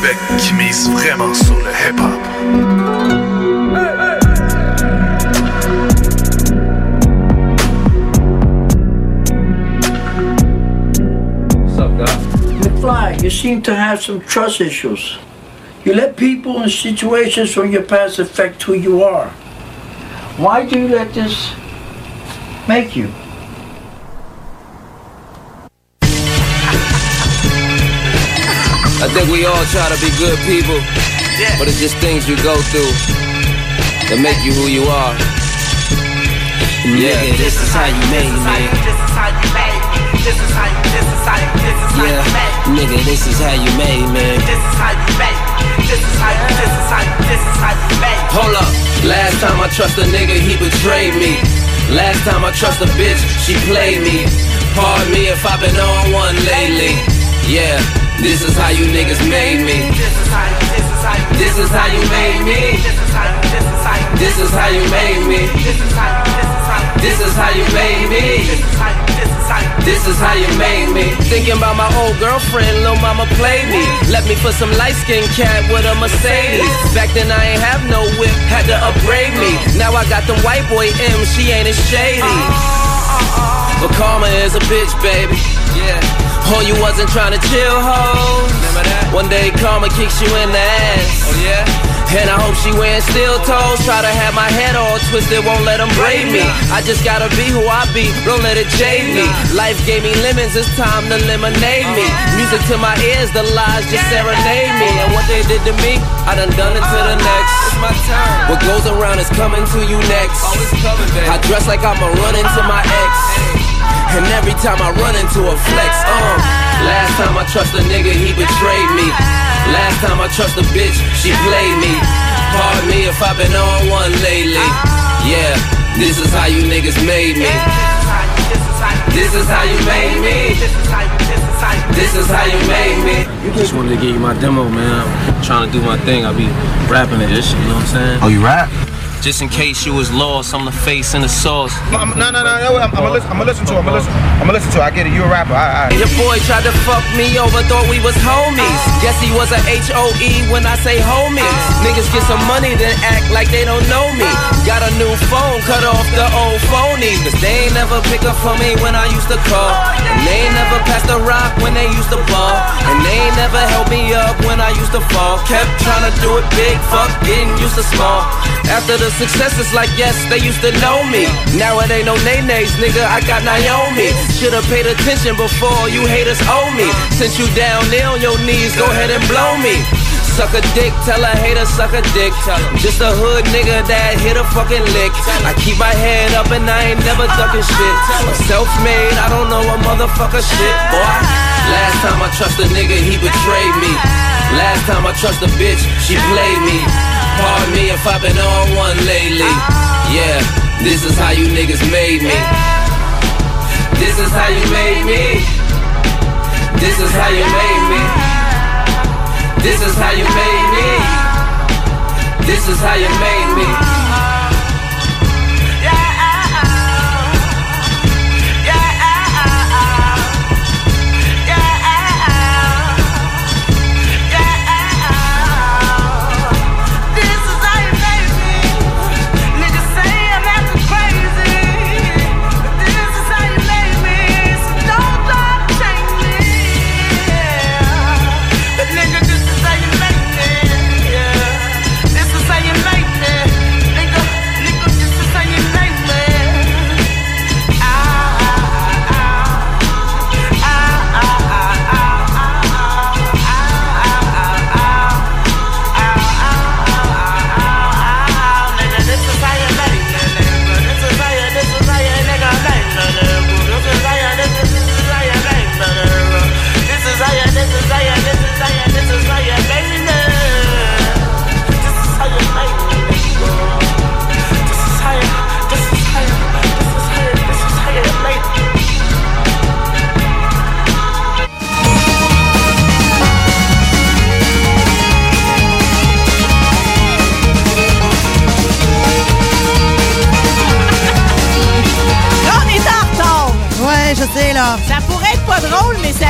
Québec qui mise vraiment sur le hip-hop. McFly, you seem to have some trust issues. You let people and situations from your past affect who you are. Why do you let this make you? I think we all try to be good people, but it's just things you go through that make you who you are. Yeah, this is how you made it, man. Yeah, nigga, this is how you made, man. Hold up, last time I trust a nigga, he betrayed me. Last time I trust a bitch, she played me. Pardon me if I've been on one lately. Yeah, this is how you niggas made me. This is how you made me. This is how you made me. This is how you made me. This is how you made me. Thinking about my old girlfriend, little mama played me. Left me for some light skinned cat with a Mercedes. Back then I ain't have no whip, had to upgrade me. Now I got them white boy M, she ain't as shady. But karma is a bitch, baby. Yeah. Oh, you wasn't trying to chill, ho. One day karma kicks you in the ass. Oh yeah. And I hope she wearing steel toes. Try to have my head all twisted, won't let them braid me. I just gotta be who I be, don't let it jade me. Life gave me lemons, it's time to lemonade me. Uh-huh. Music to my ears, the lies just serenade me. And what they did to me, I done done it to the uh-huh. next. It's my turn. What goes around is coming to you next. I dress like I'ma run into my ex. And every time I run into a flex, uh Last time I trust a nigga, he betrayed me Last time I trust a bitch, she played me Pardon me if I've been on one lately Yeah, this is how you niggas made me This is how you made me This is how you made me Just wanted to give you my demo, man. I'm trying to do my thing. I'll be rapping and this shit, you know what I'm saying? Oh, you rap? Just in case you was lost, I'm the face and the sauce. No, no, no, no. I'm, I'm gonna listen. I'm gonna listen to it. I'm gonna listen. I'm gonna listen to it. I get it. You a rapper. I, I. Your boy tried to fuck me over, thought we was homies. Guess he was a H-O-E when I say homies. Niggas get some money, then act like they don't know me. Got a new phone, cut off the old phonies. Cause they ain't never pick up for me when I used to call. And they ain't never passed the rock when they used to ball. And they ain't never helped me up when I used to fall. Kept trying to do it big, fuck getting used to small. After the success, is like, yes, they used to know me. Now it ain't no nay-nays, nigga, I got Naomi. Should've paid attention before you haters owe me. Since you down there on your knees, go ahead and blow me. Suck a dick, tell a hater suck a dick. Just a hood nigga that hit a fucking lick. I keep my head up and I ain't never ducking shit. I'm self-made, I don't know a motherfucker shit, boy. Last time I trust a nigga, he betrayed me. Last time I trust a bitch, she played me. Pardon me if I've been on one lately. Yeah, this is how you niggas made me. This is how you made me. This is how you made me. This is how you made me. This is how you made me.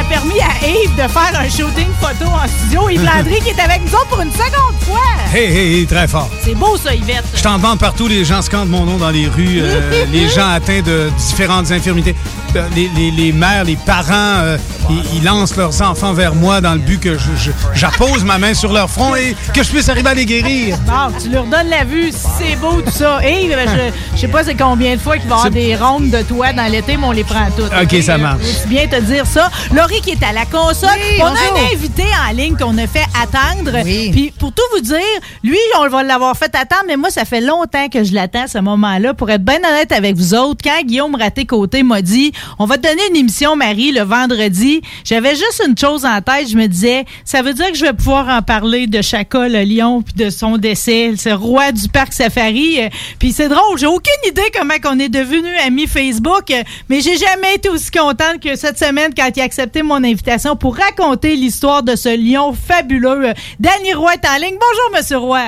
Permis à Yves de faire un shooting photo en studio. Yves Landry qui est avec nous autres pour une seconde fois. Hey, hey, hey, très fort. C'est beau ça, Yvette. Je t'en demande partout, les gens scandent mon nom dans les rues, euh, les gens atteints de différentes infirmités. Euh, Les, les- les mères, les parents, euh, ils, ils lancent leurs enfants vers moi dans le but que je- je- j'appose ma main sur leur front et que je puisse arriver à les guérir. Bon, tu leur donnes la vue, si c'est beau tout ça. Yves, je, je sais pas c'est combien de fois qu'il va y avoir des rondes de toi dans l'été, mais on les prend toutes. OK, ça marche. Aussi bien te dire ça? Laurie qui est à la console. Oui, on a un invité en ligne qu'on a fait attendre. Oui. Puis pour tout vous dire, lui, on va l'avoir fait attendre, mais moi, ça fait longtemps que je l'attends ce moment-là. Pour être bien honnête avec vous autres, quand Guillaume Raté-Côté m'a dit on va donner une émission, Marie, le vendredi, j'avais juste une chose en tête. Je me disais, ça veut dire que je vais pouvoir en parler de Chaka, le lion, puis de son décès, ce roi du parc safari. Euh, Puis c'est drôle, j'ai aucune idée comment qu'on est devenus amis Facebook, euh, mais j'ai jamais été aussi contente que cette semaine quand il a accepté mon invitation pour raconter l'histoire de ce lion fabuleux. Euh, Danny Roy est en ligne. Bonjour, Monsieur Roy.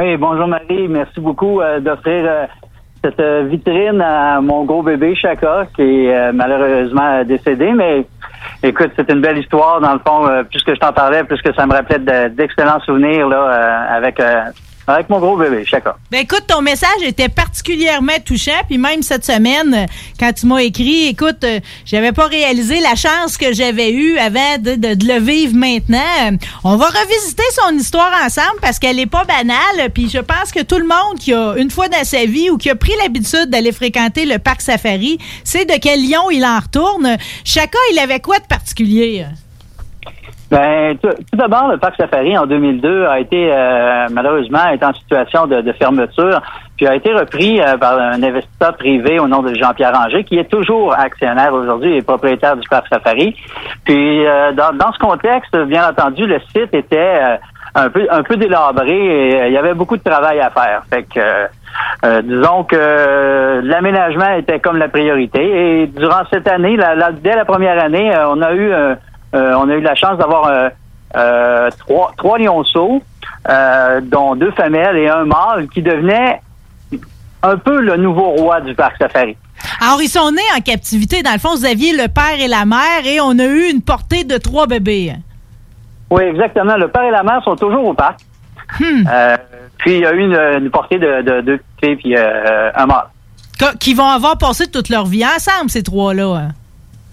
Oui, bonjour Marie. Merci beaucoup d'offrir cette euh, vitrine à mon gros bébé Chaka, qui est euh, malheureusement décédé. Mais écoute, c'est une belle histoire. Dans le fond, euh, plus que je t'en parlais, plus que ça me rappelait de- d'excellents souvenirs là, avec, avec mon gros bébé Chaka. Ben écoute, ton message était particulièrement touchant, puis même cette semaine, quand tu m'as écrit, écoute, euh, j'avais pas réalisé la chance que j'avais eue avant de, de- le vivre maintenant. On va revisiter son histoire ensemble parce qu'elle est pas banale, puis je pense que tout le monde qui a une fois dans sa vie ou qui a pris l'habitude d'aller fréquenter le parc safari, sait de quel lion il en retourne. Chacun, il avait quoi de particulier? Ben, tout, tout d'abord, le parc Safari en 2002 a été euh, malheureusement est en situation de, de fermeture, puis a été repris euh, par un investisseur privé au nom de Jean-Pierre Anger, qui est toujours actionnaire aujourd'hui et propriétaire du parc Safari. Puis euh, dans, dans ce contexte, bien entendu, le site était euh, un peu un peu délabré et euh, il y avait beaucoup de travail à faire. Fait que euh, disons que l'aménagement était comme la priorité. Et durant cette année, la- la- dès la première année, on a eu on a eu la chance d'avoir euh, euh, trois, trois lionceaux, euh, dont deux femelles et un mâle, qui devenaient un peu le nouveau roi du parc safari. Alors, ils sont nés en captivité. Dans le fond, vous aviez le père et la mère et on a eu une portée de trois bébés. Oui, exactement. Le père et la mère sont toujours au parc. Euh, puis il y a eu une, une portée de, de deux filles puis euh, un mâle. Qu- Qui vont avoir passé toute leur vie ensemble, ces trois-là.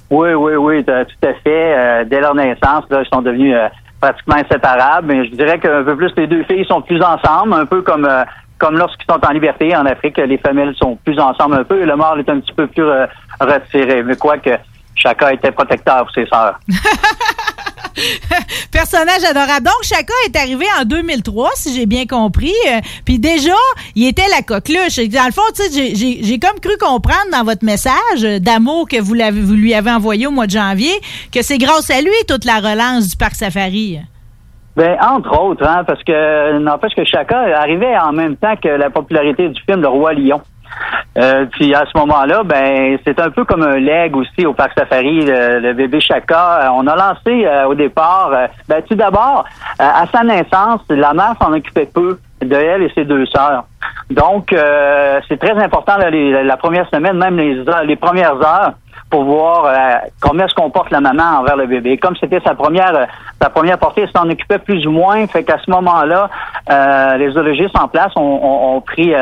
Oui, oui, oui, tout à fait. Euh, dès leur naissance, là, ils sont devenus euh, pratiquement inséparables. Mais je dirais qu'un peu plus, les deux filles sont plus ensemble, un peu comme euh, comme lorsqu'ils sont en liberté en Afrique, les familles sont plus ensemble un peu et le mâle est un petit peu plus retiré. Mais quoi que chacun était protecteur pour ses sœurs. Personnage adorable. Donc, Chaka est arrivé en 2003, si j'ai bien compris. Euh, Puis déjà, il était la coqueluche. Dans le fond, j'ai- comme cru comprendre dans votre message d'amour que vous, lui avez envoyé au mois de janvier que c'est grâce à lui toute la relance du parc safari. Ben, entre autres, hein, parce que n'empêche que chacun arrivait en même temps que la popularité du film Le Roi Lion. Euh, puis à ce moment-là, ben c'est un peu comme un leg aussi au parc safari, le, bébé Chaka. Euh, on a lancé euh, au départ, euh, ben tout d'abord, euh, à sa naissance, la mère s'en occupait peu de elle et ses deux sœurs. Donc c'est très important là, la première semaine, même les les premières heures, pour voir comment se comporte la maman envers le bébé. Comme c'était sa première sa première portée, elle s'en occupait plus ou moins. Fait qu'à ce moment-là, les zoologistes en place ont, ont- ont pris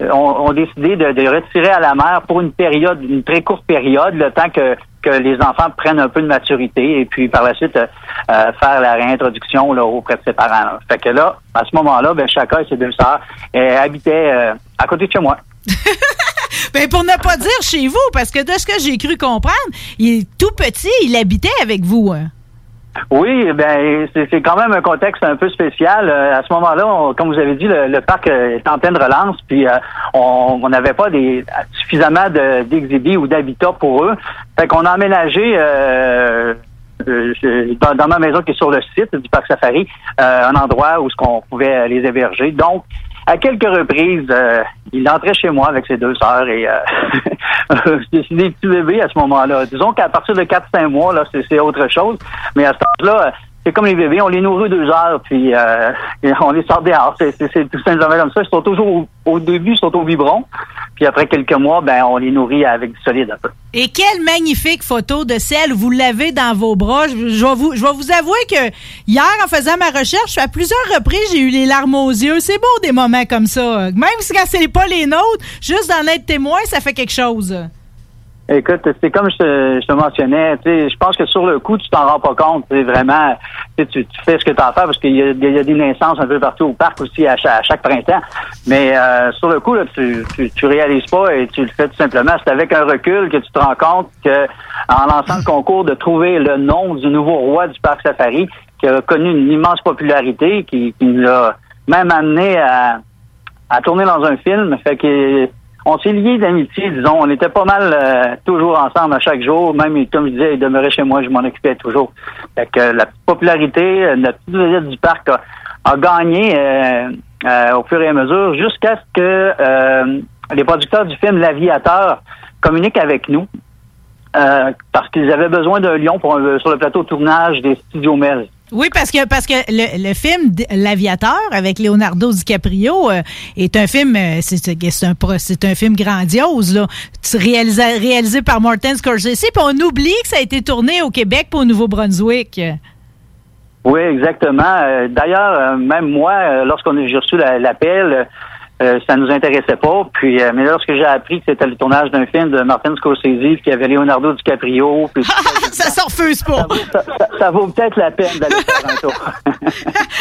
ont, ont décidé de, de retirer à la mère pour une période, une très courte période, le temps que, que les enfants prennent un peu de maturité et puis par la suite euh, euh, faire la réintroduction là, auprès de ses parents. là. Fait que là, à ce moment-là, ben chacun et ses deux sœurs euh, habitaient euh, à côté de chez moi. Ben, pour ne pas dire chez vous, parce que de ce que j'ai cru comprendre, il est tout petit, il habitait avec vous. hein. Oui, ben c'est quand même un contexte un peu spécial. Euh, à ce moment-là, comme vous avez dit, le, parc euh, est en pleine relance, puis euh, on n'avait pas des suffisamment de- d'exhibits ou d'habitats pour eux. Fait qu'on a aménagé dans, dans ma maison qui est sur le site du parc Safari, un endroit où ce qu'on pouvait les héberger. Donc, à quelques reprises, euh, il entrait chez moi avec ses deux sœurs et euh, c'est des petits bébés à ce moment-là. Disons qu'à partir de 4-5 mois, là, c'est c'est autre chose. Mais à ce temps-là, c'est comme les bébés, on les nourrit deux heures, puis euh, on les sort dehors. C'est, tout simplement comme ça. Ils sont toujours au, début, ils sont au biberon, puis après quelques mois, ben on les nourrit avec du solide un peu. Et quelle magnifique photo de celle vous l'avez dans vos bras. Je, vais vous, je vais vous avouer que hier, en faisant ma recherche, à plusieurs reprises, j'ai eu les larmes aux yeux. C'est beau des moments comme ça. Même si quand c'est pas les nôtres, juste d'en être témoin, ça fait quelque chose. Écoute, c'est comme je te, je te mentionnais, je pense que sur le coup, tu t'en rends pas compte. Vraiment, tu, tu fais ce que tu as à faire parce qu'il y, y a des naissances un peu partout au parc aussi à chaque, à chaque printemps. Mais euh, sur le coup, là, tu, tu, tu réalises pas et tu le fais tout simplement. C'est avec un recul que tu te rends compte que en lançant le concours de trouver le nom du nouveau roi du parc safari, qui a connu une immense popularité, qui, qui nous a même amené à, à tourner dans un film. Fait que on s'est liés d'amitié, disons. On était pas mal euh, toujours ensemble à chaque jour. Même, comme je disais, il demeurait chez moi, je m'en occupais toujours. Fait que la popularité, euh, notre petite du parc a, a gagné euh, euh, au fur et à mesure jusqu'à ce que euh, les producteurs du film L'Aviateur communiquent avec nous. euh, parce qu'ils avaient besoin d'un lion pour sur le plateau tournage des studios Mel. Oui, parce que parce que le, le film L'Aviateur avec Leonardo DiCaprio euh, est un film euh, c'est un c'est un film grandiose réalisé par Martin Scorsese puis on oublie que ça a été tourné au Québec pour au Nouveau-Brunswick. Oui, exactement. Euh, D'ailleurs, même moi, lorsqu'on a reçu la- l'appel, euh, ça nous intéressait pas. Puis, euh, mais lorsque j'ai appris que c'était le tournage d'un film de Martin Scorsese, puis qu'il y avait Leonardo DiCaprio, puis ça s'en refuse pas. Ça, ça- ça vaut peut-être la peine d'aller faire un tour.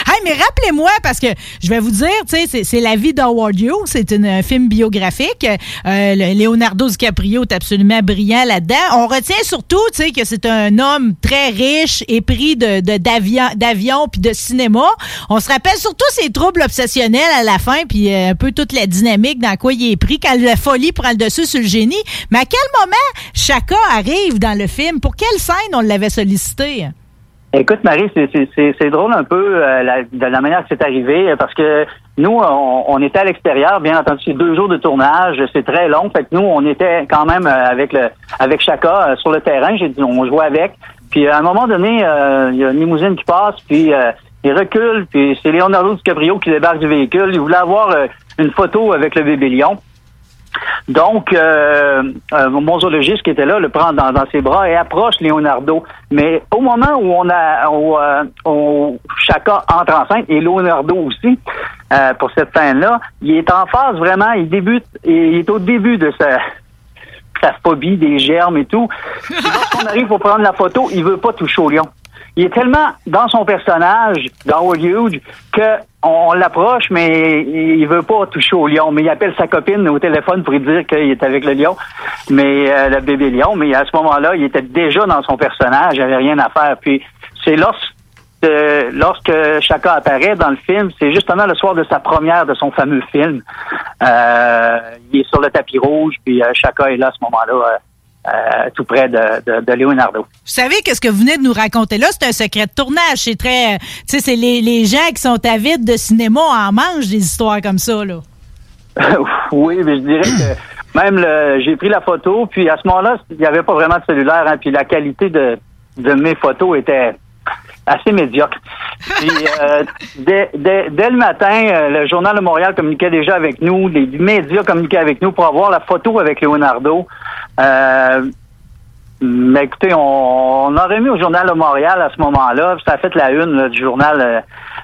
Hey, mais rappelez-moi, parce que je vais vous dire, tu sais, c'est- la vie d'Howard Hughes, c'est un film biographique. Euh, le- Leonardo DiCaprio est absolument brillant là-dedans. On retient surtout, tu sais, que c'est un homme très riche, épris de de- d'avion, d'avion puis de cinéma. On se rappelle surtout ses troubles obsessionnels à la fin, puis euh, un peu toute la dynamique dans quoi il est pris quand la folie prend le dessus sur le génie. Mais à quel moment Chaka arrive dans le film? Pour quelle scène on l'avait sollicité? Écoute, Marie, c'est- drôle un peu euh, la, de la manière que c'est arrivé, parce que nous, on, était à l'extérieur, bien entendu, c'est deux jours de tournage, c'est très long, fait que nous, on était quand même euh, avec avec Chaka euh, sur le terrain, j'ai dit, on jouait avec, puis à un moment donné, il y a une limousine qui passe, puis il recule, puis c'est Leonardo DiCaprio qui débarque du véhicule, il voulait avoir une photo avec le bébé lion. Donc, euh, euh, mon zoologiste qui était là le prend dans, dans ses bras et approche Leonardo. Mais au moment où on a, où, euh, où Chaka entre enceinte et Leonardo aussi euh, pour cette scène-là, il est en phase vraiment. Il débute, il est au début de sa sa phobie des germes et tout. Lorsqu'on arrive pour prendre la photo, il veut pas toucher au lion. Il est tellement dans son personnage, dans Hollywood, que on, l'approche, mais il veut pas toucher au lion. Mais il appelle sa copine au téléphone pour lui dire qu'il est avec le lion, mais euh, le bébé lion. Mais à ce moment-là, il était déjà dans son personnage, il avait rien à faire. Puis c'est lorsque euh, lorsque Chaka apparaît dans le film, c'est justement le soir de sa première de son fameux film. Euh, il est sur le tapis rouge, puis euh, Chaka est là à ce moment-là, euh, euh, tout près de, de, de Leonardo. Vous savez que ce que vous venez de nous raconter là, c'est un secret de tournage. C'est très, tu sais, c'est les, les gens qui sont avides de cinéma en mangent des histoires comme ça là. oui, mais je dirais que même le, j'ai pris la photo, puis à ce moment-là, il n'y avait pas vraiment de cellulaire, hein, puis la qualité de, de mes photos était assez médiocre. Puis, euh, dès, dès, dès le matin, euh, le Journal de Montréal communiquait déjà avec nous, les médias communiquaient avec nous pour avoir la photo avec Leonardo. Euh, mais écoutez, on, on aurait mis au Journal de Montréal à ce moment-là, ça a fait la une là, du journal euh,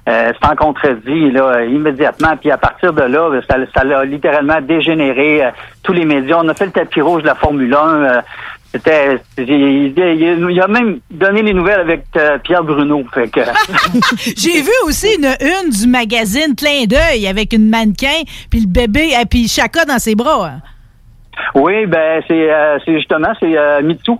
euh, sans contredit là, immédiatement. Puis à partir de là, ça, ça l'a littéralement dégénéré. euh, tous les médias, on a fait le tapis rouge de la Formule 1. euh, c'était, il, a même donné les nouvelles avec euh, Pierre Bruno. J'ai vu aussi une une du magazine Clin d'œil avec une mannequin puis le bébé et puis Chaka dans ses bras. Oui, ben c'est euh, justement c'est euh, Mitsu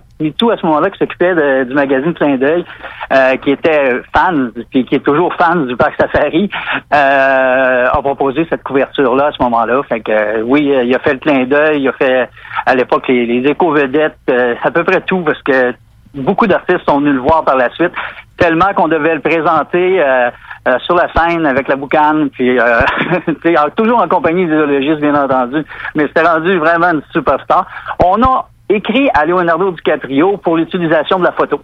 à ce moment-là qui s'occupait du magazine Clin d'œil, euh, qui était fan, puis qui est toujours fan du parc Safari, euh, a proposé cette couverture-là à ce moment-là. Fait que euh, oui, euh, il a fait le clin d'œil, il a fait à l'époque les, les éco-vedettes, à peu près tout, parce que beaucoup d'artistes sont venus le voir par la suite, tellement qu'on devait le présenter euh, euh, sur la scène avec la boucane, puis euh, toujours en compagnie des zoologistes, bien entendu, mais c'était rendu vraiment une superstar. On a écrit à Leonardo DiCaprio pour l'utilisation de la photo.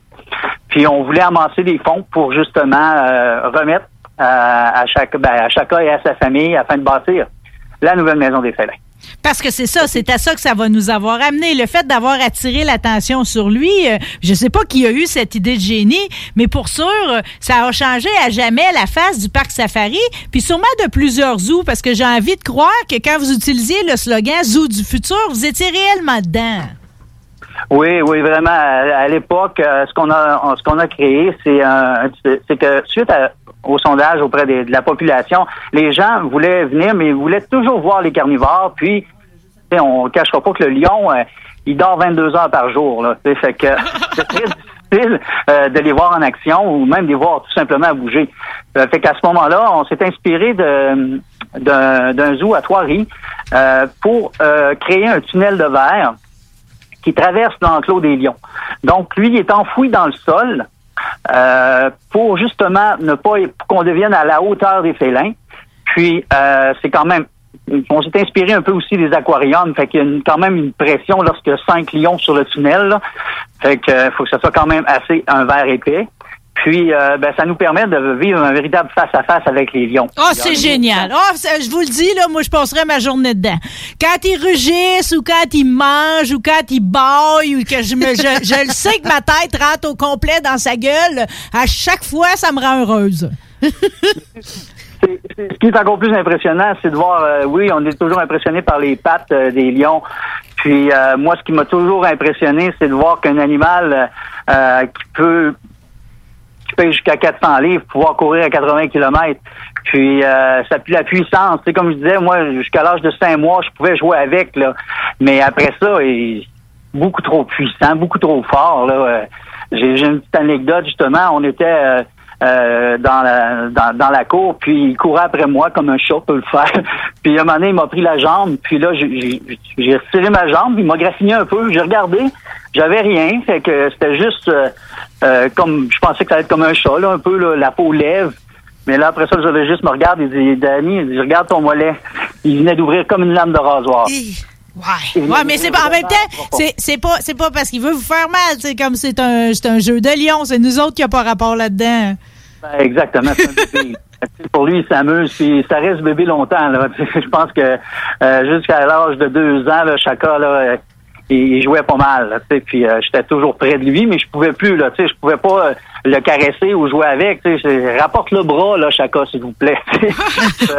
Puis on voulait amasser des fonds pour justement euh, remettre euh, à chaque ben, à chacun et à sa famille afin de bâtir la nouvelle maison des félins. Parce que c'est ça, c'est à ça que ça va nous avoir amené. Le fait d'avoir attiré l'attention sur lui, euh, je sais pas qui a eu cette idée de génie, mais pour sûr, euh, ça a changé à jamais la face du parc safari, puis sûrement de plusieurs zoos, parce que j'ai envie de croire que quand vous utilisiez le slogan Zoo du futur, vous étiez réellement dedans. Oui, oui, vraiment. À, à l'époque, euh, ce qu'on a, ce qu'on a créé, c'est un, c'est que suite à- au sondage auprès des- de la population, les gens voulaient venir, mais ils voulaient toujours voir les carnivores. Puis, on ne cachera pas que le lion, euh, il dort 22 heures par jour. Là, fait que c'est très difficile euh, de les voir en action ou même de les voir tout simplement bouger. Fait qu'à ce moment-là, on s'est inspiré de d'un d'un zoo à Trois-Rives euh, pour créer un tunnel de verre qui traverse l'enclos des lions. Donc, lui, il est enfoui dans le sol euh, pour justement ne pas qu'on devienne à la hauteur des félins. Puis, euh, c'est quand même on s'est inspiré un peu aussi des aquariums, fait qu'il y a quand même une pression lorsqu'il y a cinq lions sur le tunnel. là. Fait que faut que ça soit quand même assez un verre épais. Puis euh, ben, ça nous permet de vivre un véritable face à face avec les lions. Oh, c'est génial. Oh, je vous le dis, là, moi, je passerais ma journée dedans. Quand ils rugissent ou quand ils mangent ou quand ils baillent ou que je me, je, je le sais que ma tête rentre au complet dans sa gueule, à chaque fois, ça me rend heureuse. Ce qui est encore plus impressionnant, c'est de voir, euh, oui, on est toujours impressionné par les pattes euh, des lions. Puis euh, moi, ce qui m'a toujours impressionné, c'est de voir qu'un animal euh, qui peut qui pèse jusqu'à 400 livres, pouvoir courir à 80 km. Puis euh, ça pue la puissance. C'est comme je disais, moi, jusqu'à l'âge de 5 mois, je pouvais jouer avec, là. Mais après ça, il beaucoup trop puissant, beaucoup trop fort. Là. Euh, J'ai une petite anecdote, justement. On était euh, euh, dans, la, dans, dans la cour, puis il courait après moi comme un chat peut le faire. puis à un moment donné, il m'a pris la jambe, puis là, j'ai retiré ma jambe, il m'a graffiné un peu, j'ai regardé, j'avais rien, fait que c'était juste euh, euh, comme, je pensais que ça allait être comme un chat, là, un peu, là, la peau lève. Mais là, après ça, le zoologiste me regarde, il dit, Danny, il dit, regarde ton mollet. Il venait d'ouvrir comme une lame de rasoir. Ouais. Ouais, mais c'est pas en même temps, c'est pas c'est pas parce qu'il veut vous faire mal, c'est comme c'est un c'est un jeu de lion, c'est nous autres qui a pas rapport là-dedans. Ben, Exactement, c'est un bébé. Pour lui, il s'amuse, puis ça reste bébé longtemps. Là. Je pense que euh, jusqu'à l'âge de deux ans, là, Chaka, là, il, jouait pas mal. Là, tu sais, puis euh, j'étais toujours près de lui, mais je pouvais plus. Là, tu sais, je pouvais pas euh, le caresser ou jouer avec. tu sais. Rapporte le bras, là, Chaka, s'il vous plaît.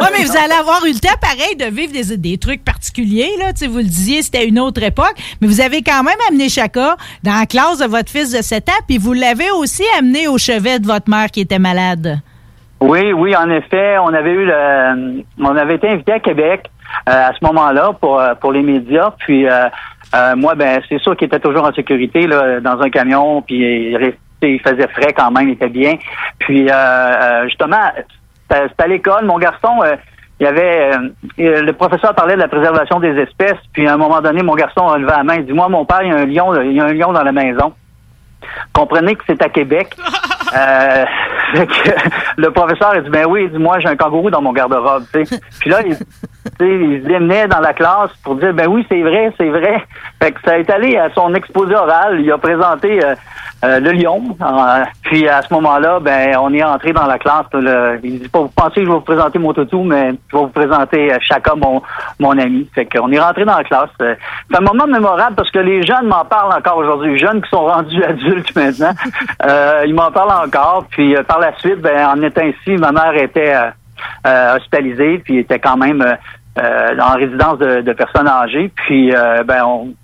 Ouais, mais vous allez avoir eu le temps, pareil, de vivre des, des trucs particuliers, là. Tu sais, vous le disiez, c'était une autre époque. Mais vous avez quand même amené Chaka dans la classe de votre fils de 7 ans, puis vous l'avez aussi amené au chevet de votre mère qui était malade. Oui, oui, en effet, on avait eu le, on avait été invité à Québec euh, à ce moment-là pour euh, pour les médias. Puis euh, moi, ben c'est sûr qu'il était toujours en sécurité là, dans un camion, puis il, restait- il faisait frais quand même, il était bien. Puis euh, euh, justement, c'était à l'école, mon garçon. euh, il y avait euh, le professeur parlait de la préservation des espèces, puis à un moment donné, mon garçon a levé la main, il dit Moi, mon père, il y a un lion, là, il y a un lion dans la maison. Comprenez que c'est à Québec. Euh, le professeur a dit ben oui, il dit moi j'ai un kangourou dans mon garde-robe. Puis là, il, il dans la classe pour dire ben oui, c'est vrai, c'est vrai. Fait que ça est allé à son exposé oral, il a présenté euh, euh, le lion. Euh, puis à ce moment-là, ben on est entré dans la classe. le- il dit pas vous pensez que je vais vous présenter mon toutou, mais je vais vous présenter euh, chacun mon mon ami. Fait qu'on est rentré dans la classe. Euh, C'est un moment mémorable parce que les jeunes m'en parlent encore aujourd'hui. Les jeunes qui sont rendus adultes maintenant, ils m'en parlent encore. Puis par la suite, ben en étant ici, ma mère était hospitalisée, puis était quand même euh, en résidence de, de personnes âgées. Puis euh, ben on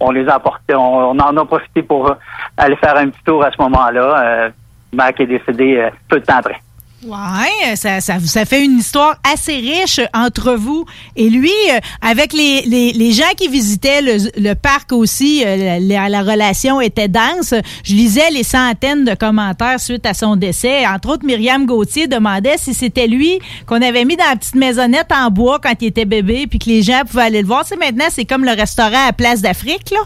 on les a apportés, on, on en a profité pour aller faire un petit tour à ce moment-là. Euh, ma mère qui est décédée euh, peu de temps après. Ouais, ça, ça, ça fait une histoire assez riche entre vous et lui. euh, avec les, les, les gens qui visitaient le, le parc aussi, euh, la, la relation était dense. Je lisais les centaines de commentaires suite à son décès. Entre autres, Myriam Gauthier demandait si c'était lui qu'on avait mis dans la petite maisonnette en bois quand il était bébé, puis que les gens pouvaient aller le voir. C'est maintenant, c'est comme le restaurant à Place d'Afrique, là.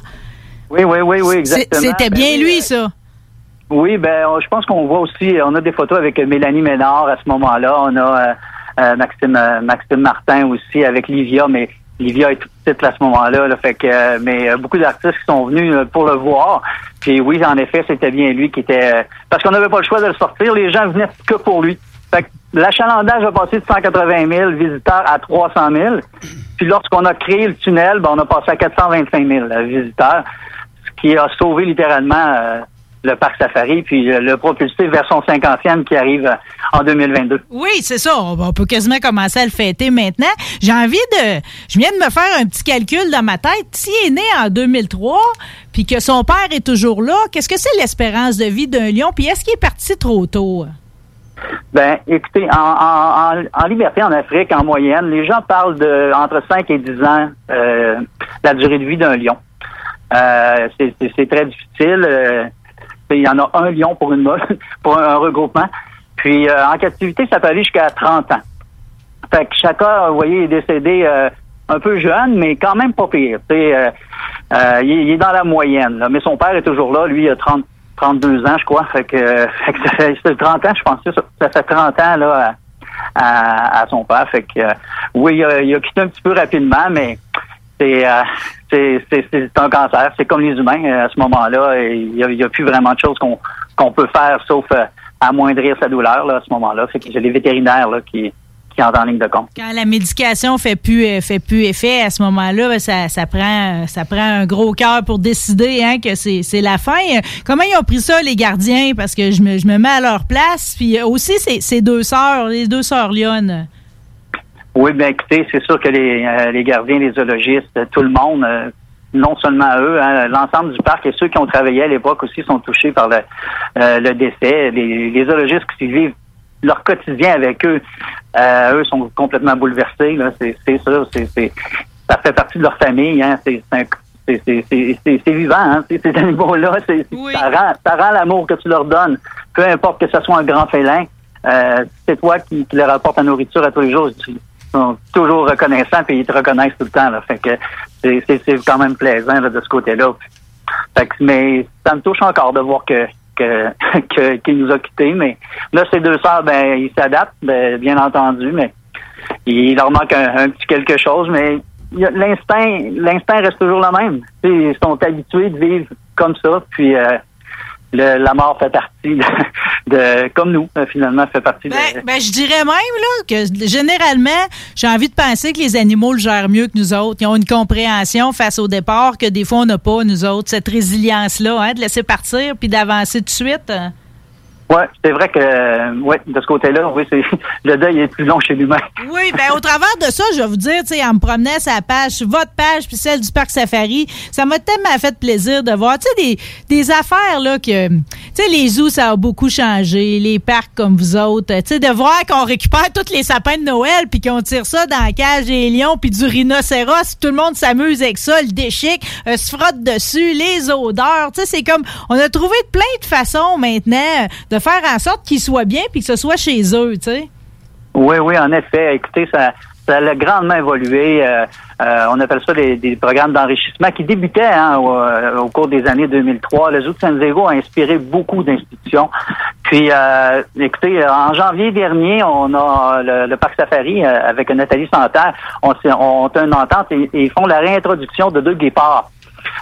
Oui, oui, oui, oui, exactement. C'était Ben bien lui, euh, ça. Oui, ben je pense qu'on voit aussi, on a des photos avec Mélanie Ménard à ce moment-là. On a euh, euh, Maxime euh, Maxime Martin aussi avec Livia, mais Livia est tout petite à ce moment-là. Là, fait que, euh, mais beaucoup d'artistes qui sont venus pour le voir. Puis oui, en effet, c'était bien lui qui était... parce qu'on n'avait pas le choix de le sortir. Les gens venaient que pour lui. Fait que l'achalandage a passé de 180 000 visiteurs à 300 000. Puis lorsqu'on a créé le tunnel, ben, on a passé à 425 000 euh, visiteurs, ce qui a sauvé littéralement euh, le parc safari, puis le propulsé vers son 50e qui arrive euh, en 2022. Oui, c'est ça. On, peut quasiment commencer à le fêter maintenant. J'ai envie de. Je viens de me faire un petit calcul dans ma tête. S'il est né en 2003, puis que son père est toujours là, qu'est-ce que c'est l'espérance de vie d'un lion? Puis est-ce qu'il est parti trop tôt? Ben, écoutez, en, en, en, en liberté en Afrique, en moyenne, les gens parlent de entre 5 et 10 ans euh, la durée de vie d'un lion. Euh, c'est- très difficile. euh, il y en a un lion pour une meule, pour un, regroupement. Puis euh, en captivité, ça peut aller jusqu'à 30 ans. Fait que chacun, vous voyez, est décédé euh, un peu jeune, mais quand même pas pire. Euh, euh, il, est- il est dans la moyenne. là. Mais son père est toujours là. Lui, il a 30, 32 ans, je crois. Fait que, fait que ça fait ça fait 30 ans, je pense. Ça, ça fait 30 ans là, à, à- à son père. Fait que euh, oui, il a, il a quitté un petit peu rapidement, mais c'est euh, c'est c'est- c'est un cancer. C'est comme les humains euh, à ce moment-là. Il n'y a, plus vraiment de choses qu'on peut faire sauf euh, amoindrir sa douleur là, à ce moment-là. Fait que c'est les vétérinaires qui, entrent en ligne de compte. Quand la médication fait plus euh, fait plus effet à ce moment-là, ben, ça, prend un gros cœur pour décider hein, que c'est c'est la fin. Euh, Comment ils ont pris ça les gardiens? Parce que je me, mets à leur place puis euh, aussi ces ces deux sœurs, les deux sœurs Lyon. Oui, bien écoutez, c'est sûr que les, euh, les gardiens, les zoologistes, tout le monde, euh, non seulement eux, hein, l'ensemble du parc et ceux qui ont travaillé à l'époque aussi sont touchés par le, euh, le décès. Les, les zoologistes qui vivent leur quotidien avec eux, euh, eux sont complètement bouleversés. Là, c'est, c'est sûr, c'est, c'est, ça fait partie de leur famille. Hein, c'est, c'est, vivant, hein, ces, ces animaux-là. C'est, c'est- ça, rend, ça rend l'amour que tu leur donnes, peu importe que ce soit un grand félin. Euh, c'est toi qui, qui leur apporte la nourriture à tous les jours. Sont toujours reconnaissants et ils te reconnaissent tout le temps. C'est, quand même plaisant de ce côté-là. Mais ça me touche encore de voir que que, que- qu'il nous a quittés. Mais là, ces deux sœurs, ben, ils s'adaptent, ben, bien entendu, mais il leur manque un, petit quelque chose, mais l'instinct, l'instinct reste toujours le même. Ils sont habitués de vivre comme ça, puis euh, le- la mort fait partie de, comme nous, euh, finalement, fait partie de. Ben, je dirais même là, que généralement, j'ai envie de penser que les animaux le gèrent mieux que nous autres. Ils ont une compréhension face au départ que des fois, on n'a pas, nous autres, cette résilience-là, hein, de laisser partir puis d'avancer tout de suite. hein. Ouais, c'est vrai que, euh, ouais, de ce côté-là, oui, c'est le deuil est plus long chez l'humain. Oui, ben au travers de ça, je vais vous dire, tu sais, en me promenant la page, votre page puis celle du Parc Safari, ça m'a tellement fait plaisir de voir, tu sais, des, des affaires, là, que, tu sais, les zoos, ça a beaucoup changé, les parcs comme vous autres, tu sais, de voir qu'on récupère tous les sapins de Noël puis qu'on tire ça dans la cage des lions puis du rhinocéros, tout le monde s'amuse avec ça, le déchique, euh, se frotte dessus, les odeurs, tu sais, c'est comme, on a trouvé plein de façons maintenant de faire en sorte qu'ils soient bien puis que ce soit chez eux, tu sais. Oui, oui, en effet. Écoutez, ça, a grandement évolué. Euh, euh, on appelle ça des, programmes d'enrichissement qui débutaient hein, au, euh, au cours des années 2003. Le Zoo de San Diego a inspiré beaucoup d'institutions. Puis, écoutez, en janvier dernier, on a le, Parc Safari avec Nathalie Santerre. On, a une entente et, ils font la réintroduction de deux guépards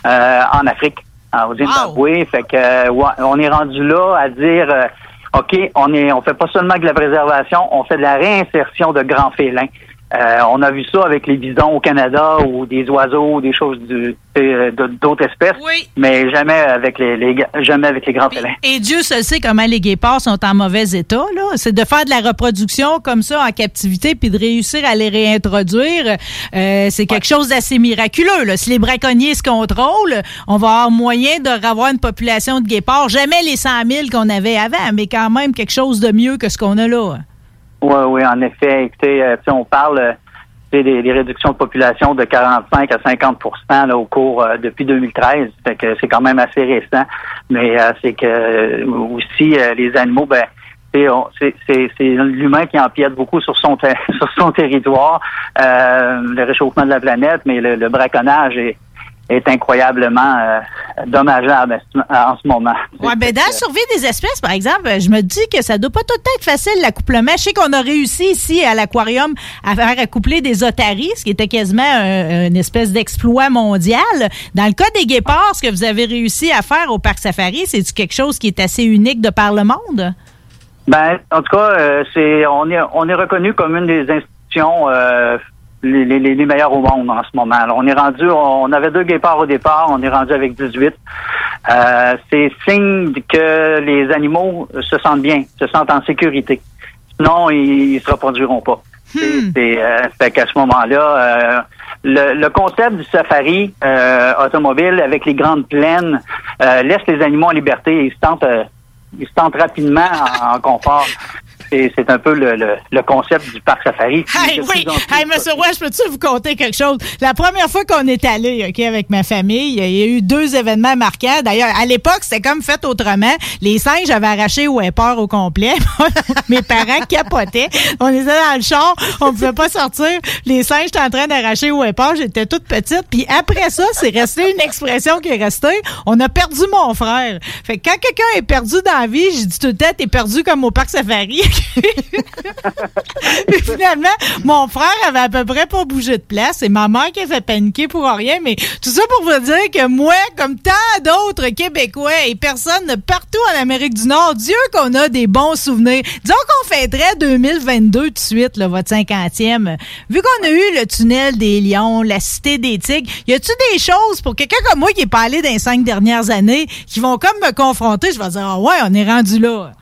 en Afrique, au Zimbabwe. Fait que euh, ouais, on est rendu là à dire euh, OK, on est on fait pas seulement de la préservation, on fait de la réinsertion de grands félins. Euh, on a vu ça avec les bisons au Canada ou des oiseaux, des choses du- euh, d'autres espèces, mais jamais avec les, jamais avec les grands félins. Et Dieu seul sait comment les guépards sont en mauvais état. là. C'est de faire de la reproduction comme ça en captivité puis de réussir à les réintroduire. euh, c'est quelque chose d'assez miraculeux. Là. Si les braconniers se contrôlent, on va avoir moyen de avoir une population de guépards. Jamais les 100 000 qu'on avait avant, mais quand même quelque chose de mieux que ce qu'on a là. Oui, oui, en effet. Écoutez, euh, on parle euh, des, des réductions de population de 45 à 50% là, au cours euh, depuis 2013. Fait que c'est quand même assez récent. Mais euh, c'est que euh, aussi euh, les animaux, ben c'est c'est- c'est l'humain qui empiète beaucoup sur son ter- sur son territoire, le réchauffement de la planète, mais le, le braconnage est est incroyablement euh, dommageable en ce moment. Ouais, ben dans la survie des espèces, par exemple, je me dis que ça doit pas tout être facile l'accouplement. Je sais qu'on a réussi ici à l'aquarium à faire accoupler des otaries, ce qui était quasiment un- une espèce d'exploit mondial. Dans le cas des guépards, ce que vous avez réussi à faire au parc safari, c'est quelque chose qui est assez unique de par le monde? Ben, en tout cas, euh, c'est on est on est reconnu comme une des institutions euh, les, les, les meilleures au monde en ce moment. Alors, on est rendu, on avait deux guépards au départ, on est rendu avec 18. Euh, c'est signe que les animaux se sentent bien, se sentent en sécurité. Sinon, ils, ils se reproduiront pas. C'est- c'est, euh, fait qu'à ce moment-là, euh, le, le concept du safari euh, automobile avec les grandes plaines euh, laisse les animaux en liberté et ils se tentent, euh, ils se tentent rapidement en, en confort. C'est un peu le, le, le concept du parc safari. Hey, oui. Hey, monsieur Roy, je peux-tu vous conter quelque chose? La première fois qu'on est allé, OK, avec ma famille, il y a eu deux événements marquants. D'ailleurs, à l'époque, c'était comme fait autrement. Les singes avaient arraché Wepper au complet. Mes parents capotaient. On était dans le char, on pouvait pas sortir. Les singes étaient en train d'arracher Wepper. J'étais toute petite. Puis après ça, c'est resté une expression qui est restée. On a perdu mon frère. Fait que quand quelqu'un est perdu dans la vie, j'ai dit tout le temps, t'es perdu comme au parc safari. Finalement, mon frère avait à peu près pas bougé de place. C'est ma mère qui a fait paniquer pour rien. Mais tout ça pour vous dire que moi, comme tant d'autres Québécois et personnes partout en Amérique du Nord, Dieu qu'on a des bons souvenirs. Disons qu'on fêterait 2022 tout de suite, là, votre 50e. Vu qu'on a eu le tunnel des lions, la cité des tigres, y a-tu des choses pour quelqu'un comme moi qui est pas allé dans les cinq dernières années qui vont comme me confronter? Je vais dire, ah ouais, on est rendu là.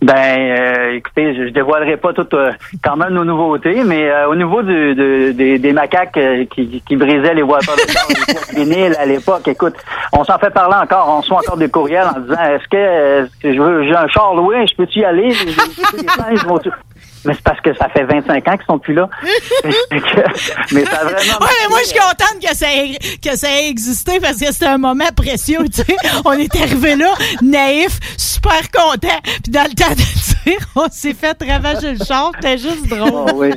Ben, euh, écoutez, je, je dévoilerai pas toutes euh, quand même nos nouveautés, mais euh, au niveau du, de- des, des macaques euh, qui, qui brisaient les voitures de vinyles à l'époque, écoute, on s'en fait parler encore, on reçoit encore des courriels en disant est-ce que, je veux j'ai un char loué, je peux-tu y aller? Mais c'est parce que ça fait 25 ans qu'ils sont plus là. Mais ça a vraiment Ouais, mais moi, je suis contente que ça, ait, que ça ait existé parce que c'était un moment précieux, tu sais. On est arrivé là, naïf, super content. Puis dans le temps de dire, on s'est fait ravager le char. C'était juste drôle. Oh, oui.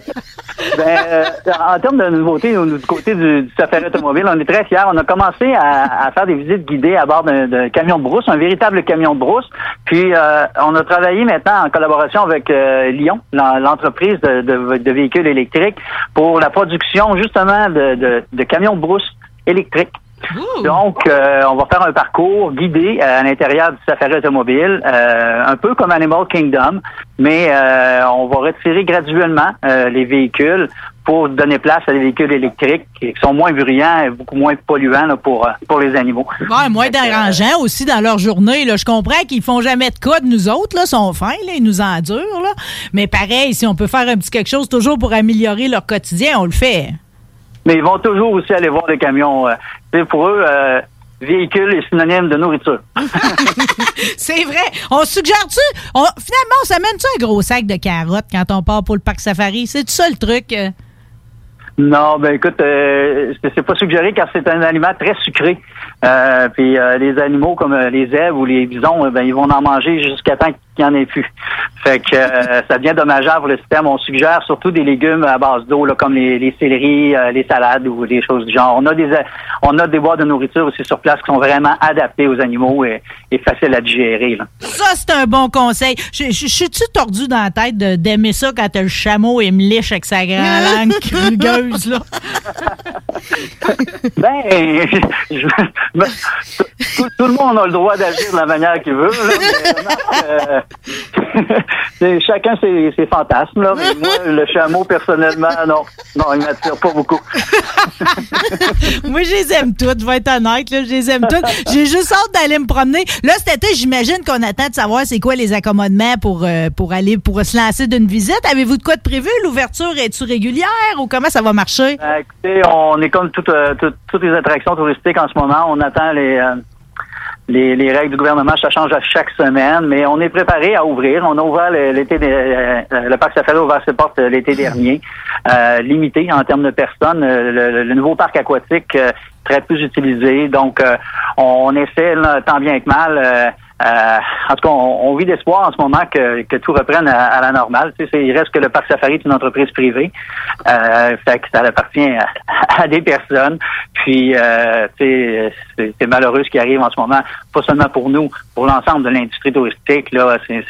Ben, euh, en termes de nouveautés, au- du côté du, du safari automobile, on est très fiers. On a commencé à, à faire des visites guidées à bord d'un camion de brousse, un véritable camion de brousse. Puis, euh, on a travaillé maintenant en collaboration avec euh, Lyon, l'en- l'entreprise de, de- de véhicules électriques, pour la production justement de, camions de brousse électriques. Donc, euh, on va faire un parcours guidé à l'intérieur du safari automobile, euh, un peu comme Animal Kingdom, mais euh, on va retirer graduellement les véhicules pour donner place à des véhicules électriques qui sont moins bruyants et beaucoup moins polluants là, pour, euh, pour les animaux. Ouais, moins dérangeant aussi dans leur journée. Là. Je comprends qu'ils font jamais de cas de nous autres, là, sont fins, là, ils nous endurent. Là. Mais pareil, si on peut faire un petit quelque chose toujours pour améliorer leur quotidien, on le fait. Mais ils vont toujours aussi aller voir les camions. euh, tu sais, pour eux, euh, véhicule est synonyme de nourriture. C'est vrai. On suggère-tu? finalement, on s'amène-tu un gros sac de carottes quand on part pour le parc safari? C'est ça le truc? Non, ben écoute, euh, c'est c'est pas suggéré car c'est un aliment très sucré. Euh, puis euh, les animaux comme euh, les zèbres ou les bisons, euh, ben ils vont en manger jusqu'à temps qu'il n'y en ait plus. Fait que euh, ça devient dommageable pour le système. On suggère surtout des légumes à base d'eau, là, comme les, les céleris, euh, les salades ou des choses du genre. On a des on a des boîtes de nourriture aussi sur place qui sont vraiment adaptées aux animaux et, et faciles à digérer. Là. Ça, c'est un bon conseil. Je, je, je suis-tu tordu dans la tête d'aimer ça quand t'as le chameau et me liche avec sa grande langue rugueuse, là? Ben, je- ben, tout, tout le monde a le droit d'agir de la manière qu'il veut. Là, mais, non, euh, c'est- chacun ses, ses fantasmes. Là, mais moi, le chameau, personnellement, non, non, il m'attire pas beaucoup. Moi, je les aime toutes, je vais être honnête, là, je les aime toutes. J'ai juste hâte d'aller me promener. Là, cet été, j'imagine qu'on attend de savoir c'est quoi les accommodements pour, euh, pour aller, pour se lancer d'une visite. Avez-vous de quoi de prévu? L'ouverture est-tu régulière ou comment ça va marcher? Euh, écoutez, on est comme toutes, euh, toutes, toutes les attractions touristiques en ce moment. On attend les, euh, les, les règles du gouvernement. Ça change à chaque semaine, mais on est préparé à ouvrir. On a ouvert l'été, de- euh, le parc Safari a ouvert ses portes euh, l'été dernier, euh, limité en termes de personnes. Euh, Le, le nouveau parc aquatique euh, très plus utilisé. Donc, euh, on essaie là, tant bien que mal. Euh, en tout cas, on, on vit d'espoir en ce moment que, que tout reprenne à, à la normale. Tu sais, il reste que le parc safari est une entreprise privée, euh, fait que ça appartient à, à des personnes. Puis, euh, tu sais, c'est malheureux ce qui arrive en ce moment, pas seulement pour nous, pour l'ensemble de l'industrie touristique. Là, c'est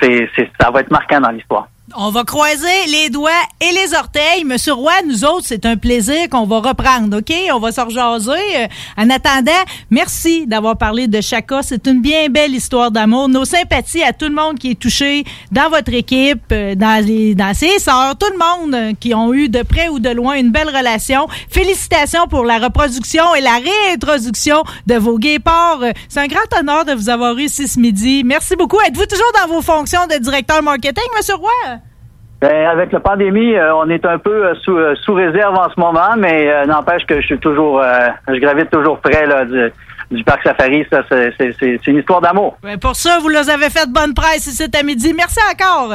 c'est- ça va être marquant dans l'histoire. On va croiser les doigts et les orteils. Monsieur Roy, nous autres, c'est un plaisir qu'on va reprendre, OK? On va se rejaser. Euh, En attendant, merci d'avoir parlé de Chaka. C'est une bien belle histoire d'amour. Nos sympathies à tout le monde qui est touché dans votre équipe, euh, dans, les, dans ses sœurs, tout le monde euh, qui ont eu de près ou de loin une belle relation. Félicitations pour la reproduction et la réintroduction de vos guépards. C'est un grand honneur de vous avoir eu ici ce midi. Merci beaucoup. Êtes-vous toujours dans vos fonctions de directeur marketing, Monsieur Roy? Ben, avec la pandémie, euh, on est un peu euh, sous, euh, sous réserve en ce moment, mais euh, n'empêche que je suis toujours, euh, je gravite toujours près là, du, du parc safari. Ça, c'est- une histoire d'amour. Ben, pour ça, vous leur avez fait bonne presse ici cet midi. Merci encore.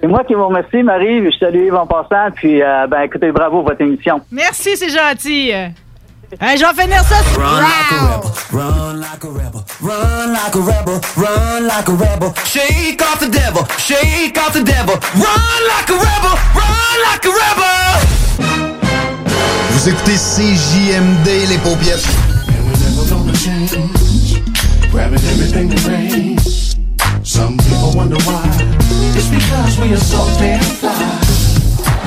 C'est moi qui vous remercie, Marie. Je salue Yves en passant. Puis, euh, ben, écoutez, bravo pour votre émission. Merci, c'est gentil. Hey, je vais finir ça. Run like a rebel, run like a rebel, run like a rebel. Shake off the devil, shake off the devil. Run like a rebel, run like a rebel. Vous écoutez CJMD, les paupiètes. Grabbing everything that rains. Some people wonder why. It's because we are so damn fly.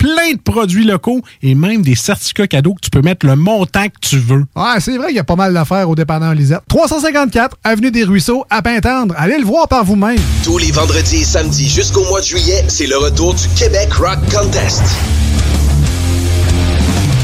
plein de produits locaux et même des certificats cadeaux que tu peux mettre le montant que tu veux. Ouais, c'est vrai qu'il y a pas mal d'affaires au dépanneur Lisette. 354 Avenue des Ruisseaux, à Pintendre. Allez le voir par vous-même. Tous les vendredis et samedis jusqu'au mois de juillet, c'est le retour du Québec Rock Contest.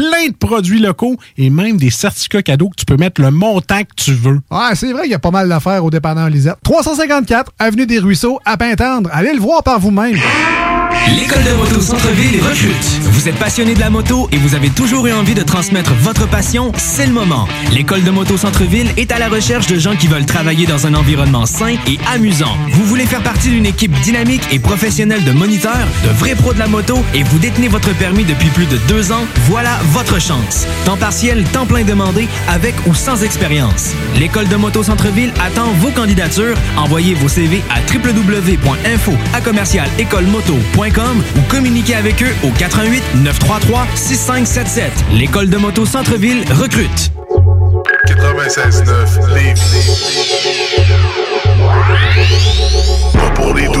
plein de produits locaux et même des certificats cadeaux que tu peux mettre le montant que tu veux. Ouais, c'est vrai qu'il y a pas mal d'affaires au dépanneur Lisette. 354 Avenue des Ruisseaux, à Pintendre. Allez le voir par vous-même. L'école de moto Centre-ville recrute. Vous êtes passionné de la moto et vous avez toujours eu envie de transmettre votre passion, c'est le moment. L'école de moto Centre-ville est à la recherche de gens qui veulent travailler dans un environnement sain et amusant. Vous voulez faire partie d'une équipe dynamique et professionnelle de moniteurs, de vrais pros de la moto et vous détenez votre permis depuis plus de deux ans, voilà votre chance. Temps partiel, temps plein demandé, avec ou sans expérience. L'école de moto Centre-ville attend vos candidatures. Envoyez vos CV à www.info à ou communiquez avec eux au 88 933 6577. L'école de moto Centre-ville recrute. 96.9 Lévis. Pas pour les doux.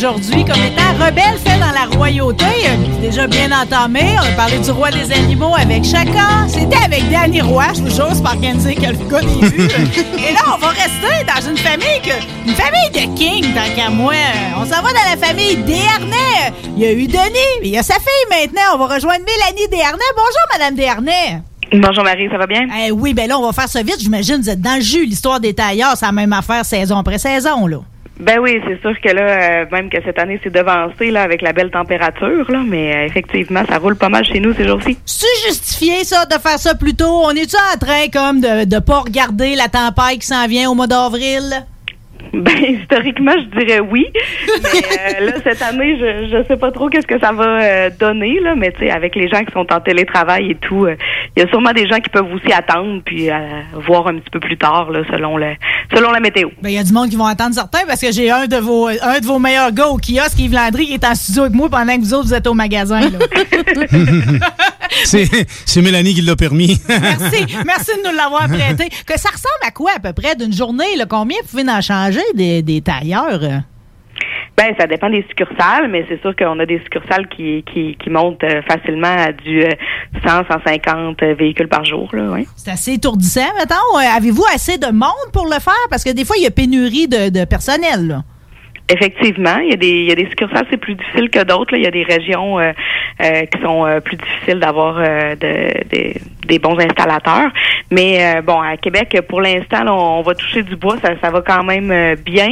aujourd'hui comme étant Rebelle fait dans la royauté. C'est déjà bien entamé. On a parlé du roi des animaux avec Chaka. C'était avec Danny Roy, je vous jure, c'est pas organisé que le gars des vues. Et là, on va rester dans une famille que. Une famille de King, tant qu'à moi. On s'en va dans la famille Desharnais. Il y a eu Denis, il y a sa fille maintenant. On va rejoindre Mélanie Desharnais. Bonjour, Madame Desharnais. Bonjour Marie, ça va bien? Eh oui, ben là, on va faire ça vite. J'imagine vous êtes dans le jus. L'histoire des tailleurs, c'est la même affaire saison après saison, là. Ben oui, c'est sûr que là, euh, même que cette année, c'est devancé là, avec la belle température, là, mais euh, effectivement, ça roule pas mal chez nous ces jours-ci. C'est justifié, ça, de faire ça plus tôt? On est-tu en train, comme, de, de pas regarder la tempête qui s'en vient au mois d'avril? Ben, historiquement, je dirais oui. Mais euh, là, cette année, je, je sais pas trop qu'est-ce que ça va euh, donner, là, mais tu sais, avec les gens qui sont en télétravail et tout, euh, il y a sûrement des gens qui peuvent aussi attendre puis voir un petit peu plus tard, là, selon le selon la météo. Ben, il y a du monde qui vont attendre certains parce que j'ai un de vos un de vos meilleurs gars au kiosque, Yves Landry, qui est en studio avec moi pendant que vous autres, vous êtes au magasin, c'est Mélanie qui l'a permis. Merci. Merci de nous l'avoir prêté. Que ça ressemble à quoi, à peu près, d'une journée, là? Combien vous pouvez en changer? Des, des tailleurs? Ben, ça dépend des succursales, mais c'est sûr qu'on a des succursales qui, qui, qui montent euh, facilement à du euh, 100, 150 véhicules par jour, là, oui. C'est assez étourdissant, mettons. Euh, Avez-vous assez de monde pour le faire? Parce que des fois, il y a pénurie de, de personnel, là. Effectivement, il y a des il y a des succursales c'est plus difficile que d'autres. Il y a des régions euh, euh, qui sont euh, plus difficiles d'avoir euh, de, de- des bons installateurs. Mais euh, bon, à Québec, pour l'instant, là, on va toucher du bois, ça, ça va quand même euh, bien.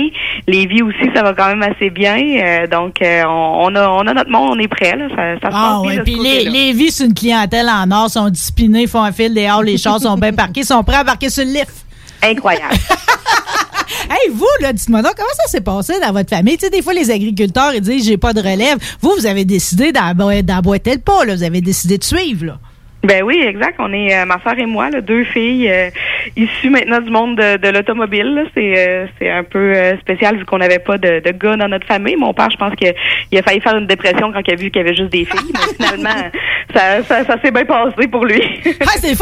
Lévis aussi, ça va quand même assez bien. Euh, donc, euh, on, on a on a notre monde, on est prêt. Là. Ça, ça se Ah ce puis les vies, c'est une clientèle en or, sont disciplinés, font un fil dehors, les chars sont bien parqués, sont prêts à embarquer sur le lift. Incroyable. hey, vous, là, dites-moi donc, comment ça s'est passé dans votre famille? Tu sais, des fois, les agriculteurs, ils disent, j'ai pas de relève. Vous, vous avez décidé d'emboîter le pas, là. Vous avez décidé de suivre, là. Ben oui, exact. On est euh, ma soeur et moi, là, deux filles euh, issues maintenant du monde de, de l'automobile. C'est euh, c'est un peu spécial vu qu'on n'avait pas de, de gars dans notre famille. Mon père, je pense qu'il a- il a failli faire une dépression quand il a vu qu'il y avait juste des filles. Mais finalement, ça, ça, ça s'est bien passé pour lui. Ah, c'est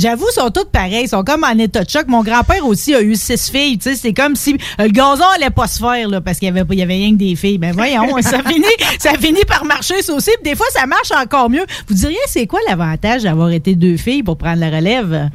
j'avoue, ils sont toutes pareils. Ils sont comme en état de choc. Mon grand-père aussi a eu six filles. Tu sais, c'est comme si le gazon allait pas se faire, là, parce qu'il y avait, pas- il y avait rien que des filles. Ben voyons, ça finit, ça finit par marcher, ça aussi. Puis des fois, ça marche encore mieux. Vous diriez, c'est quoi l'avantage d'avoir été deux filles pour prendre la relève?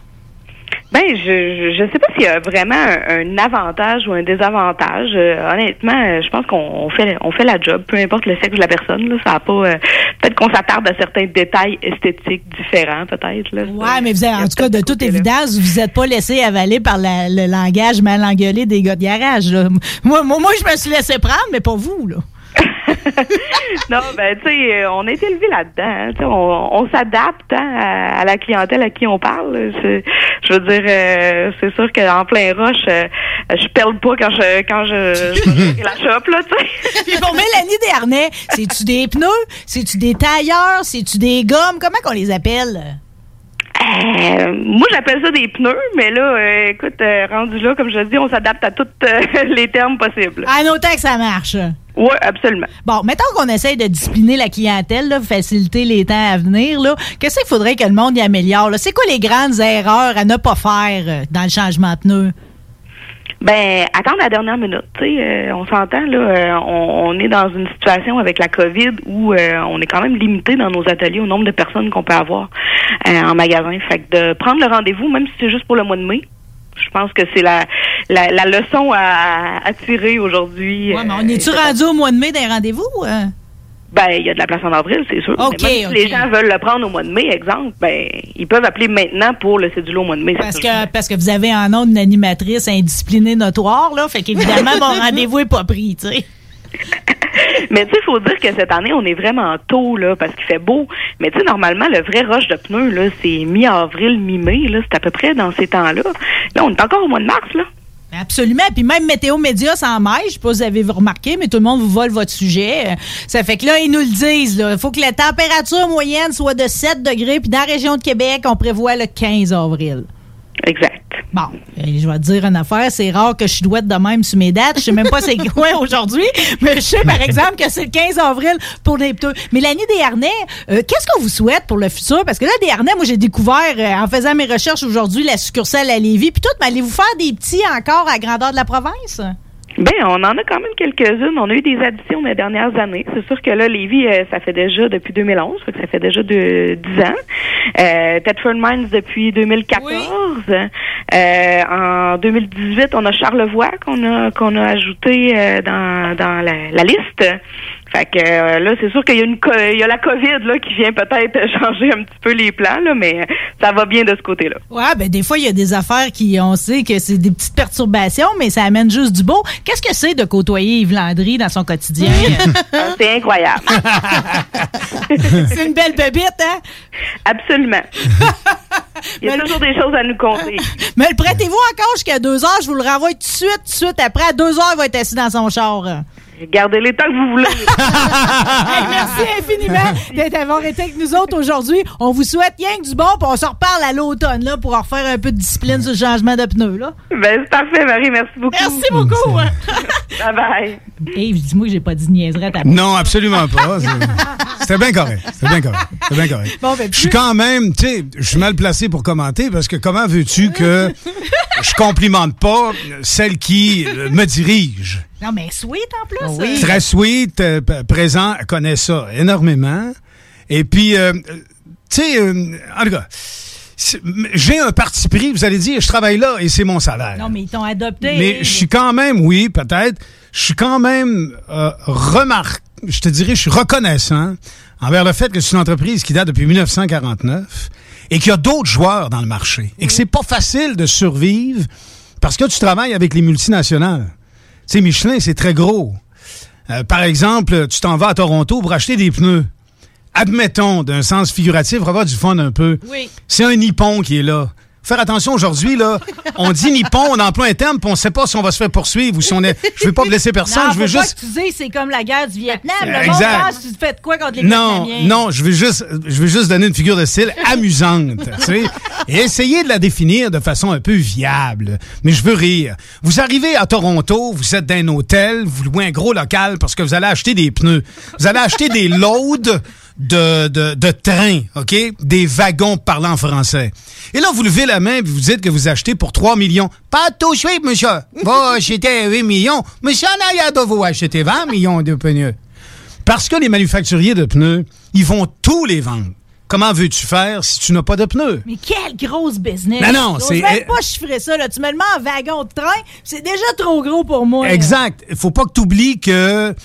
Ben, je, je sais pas s'il y a vraiment un, un avantage ou un désavantage. Euh, honnêtement, euh, je pense qu'on on fait on fait la job, peu importe le sexe de la personne. Là, ça a pas. euh, peut-être qu'on s'attarde à certains détails esthétiques différents, peut-être. Là. Ouais, mais vous avez, en tout cas, de toute évidence, vous vous êtes pas laissé avaler par la- le langage mal engueulé des gars de garage. là. Moi, moi, moi, je me suis laissé prendre, mais pas vous, là. non, ben, tu sais, on est élevé là-dedans. hein, on on s'adapte hein, à, à la clientèle à qui on parle. Je, je veux dire, euh, c'est sûr qu'en plein rush, euh, je perle pas quand je quand je, la shop, là, tu sais. Puis pour Mélanie Desharnais, c'est-tu des pneus? C'est-tu des tailleurs? C'est-tu des gommes? Comment qu'on les appelle? Euh, moi, j'appelle ça des pneus, mais là, euh, écoute, euh, rendu là, comme je dis, on s'adapte à tous les termes possibles. À noter que ça marche. Oui, absolument. Bon, mettons qu'on essaye de discipliner la clientèle, là, faciliter les temps à venir. là. Qu'est-ce qu'il faudrait que le monde y améliore? C'est quoi les grandes erreurs à ne pas faire euh, dans le changement de pneus? Ben, attendre la dernière minute. Tu sais, euh, on s'entend là, euh, on, on est dans une situation avec la COVID où euh, on est quand même limité dans nos ateliers au nombre de personnes qu'on peut avoir en magasin. Fait que de prendre le rendez-vous, même si c'est juste pour le mois de mai. Je pense que c'est la, la, la leçon à, à tirer aujourd'hui. Ouais, mais on Euh, est-tu rendu au mois de mai des rendez-vous? euh? Ben, il y a de la place en avril, c'est sûr. OK, Mais même si les gens veulent le prendre au mois de mai, exemple, ben, ils peuvent appeler maintenant pour le cédule au mois de mai. Parce que, parce que vous avez en nom une animatrice indisciplinée notoire, là. Fait qu'évidemment, mon rendez-vous est pas pris, tu sais. Mais tu sais, il faut dire que cette année, on est vraiment tôt, là, parce qu'il fait beau. Mais tu sais, normalement, le vrai rush de pneus, là, c'est mi-avril, mi-mai, là. C'est à peu près dans ces temps-là. Là, on est encore au mois de mars, là. Absolument. Puis même Météo Média s'en mêle. Je sais pas si vous avez remarqué, mais tout le monde vous vole votre sujet. Euh, Ça fait que là, ils nous le disent. Il faut que la température moyenne soit de 7 degrés. Puis dans la région de Québec, on prévoit le 15 avril. Exact. Bon, euh, je vais te dire une affaire. C'est rare que je dois être de même sur mes dates. Je sais même pas c'est quoi aujourd'hui, mais je sais par exemple que c'est le 15 avril pour les pneus. Mélanie Desharnais, euh, qu'est-ce qu'on vous souhaite pour le futur? Parce que là, Desharnais, moi, j'ai découvert euh, en faisant mes recherches aujourd'hui la succursale à Lévis. Puis tout, mais allez-vous faire des petits encore à grandeur de la province? Ben, on en a quand même quelques-unes. On a eu des additions les dernières années. C'est sûr que là, Lévis, euh, ça fait déjà depuis 2011, fait que ça fait déjà de 10 ans. Euh, Thetford Mines depuis 2014. Euh, en 2018, on a Charlevoix qu'on a qu'on a ajouté euh, dans, dans la, la liste. Fait que euh, là, c'est sûr qu'il y a une il y a la COVID là qui vient peut-être changer un petit peu les plans là, mais ça va bien de ce côté-là. Ouais, ben des fois, il y a des affaires qui, on sait que c'est des petites perturbations, mais ça amène juste du beau. Qu'est-ce que c'est de côtoyer Yves Landry dans son quotidien? Ah, c'est incroyable. c'est une belle bébite, hein? Absolument. Il y a toujours des choses à nous conter. Mais le prêtez-vous encore jusqu'à deux heures, je vous le renvoie tout de suite, tout de suite. Après, à deux heures, il va être assis dans son char. Gardez-les tant que vous voulez. Hey, merci infiniment d'avoir été avec nous autres aujourd'hui. On vous souhaite rien que du bon, puis on se reparle à l'automne là, pour en refaire un peu de discipline sur le changement de pneus. Là. Ben, c'est parfait, Marie. Merci beaucoup. Merci beaucoup. bye bye. Hey, dis-moi que j'ai pas dit niaiserie à ta Non, absolument pas. C'est- C'était bien correct. C'était bien correct. C'était bien correct. Bon, ben, Je suis quand même, tu sais, je suis mal placé pour commenter parce que comment veux-tu que je complimente pas celle qui me dirige? Non, mais sweet en plus. Très sweet, euh, présent, elle connaît ça énormément. Et puis, euh, tu sais, euh, en tout cas, j'ai un parti pris, vous allez dire, je travaille là et c'est mon salaire. Non, mais ils t'ont adopté. Mais je suis quand même, oui, peut-être, je suis quand même euh, remarque, je te dirais, je suis reconnaissant envers le fait que c'est une entreprise qui date depuis 1949 et qu'il y a d'autres joueurs dans le marché et que c'est pas facile de survivre parce que tu travailles avec les multinationales. Sais, Michelin, c'est très gros. Euh, par exemple, tu t'en vas à Toronto pour acheter des pneus. Admettons, d'un sens figuratif, on va avoir du fun un peu. Oui. C'est un Nippon qui est là. Faire attention aujourd'hui, là. On dit Nippon, on emploie un terme, puis on sait pas si on va se faire poursuivre ou si on est. Je veux pas blesser personne, non, je veux juste. c'est comme la guerre du Vietnam. Le monde Exact. pense que tu fais de quoi contre les Non, Vietnamiens. non, je veux juste, je veux juste donner une figure de style amusante, tu sais, et essayer de la définir de façon un peu viable. Mais je veux rire. Vous arrivez à Toronto, vous êtes dans un hôtel, vous louez un gros local parce que vous allez acheter des pneus. Vous allez acheter des loads de, de, de trains, OK? Des wagons parlant français. Et là, vous levez la main et vous dites que vous achetez pour 3 millions. Pas tout de suite, monsieur. Va acheter 8 millions. Monsieur, en a de vous acheter 20 millions de pneus. Parce que les manufacturiers de pneus, ils vont tous les vendre. Comment veux-tu faire si tu n'as pas de pneus? Mais quelle grosse business! Non, non, c'est- même pas chiffrer ça. Là. Tu me le mets en wagon de train, c'est déjà trop gros pour moi. là. Exact. Il faut pas que tu oublies que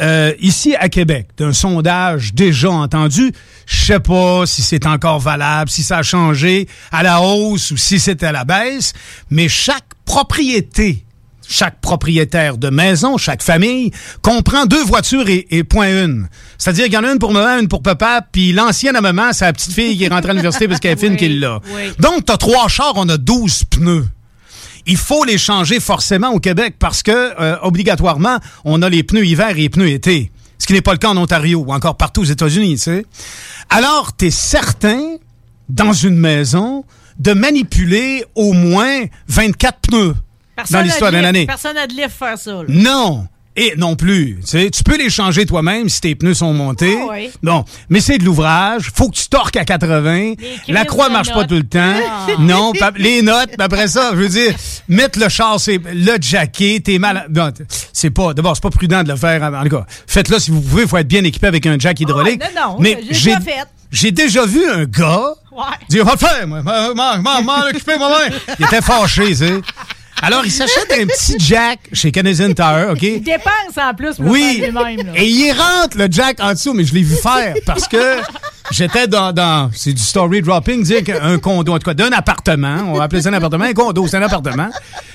euh, ici à Québec, d'un sondage déjà entendu, je sais pas si c'est encore valable, si ça a changé à la hausse ou si c'est à la baisse, mais chaque propriété, chaque propriétaire de maison, chaque famille comprend deux voitures et, et point une. C'est-à-dire qu'il y en a une pour maman, une pour papa, puis l'ancienne à maman, c'est la petite fille qui est rentrée à l'université parce qu'elle est fine qu'il l'a. oui. Donc, t'as trois chars, on a 12 pneus il faut les changer forcément au Québec parce que, euh, obligatoirement, on a les pneus hiver et les pneus été. Ce qui n'est pas le cas en Ontario ou encore partout aux États-Unis, tu sais. Alors, tu es certain, dans une maison, de manipuler au moins 24 pneus Personne dans l'histoire de d'une lift- année. Personne n'a de livre faire ça. là. Non. Et non plus. Tu, sais, tu peux les changer toi-même si tes pneus sont montés. Ah oui. Non. Mais c'est de l'ouvrage. Faut que tu torques à 80. La croix marche pas tout le temps. Ah. Non. les notes. après ça, je veux dire, mettre le char, c'est le jacket. T'es mal. Non, c'est pas. D'abord, c'est pas prudent de le faire. En tout cas, faites-le si vous pouvez. Faut être bien équipé avec un jack hydraulique. Ah, non, non, Mais j'ai j'ai déjà fait. j'ai déjà vu un gars Ouais. dire, va le faire, moi. M'en occuper moi-même. Il était fâché, tu sais. Alors, il s'achète un petit jack chez Canadian Tire, OK? Il dépense en plus pour Oui. là. Et il rentre le jack en dessous, mais je l'ai vu faire parce que j'étais dans, dans c'est du story dropping, dire qu'un condo, en tout cas d'un appartement, on va appeler ça un appartement, un condo, c'est un appartement.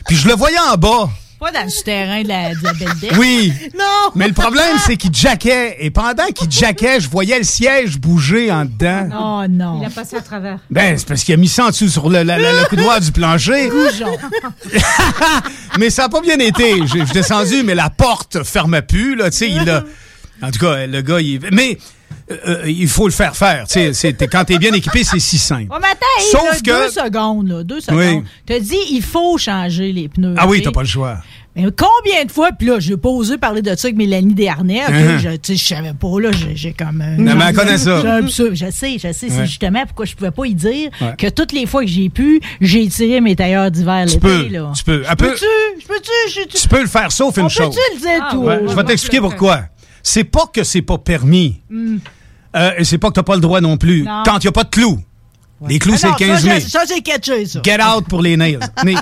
Puis je le voyais en bas. Pas dans le souterrain de la, de la belle Deck. Oui. Non. Mais le problème, c'est qu'il jackait. Et pendant qu'il jackait, je voyais le siège bouger en dedans. Oh non. Il a passé à travers. Ben, c'est parce qu'il a mis ça en dessous sur le, la- la- le coudoir du plancher. Mais ça n'a pas bien été. J'ai j'ai descendu, mais la porte fermait plus, là, tu sais, il a... En tout cas, le gars, il... Mais euh, euh, il faut le faire faire, tu sais. c'est- t'es- Quand t'es bien équipé, c'est si simple. Mais attends, hey, Sauf là, que- deux secondes, là, deux secondes. Oui. T'as dit, il faut changer les pneus. Ah oui, t'as pas le choix. Mais combien de fois, puis là, j'ai pas osé parler de ça avec Mélanie ok? Uh-huh. Je, tu sais, je savais pas, là, j'ai j'ai comme... euh, Non, mais elle connaît ça. j'ai. Je sais, je sais, c'est justement pourquoi je pouvais pas y dire Ouais. que toutes les fois que j'ai pu, j'ai tiré mes tailleurs d'hiver Tu l'été, peux, là. tu peux. Je peux-tu? Je peux-tu? Je- Tu peux le faire sauf On une peut-tu chose. le dire, tout? Ouais, je vais t'expliquer pourquoi. C'est pas que c'est pas permis. Hmm. Euh, et c'est pas que t'as pas le droit non plus. Non. Quand il n'y a pas de clous. Les clous, Ah c'est non, 15 ça, 000. j'ai- Ça, j'ai catché, ça. Get out pour les nails. Mais,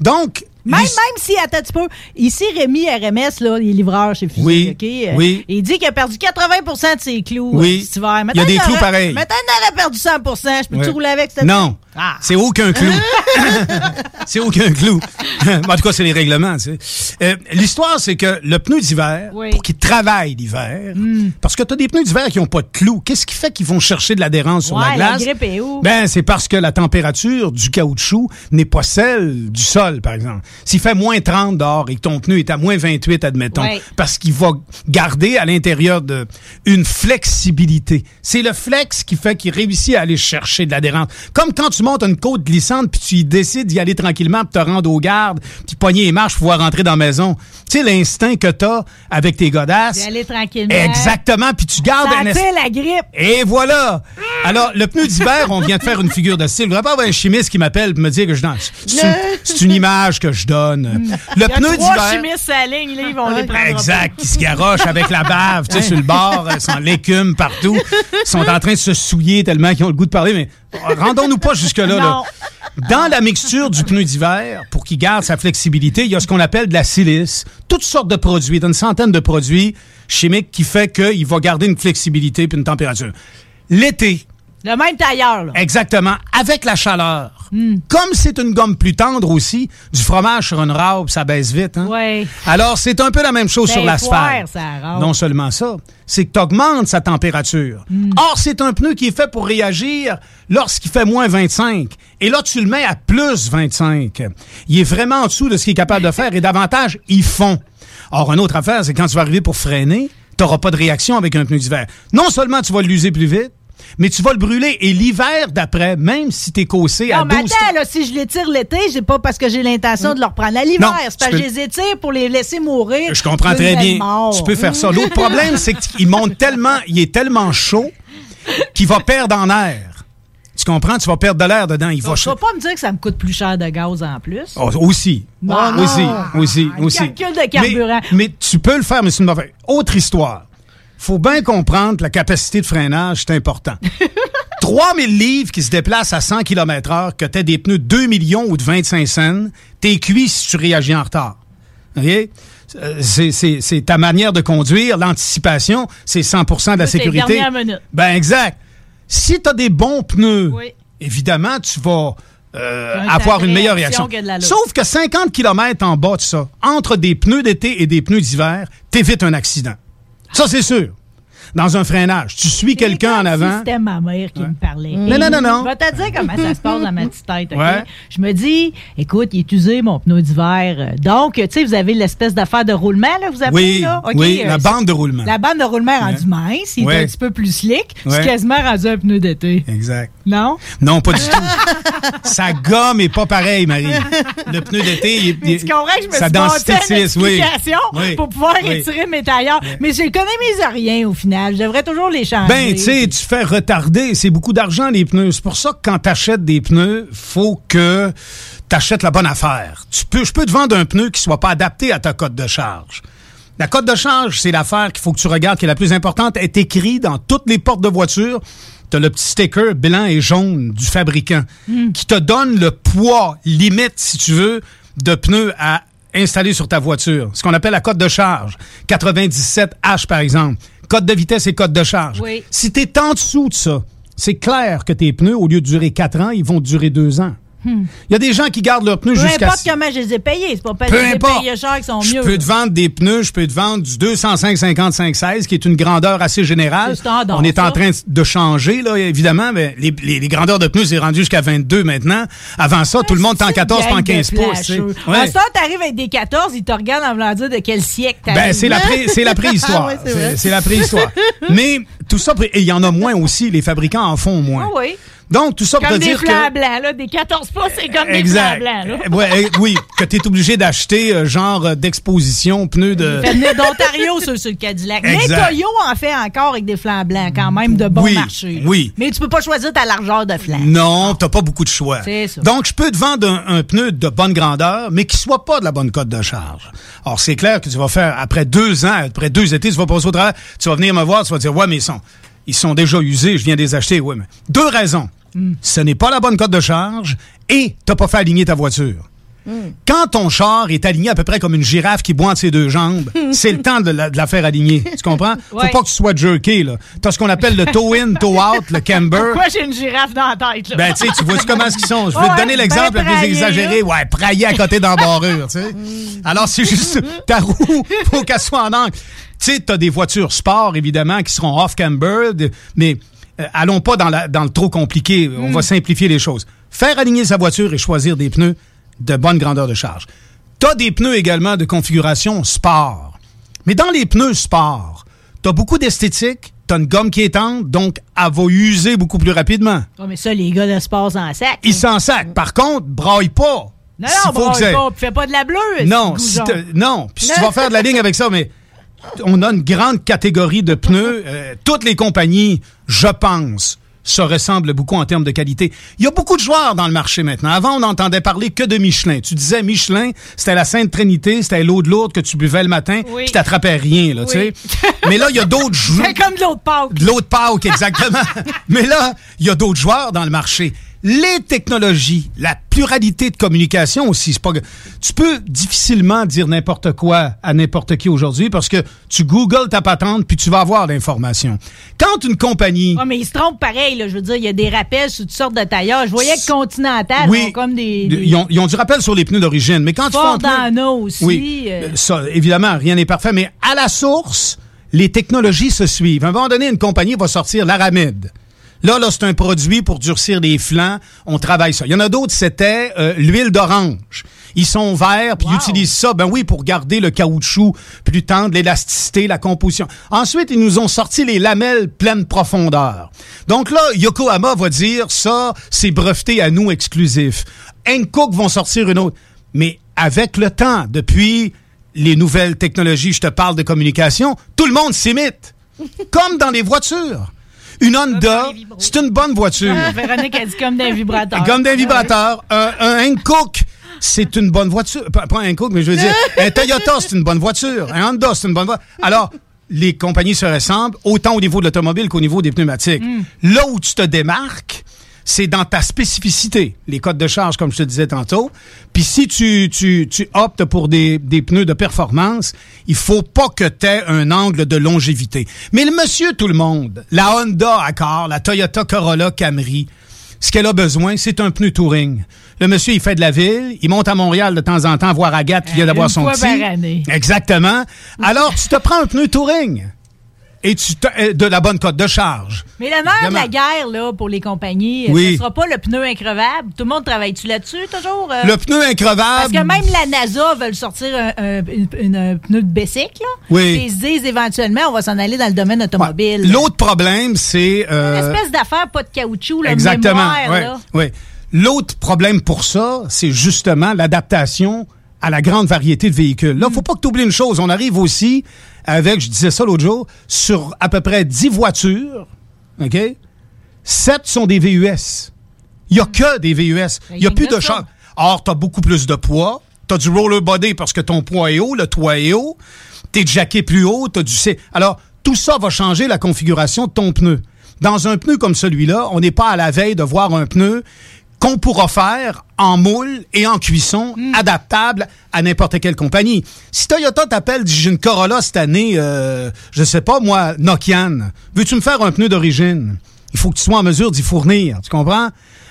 donc, Même, même si, attends un petit peu, ici, Rémi RMS, là, il est livreur chez Fusil, Oui, OK? Oui. Il dit qu'il a perdu 80% de ses clous Oui. euh, cet hiver. Il y a des clous pareils. Maintenant, il aurait perdu 100% Je peux-tu Ouais. rouler avec cette Non. Ah. C'est aucun clou. c'est aucun clou. en tout cas, c'est les règlements. tu sais. Euh, L'histoire, c'est que le pneu d'hiver, Oui. pour qu'il travaille l'hiver, Hmm. parce que tu as des pneus d'hiver qui n'ont pas de clous, qu'est-ce qui fait qu'ils vont chercher de l'adhérence sur la la glace? grippe est où? Ben, c'est parce que la température du caoutchouc n'est pas celle du sol, par exemple. S'il fait moins 30 dehors et que ton pneu est à moins 28, admettons, Ouais. parce qu'il va garder à l'intérieur de une flexibilité. C'est le flex qui fait qu'il réussit à aller chercher de l'adhérence. Comme quand tu montes une côte glissante puis tu y décides d'y aller tranquillement pour te rendre aux gardes, puis pogner les marches pour pouvoir rentrer dans la maison. Tu sais, l'instinct que t'as avec tes godasses. D'y aller tranquillement. Exactement, puis tu gardes Ça un la grippe. et voilà! Alors, le pneu d'hiver, on vient de faire une figure de style. Il ne pas avoir un chimiste qui m'appelle pour me dire que je donne. C'est une, image que je donne. Il Le y a pneu trois d'hiver. chimistes à la ligne, là, ils vont les prendre. Exact, qui se garochent avec la bave, tu sais, sur le bord, euh, sans l'écume partout. Ils sont en train de se souiller tellement qu'ils ont le goût de parler, mais euh, rendons-nous pas jusque-là. là. Non. Dans la mixture du pneu d'hiver, pour qu'il garde sa flexibilité, il y a ce qu'on appelle de la silice. Toutes sortes de produits, d'une centaine de produits chimiques qui fait qu'il va garder une flexibilité puis une température. L'été, Le même tailleur, là. Exactement, avec la chaleur. Hmm. Comme c'est une gomme plus tendre aussi, du fromage sur une râpe, ça baisse vite. Hein? Ouais. Alors, c'est un peu la même chose Ben, sur l'asphalte. Non seulement ça, c'est que tu augmentes sa température. Hmm. Or, c'est un pneu qui est fait pour réagir lorsqu'il fait moins 25. Et là, tu le mets à plus 25. Il est vraiment en dessous de ce qu'il est capable de faire et davantage, il fond. Or, une autre affaire, c'est quand tu vas arriver pour freiner, tu n'auras pas de réaction avec un pneu d'hiver. Non seulement tu vas l'user plus vite, mais tu vas le brûler. Et l'hiver d'après, même si t'es cassé à Non, mais 12... attends, là, si je les tire l'été, c'est pas parce que j'ai l'intention de leur prendre à Non, l'hiver. C'est parce que je les étire pour les laisser mourir. Je comprends très bien. Tu peux faire ça. L'autre problème, c'est qu'il monte tellement, il est tellement chaud qu'il va perdre en air. Tu comprends? Tu vas perdre de l'air dedans. Il va Tu vas pas me dire que ça me coûte plus cher de gaz en plus. Oh, aussi. Non. aussi, aussi, Un aussi. calcul de carburant. Mais, mais tu peux le faire, mais c'est une mauvaise. Autre histoire. Faut bien comprendre que la capacité de freinage, c'est important. 3000 livres qui se déplacent à 100 km heure, que t'aies des pneus de 2 millions ou de 25 cents, t'es cuit si tu réagis en retard. Euh, C'est, ta manière de conduire, l'anticipation, c'est 100% de la sécurité. Ben exact. Si tu as des bons pneus, Oui. évidemment, tu vas euh, avoir une meilleure réaction que. Sauf que 50 km en bas de ça, entre des pneus d'été et des pneus d'hiver, t'évites un accident. Ça, c'est sûr. Dans un freinage, tu suis quelqu'un en avant. C'était ma mère qui me parlait. Non, non, non, non. Je vais te dire comment ça se passe dans ma petite tête. OK? Ouais. Je me dis, écoute, il est usé mon pneu d'hiver. Donc, tu sais, vous avez l'espèce d'affaire de roulement, là, vous appelez, Oui, là? OK, oui, euh, la bande de roulement. La bande de roulement est rendue Ouais. mince, il est un petit peu plus slick. Ouais. C'est quasiment rendu un pneu d'été. Exact. Non? Non, pas du tout. Sa gomme est pas pareille, Marie. Le pneu d'été, il tu comprends que je me sa suis densité de oui. Oui. pour pouvoir Oui. retirer mes tailleurs. Mais j'économise rien au final. Je devrais toujours les changer. Ben, tu sais, tu fais retarder. C'est beaucoup d'argent, les pneus. C'est pour ça que quand t'achètes des pneus, faut que t'achètes la bonne affaire. Tu peux, je peux te vendre un pneu qui soit pas adapté à ta cote de charge. La cote de charge, c'est l'affaire qu'il faut que tu regardes qui est la plus importante. Est écrite dans toutes les portes de voiture. T'as le petit sticker blanc et jaune du fabricant qui te donne le poids limite, si tu veux, de pneus à installer sur ta voiture. Ce qu'on appelle la cote de charge. 97H, par exemple. Code de vitesse et code de charge. Oui. Si tu es en dessous de ça, c'est clair que tes pneus, au lieu de durer 4 ans, ils vont durer 2 ans. Hmm. Il y a des gens qui gardent leurs pneus Peu jusqu'à... importe comment je les ai payés. C'est pas parce Peu que je les importe. payés cher qu'ils sont Je mieux. peux te vendre des pneus, je peux te vendre du 205 55 16 qui est une grandeur assez générale. Standard, On est en ça. train de changer là évidemment, mais les, les- les grandeurs de pneus c'est rendu jusqu'à 22 maintenant. Avant ça, tout le monde est en 14 pas en 15 pouces. Ouais. En ça, t'arrives avec des 14, ils te regardent en voulant dire de quel siècle t'arrives. Ben, c'est la, pré- c'est la préhistoire. Ah ouais, c'est la préhistoire. Mais tout ça, pré- et il y en a moins aussi. Les fabricants en font moins. Ah oui. Donc, tout ça pour Comme te des dire que... flancs blancs, là. Des 14 pouces, c'est comme Exact. des flancs blancs, là. Ouais, euh, oui, que tu es obligé d'acheter euh, genre euh, d'exposition, pneus de... Venir d'Ontario, sur, sur le Cadillac. Mais Exact. Toyo en fait encore avec des flancs blancs, quand même, de bon Oui, marché. oui. Mais tu peux pas choisir ta largeur de flanc. Non, t'as pas beaucoup de choix. C'est ça. Donc, je peux te vendre un, un pneu de bonne grandeur, mais qui soit pas de la bonne cote de charge. Alors, c'est clair que tu vas faire, après deux ans, après deux étés, tu vas passer au travail, tu vas venir me voir, tu vas dire, ouais, mais ils sont, ils sont déjà usés, je viens de les acheter. Ouais, mais deux raisons. Hmm. Ce n'est pas la bonne cote de charge et t'as pas fait aligner ta voiture. Quand ton char est aligné à peu près comme une girafe qui boit de ses deux jambes, c'est le temps de la, de la faire aligner. Tu comprends? Faut Ouais. pas que tu sois jerké, là. T'as ce qu'on appelle le toe-in, toe-out, le camber. Pourquoi j'ai une girafe dans la tête, là? Ben, tu sais, tu vois comment qu'ils sont. Je vais Ouais, te donner ben l'exemple le plus exagéré. Ouais, praillé à côté d'embarrure, tu sais. Alors, c'est juste, ta roue, faut qu'elle soit en angle. Tu sais, t'as des voitures sport, évidemment, qui seront off-camber, mais euh, allons pas dans, la, dans le trop compliqué. On va simplifier les choses. Faire aligner sa voiture et choisir des pneus de bonne grandeur de charge. T'as des pneus également de configuration sport. Mais dans les pneus sport, t'as beaucoup d'esthétique, t'as une gomme qui est tendre, donc elle va user beaucoup plus rapidement. Oh, mais ça, les gars de sport en sac. Il s'en sac. Par contre, braille pas. Non, non, braille pas, puis fais pas de la bleue. Non, si non. Puis si tu vas faire de la ligne avec ça, mais on a une grande catégorie de pneus. Euh, toutes les compagnies, je pense, se ressemblent beaucoup en termes de qualité. Il y a beaucoup de joueurs dans le marché maintenant. Avant, on n'entendait parler que de Michelin. Tu disais Michelin, c'était la Sainte Trinité, c'était l'eau de lourde que tu buvais le matin, Oui. puis t'attrapais rien, là, tu sais. Mais là, il y a d'autres joueurs. C'est comme de l'autre Pâques. De l'eau de Pâques, exactement. Mais là, il y a d'autres joueurs dans le marché. Les technologies, la pluralité de communication aussi. Pas... Tu peux difficilement dire n'importe quoi à n'importe qui aujourd'hui parce que tu googles ta patente puis tu vas avoir l'information. Quand une compagnie... Ouais, mais ils se trompent pareil, là. Je veux dire, il y a des rappels sur toutes sortes de tailleurs. Je voyais que Continental Oui. ont comme des. des Ils ont, ils ont du rappel sur les pneus d'origine, mais quand tu fais un Ford pneu- aussi. Oui, Euh, ça, évidemment, rien n'est parfait, mais à la source, les technologies se suivent. À un moment donné, une compagnie va sortir l'aramide. Là, là, c'est un produit pour durcir les flancs. On travaille ça. Il y en a d'autres, c'était euh, l'huile d'orange. Ils sont verts, puis ils utilisent ça, ben oui, pour garder le caoutchouc plus tendre, l'élasticité, la composition. Ensuite, ils nous ont sorti les lamelles pleine profondeur. Donc là, Yokohama va dire, ça, c'est breveté à nous exclusif. Hankook vont sortir une autre. Mais avec le temps, depuis les nouvelles technologies, je te parle de communication, tout le monde s'imite. Comme dans les voitures. Une Honda, c'est une bonne voiture. Ah, Véronique a dit comme d'un vibrateur. Comme d'un vibrateur. Un, un Hankook, c'est une bonne voiture. Pas, un Hankook, mais je veux dire, un Toyota, c'est une bonne voiture. Un Honda, c'est une bonne voiture. Alors, les compagnies se ressemblent autant au niveau de l'automobile qu'au niveau des pneumatiques. Là où tu te démarques, c'est dans ta spécificité, les codes de charge, comme je te disais tantôt. Puis si tu, tu, tu optes pour des, des pneus de performance, il faut pas que tu aies un angle de longévité. Mais le monsieur tout le monde, la Honda Accord, la Toyota Corolla Camry, ce qu'elle a besoin, c'est un pneu touring. Le monsieur, il fait de la ville, il monte à Montréal de temps en temps voir Agathe qui vient d'avoir une son petit. par année. Exactement. Alors, tu te prends un pneu touring et tu euh, de la bonne cote de charge. Mais le nerf de la guerre, là, pour les compagnies, Oui. ce sera pas le pneu increvable? Tout le monde travaille-tu là-dessus, toujours? euh? Le pneu increvable. Parce que même la NASA veut sortir un, un- une- une- un pneu de bicycle, là. Oui. Puis Ils se disent éventuellement, on va s'en aller dans le domaine automobile. L'autre problème, c'est... euh, Une espèce d'affaire, pas de caoutchouc, le Exactement. mémoire, ouais, là. ouais. L'autre problème pour ça, c'est justement l'adaptation à la grande variété de véhicules. Là, faut pas que tu oublies une chose. On arrive aussi avec, je disais ça l'autre jour, sur à peu près 10 voitures, OK? 7 sont des VUS. Il y a que des VUS. Il y a plus de char. Or, tu as beaucoup plus de poids. Tu as du roller body parce que ton poids est haut, le toit est haut. T'es jacké plus haut, tu as du C. Alors, tout ça va changer la configuration de ton pneu. Dans un pneu comme celui-là, on n'est pas à la veille de voir un pneu qu'on pourra faire en moule et en cuisson, adaptable à n'importe quelle compagnie. Si Toyota t'appelle, j'ai une Corolla cette année, euh, je sais pas moi, Nokian, veux-tu me faire un pneu d'origine? Il faut que tu sois en mesure d'y fournir, tu comprends?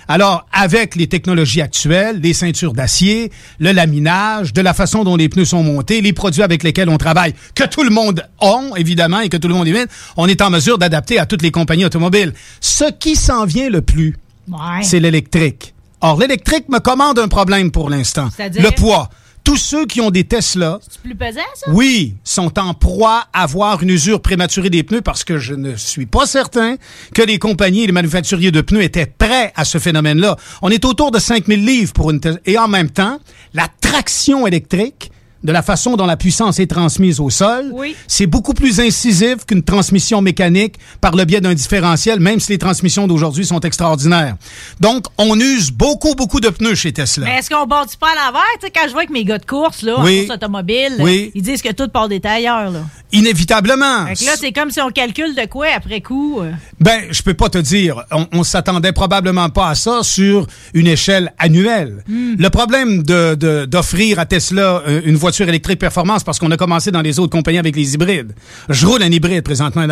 Alors, avec les technologies actuelles, les ceintures d'acier, le laminage, de la façon dont les pneus sont montés, les produits avec lesquels on travaille, que tout le monde a, évidemment, et que tout le monde évite, on est en mesure d'adapter à toutes les compagnies automobiles. Ce qui s'en vient le plus, Ouais. c'est l'électrique. Or, l'électrique me commande un problème pour l'instant. Le poids. tous ceux qui ont des Tesla, C'est plus pesant, ça? oui, sont en proie à avoir une usure prématurée des pneus parce que je ne suis pas certain que les compagnies et les manufacturiers de pneus étaient prêts à ce phénomène-là. On est autour de 5000 livres pour une Tesla. Et en même temps, la traction électrique, de la façon dont la puissance est transmise au sol, Oui. c'est beaucoup plus incisif qu'une transmission mécanique par le biais d'un différentiel, même si les transmissions d'aujourd'hui sont extraordinaires. Donc, on use beaucoup, beaucoup de pneus chez Tesla. Mais est-ce qu'on bâtit pas à l'envers? Tu sais, quand je vois que mes gars de course, là, Oui. en course automobile, Oui. ils disent que tout part des tailleurs, là. Inévitablement. Fait que là, c'est comme si on calcule de quoi après coup. euh. Ben, je peux pas te dire. On, on s'attendait probablement pas à ça sur une échelle annuelle. Hmm. Le problème de- de- d'offrir à Tesla euh, une voiture électrique performance, parce qu'on a commencé dans les autres compagnies avec les hybrides. Je roule un hybride présentement, un-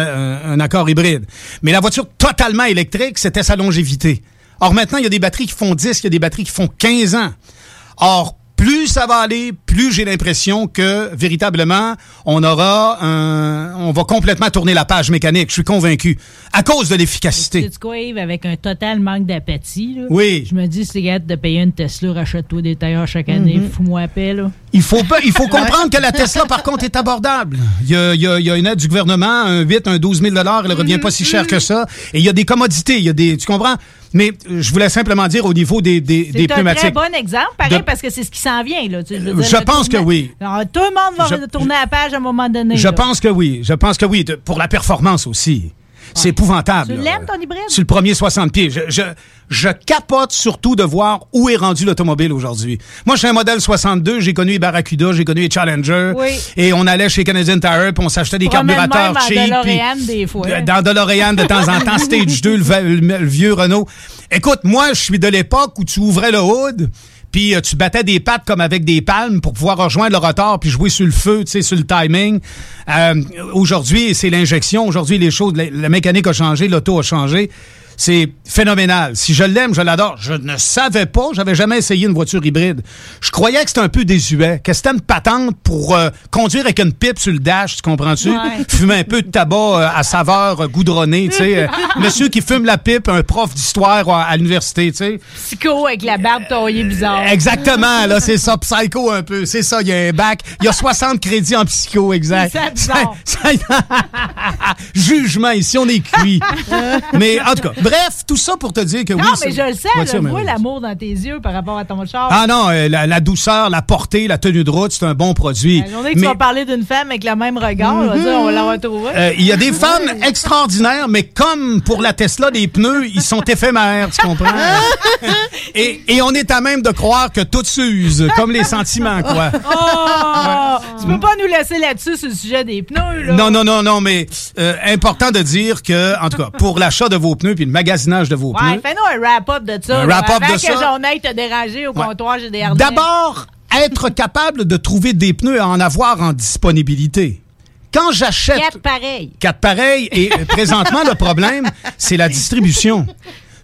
un accord hybride. Mais la voiture totalement électrique, c'était sa longévité. Or maintenant, il y a des batteries qui font 10, il y a des batteries qui font 15 ans. Or, plus ça va aller, plus j'ai l'impression que véritablement on aura un, on va complètement tourner la page mécanique. Je suis convaincu à cause de l'efficacité. Tu quoi, Yves, avec un total manque d'appétit, là. Oui. Je me dis, c'est gars de payer une Tesla, rachète-toi des tailleurs chaque année, Mhm. fous-moi la paix, là. Il faut pas, il faut comprendre que la Tesla par contre est abordable. Il y a, il y a- il y a une aide du gouvernement, un 8, un 12 000 dollars, elle revient pas si cher que ça. Et il y a des commodités, il y a des, tu comprends? Mais euh, je voulais simplement dire au niveau des, des, des C'est un pneumatiques. très bon exemple, pareil, De- parce que c'est ce qui s'en vient, là. Tu dire, Je le pense que oui. Alors, tout le monde va Je- tourner la page à un moment donné. Je là. pense que oui. Je pense que oui. De- pour la performance aussi. C'est épouvantable. Tu l'aimes, ton hybride? Sur le premier 60 pieds. Je, je, je capote surtout de voir où est rendu l'automobile aujourd'hui. Moi, je suis un modèle 62. J'ai connu les Barracuda, j'ai connu les Challenger. Oui. Et on allait chez Canadian Tire puis on s'achetait des Promène carburateurs même cheap. DeLorean puis- des fois. Dans DeLorean de temps en temps, Stage 2, le, va- le- le vieux Renault. Écoute, moi, je suis de l'époque où tu ouvrais le hood puis euh, tu battais des pattes comme avec des palmes pour pouvoir rejoindre le rotor puis jouer sur le feu, tu sais, sur le timing. Euh, aujourd'hui, c'est l'injection. Aujourd'hui, les choses, la mécanique a changé, l'auto a changé. C'est phénoménal. Si je l'aime, je l'adore. Je ne savais pas, j'avais jamais essayé une voiture hybride. Je croyais que c'était un peu désuet, que c'était une patente pour euh, conduire avec une pipe sur le dash, tu comprends-tu? Ouais. Fumer un peu de tabac euh, à saveur euh, goudronnée, tu sais. Monsieur qui fume la pipe, un prof d'histoire à, à l'université, tu sais. Psycho avec la barbe taillée bizarre. Exactement, là, c'est ça, psycho un peu. C'est ça, il y a un bac. Il y a 60 crédits en psycho, exact. Jugement, ici, on est cuit. mais en tout cas, bref, tout ça pour te dire que non, oui. mais c'est- je le sais, voiture je vois l'amour dans tes yeux par rapport à ton char. Ah non, euh, la, la douceur, la portée, la tenue de route, c'est un bon produit. La journée que tu Mais- vas parler d'une femme avec le même regard, on va dire, on va l'avoir trouvé. Euh, Il y a des femmes extraordinaires, mais comme pour la Tesla, les pneus, ils sont éphémères, tu comprends? et, et on est à même de croire que tout s'use, comme les sentiments, quoi. Oh! Tu peux pas nous laisser là-dessus sur le sujet des pneus, là. Non, non, non, non, mais euh, important de dire que, en tout cas, pour l'achat de vos pneus puis le magasinage de vos Ouais, pneus, fais-nous un wrap-up de ça. Un wrap-up de que ça. j'en aille te déranger au Ouais. comptoir, harnais. D'abord, être capable de trouver des pneus à en avoir en disponibilité. Quand j'achète Quatre pareils. quatre pareils, et euh, présentement, le problème, c'est la distribution.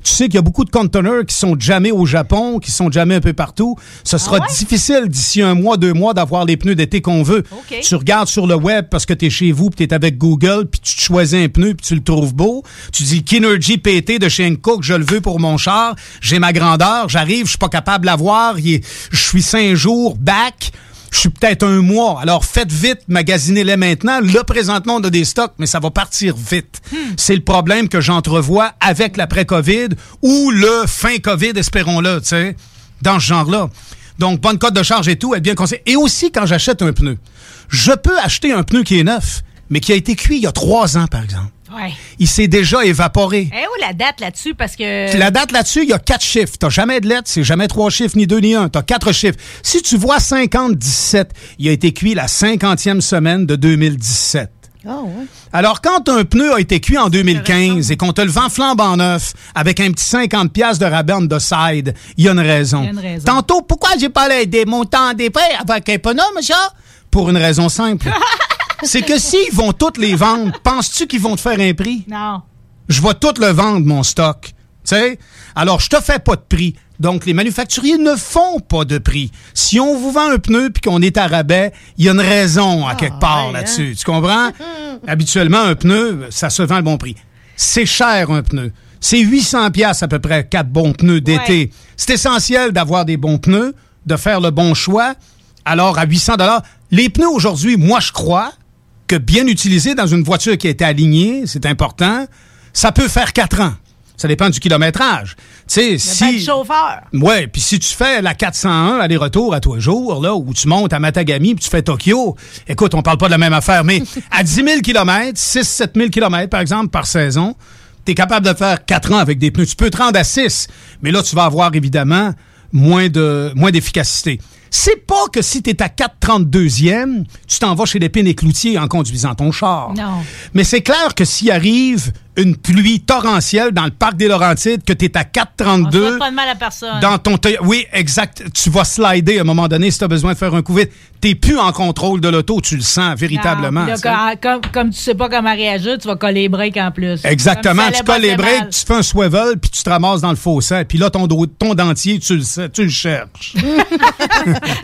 Tu sais qu'il y a beaucoup de conteneurs qui sont jamais au Japon, qui sont jamais un peu partout. Ce sera difficile d'ici un mois, deux mois d'avoir les pneus d'été qu'on veut. Tu regardes sur le web parce que tu es chez vous, puis tu es avec Google, puis tu te choisis un pneu, puis tu le trouves beau. Tu dis Kinergy PT de chez Hankook, je le veux pour mon char. J'ai ma grandeur, j'arrive, je suis pas capable de l'avoir. Je suis cinq jours back. Je suis peut-être un mois. Alors faites vite, magasinez-les maintenant. Là, présentement, on a des stocks, mais ça va partir vite. C'est le problème que j'entrevois avec l'après-COVID ou le fin COVID, espérons-le, tu sais, dans ce genre-là. Donc, bonne cote de charge et tout, être bien conseillé. Et aussi, quand j'achète un pneu, je peux acheter un pneu qui est neuf, mais qui a été cuit il y a trois ans, par exemple. Ouais. Il s'est déjà évaporé. Eh où la date là-dessus? Parce que. La date là-dessus, il y a quatre chiffres. T'as jamais de lettres, c'est jamais trois chiffres, ni deux, ni un. T'as quatre chiffres. Si tu vois 50-17, il a été cuit la 50e semaine de 2017. Alors, quand un pneu a été cuit en 2015 et qu'on te le vend flambant neuf avec un petit 50 pièces de on the side, il y a une raison. Il y a une raison. Tantôt, pourquoi j'ai parlé des montants des prêts avec un pneu, monsieur? Pour une raison simple. C'est que s'ils vont toutes les vendre, penses-tu qu'ils vont te faire un prix? Non. je vais tout le vendre, mon stock. Tu sais? Alors, je te fais pas de prix. Donc, les manufacturiers ne font pas de prix. Si on vous vend un pneu puis qu'on est à rabais, il y a une raison à quelque part là-dessus. Tu comprends? Habituellement, un pneu, ça se vend le bon prix. C'est cher, un pneu. C'est 800 pièces à peu près, quatre bons pneus d'été. Ouais. C'est essentiel d'avoir des bons pneus, de faire le bon choix alors à 800 Les pneus aujourd'hui, moi, je crois que bien utilisés dans une voiture qui a été alignée, c'est important, ça peut faire 4 ans. Ça dépend du kilométrage. Tu sais, si... Le chauffeur. Ouais, puis si tu fais la 401 aller-retour à tous les jours, là, où tu montes à Matagami puis tu fais Tokyo, écoute, on parle pas de la même affaire, mais à 10 000 km, 6-7 000 km, par exemple, par saison, tu es capable de faire 4 ans avec des pneus. Tu peux te rendre à 6, mais là, tu vas avoir évidemment moins de moins d'efficacité. C'est pas que si tu es à 4,32e, tu t'en vas chez l'épine et cloutier en conduisant ton char. Non. Mais c'est clair que s'il arrive une pluie torrentielle dans le parc des Laurentides, que tu es à On 4,32 souhaite pas de mal à personne. dans ton Toy- oui exact tu vas slider à un moment donné si tu as besoin de faire un coup vite t'es plus en contrôle de l'auto tu le sens véritablement Non, tu là, comme, comme, tu sais pas comment réagir, tu vas coller les breaks en plus. Exactement, si tu colles les breaks, tu fais un swivel, puis tu te ramasses dans le fossé. Puis là, ton, ton dentier, tu le, sais, tu le cherches.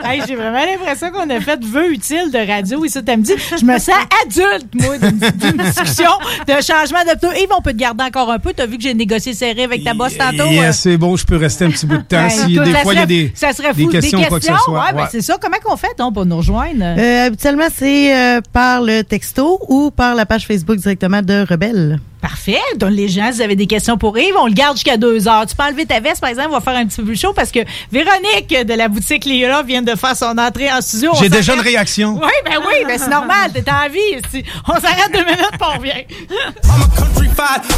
Hey, J'ai vraiment l'impression qu'on a fait vœu utile de radio ici samedi. Je me sens adulte, moi, d'une discussion de changement de. Yves, on peut te garder encore un peu. T'as vu que j'ai négocié serré avec ta boss tantôt? euh? Yes, c'est bon, je peux rester un petit bout de temps. Si des ça fois, il y a des, ça serait des fou. questions ou quoi que ce soit. Ouais, ben, Ouais. c'est ça. Comment qu'on fait, donc, pour nous rejoindre? Euh, habituellement, c'est euh, par le texto ou par la page Facebook directement de Rebelle. Parfait. Donc, les gens, si vous avez des questions pour Yves, on le garde jusqu'à deux heures. Tu peux enlever ta veste, par exemple, on va faire un petit peu plus chaud parce que Véronique de la boutique Léa vient de faire son entrée en studio. J'ai déjà une réaction. Oui, ben oui, ben c'est normal. T'es en vie. ici. On s'arrête deux minutes, puis on revient.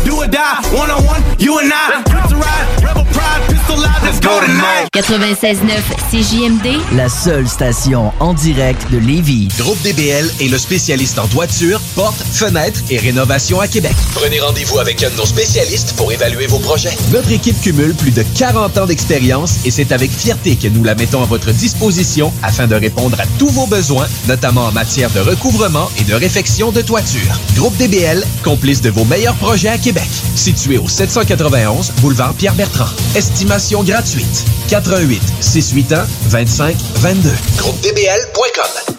Do or die, one on one, you and I. Prince of ride, rebel pride, pistol live, let's go tonight. 96.9 CJMD, La seule station en direct de Lévis. Groupe DBL est le spécialiste en toiture, portes, fenêtres et rénovation à Québec. Prenez rendez-vous avec un de nos spécialistes pour évaluer vos projets. Notre équipe cumule plus de 40 ans d'expérience et c'est avec fierté que nous la mettons à votre disposition afin de répondre à tous vos besoins, notamment en matière de recouvrement et de réfection de toiture. Groupe DBL, complice de vos meilleurs projets à Québec. Situé au 791 boulevard Pierre-Bertrand. Estimation gratuite. 88 681 25 22. GroupeDBL.com.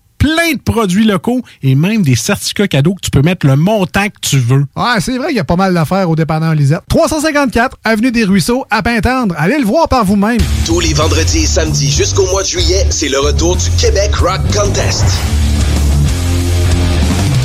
plein de produits locaux et même des certificats cadeaux que tu peux mettre le montant que tu veux. Ouais, c'est vrai qu'il y a pas mal d'affaires au dépanneur Lisette. 354 Avenue des Ruisseaux, à Pintendre. Allez le voir par vous-même. Tous les vendredis et samedis jusqu'au mois de juillet, c'est le retour du Québec Rock Contest.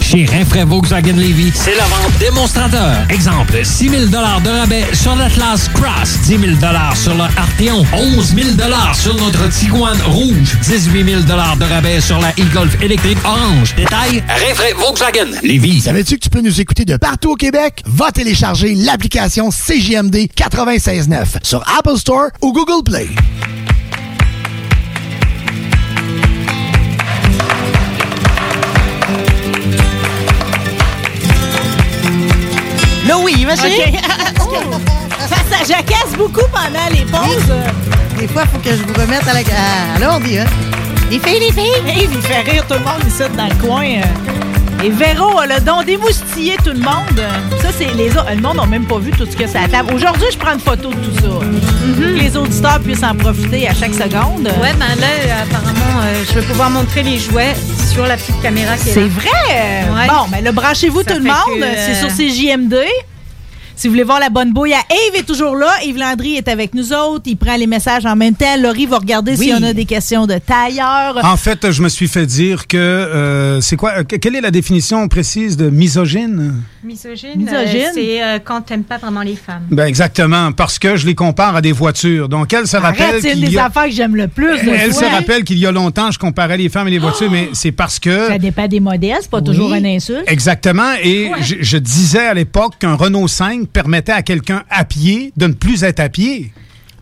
Chez Rinfraie Volkswagen Levy, c'est la vente démonstrateur. Exemple, 6 000 de rabais sur l'Atlas Cross, 10 000 sur le Arteon, 11 000 sur notre Tiguan Rouge, 18 000 de rabais sur la e-Golf électrique orange. Détail, Rinfraie Volkswagen Levy. Savais-tu que tu peux nous écouter de partout au Québec? Va télécharger l'application CJMD 96.9 sur Apple Store ou Google Play. Là, oui, ma chérie. OK. ça, ça jacasse beaucoup pendant les pauses. Des fois, il faut que je vous remette à la... à l'ordi, hein? Les filles, les filles. Hey, il fait rire tout le monde ici dans le coin. Euh. Et Véro a le don d'émoustiller tout le monde. Ça, c'est les autres. Le monde n'a même pas vu tout ce que ça a à table. Aujourd'hui, je prends une photo de tout ça. Pour que les auditeurs puissent en profiter à chaque seconde. Ouais, ben là, euh, apparemment, euh, je vais pouvoir montrer les jouets sur la petite caméra qui est là. C'est vrai! Ouais. Bon, mais là, branchez-vous Ça tout le fait monde. que, euh, C'est sur CJMD. Si vous voulez voir la bonne bouille, Yves est toujours là. Yves Landry est avec nous autres. Il prend les messages en même temps. Laurie va regarder Oui. s'il y en a des questions de tailleur. En fait, je me suis fait dire que euh, c'est quoi euh, que- Quelle est la définition précise de misogyne? Misogyne, Misogyne. euh, c'est euh, quand t'aimes pas vraiment les femmes. Ben exactement, parce que je les compare à des voitures. Donc elle se rappelle une qu'il des y a- affaires que j'aime le plus. elle se rappelle qu'il y a longtemps, je comparais les femmes et les voitures, mais c'est parce que Ça dépend des modèles, c'est pas toujours Oui. un insulte. Exactement. Et je, je disais à l'époque qu'un Renault 5 permettait à quelqu'un à pied de ne plus être à pied.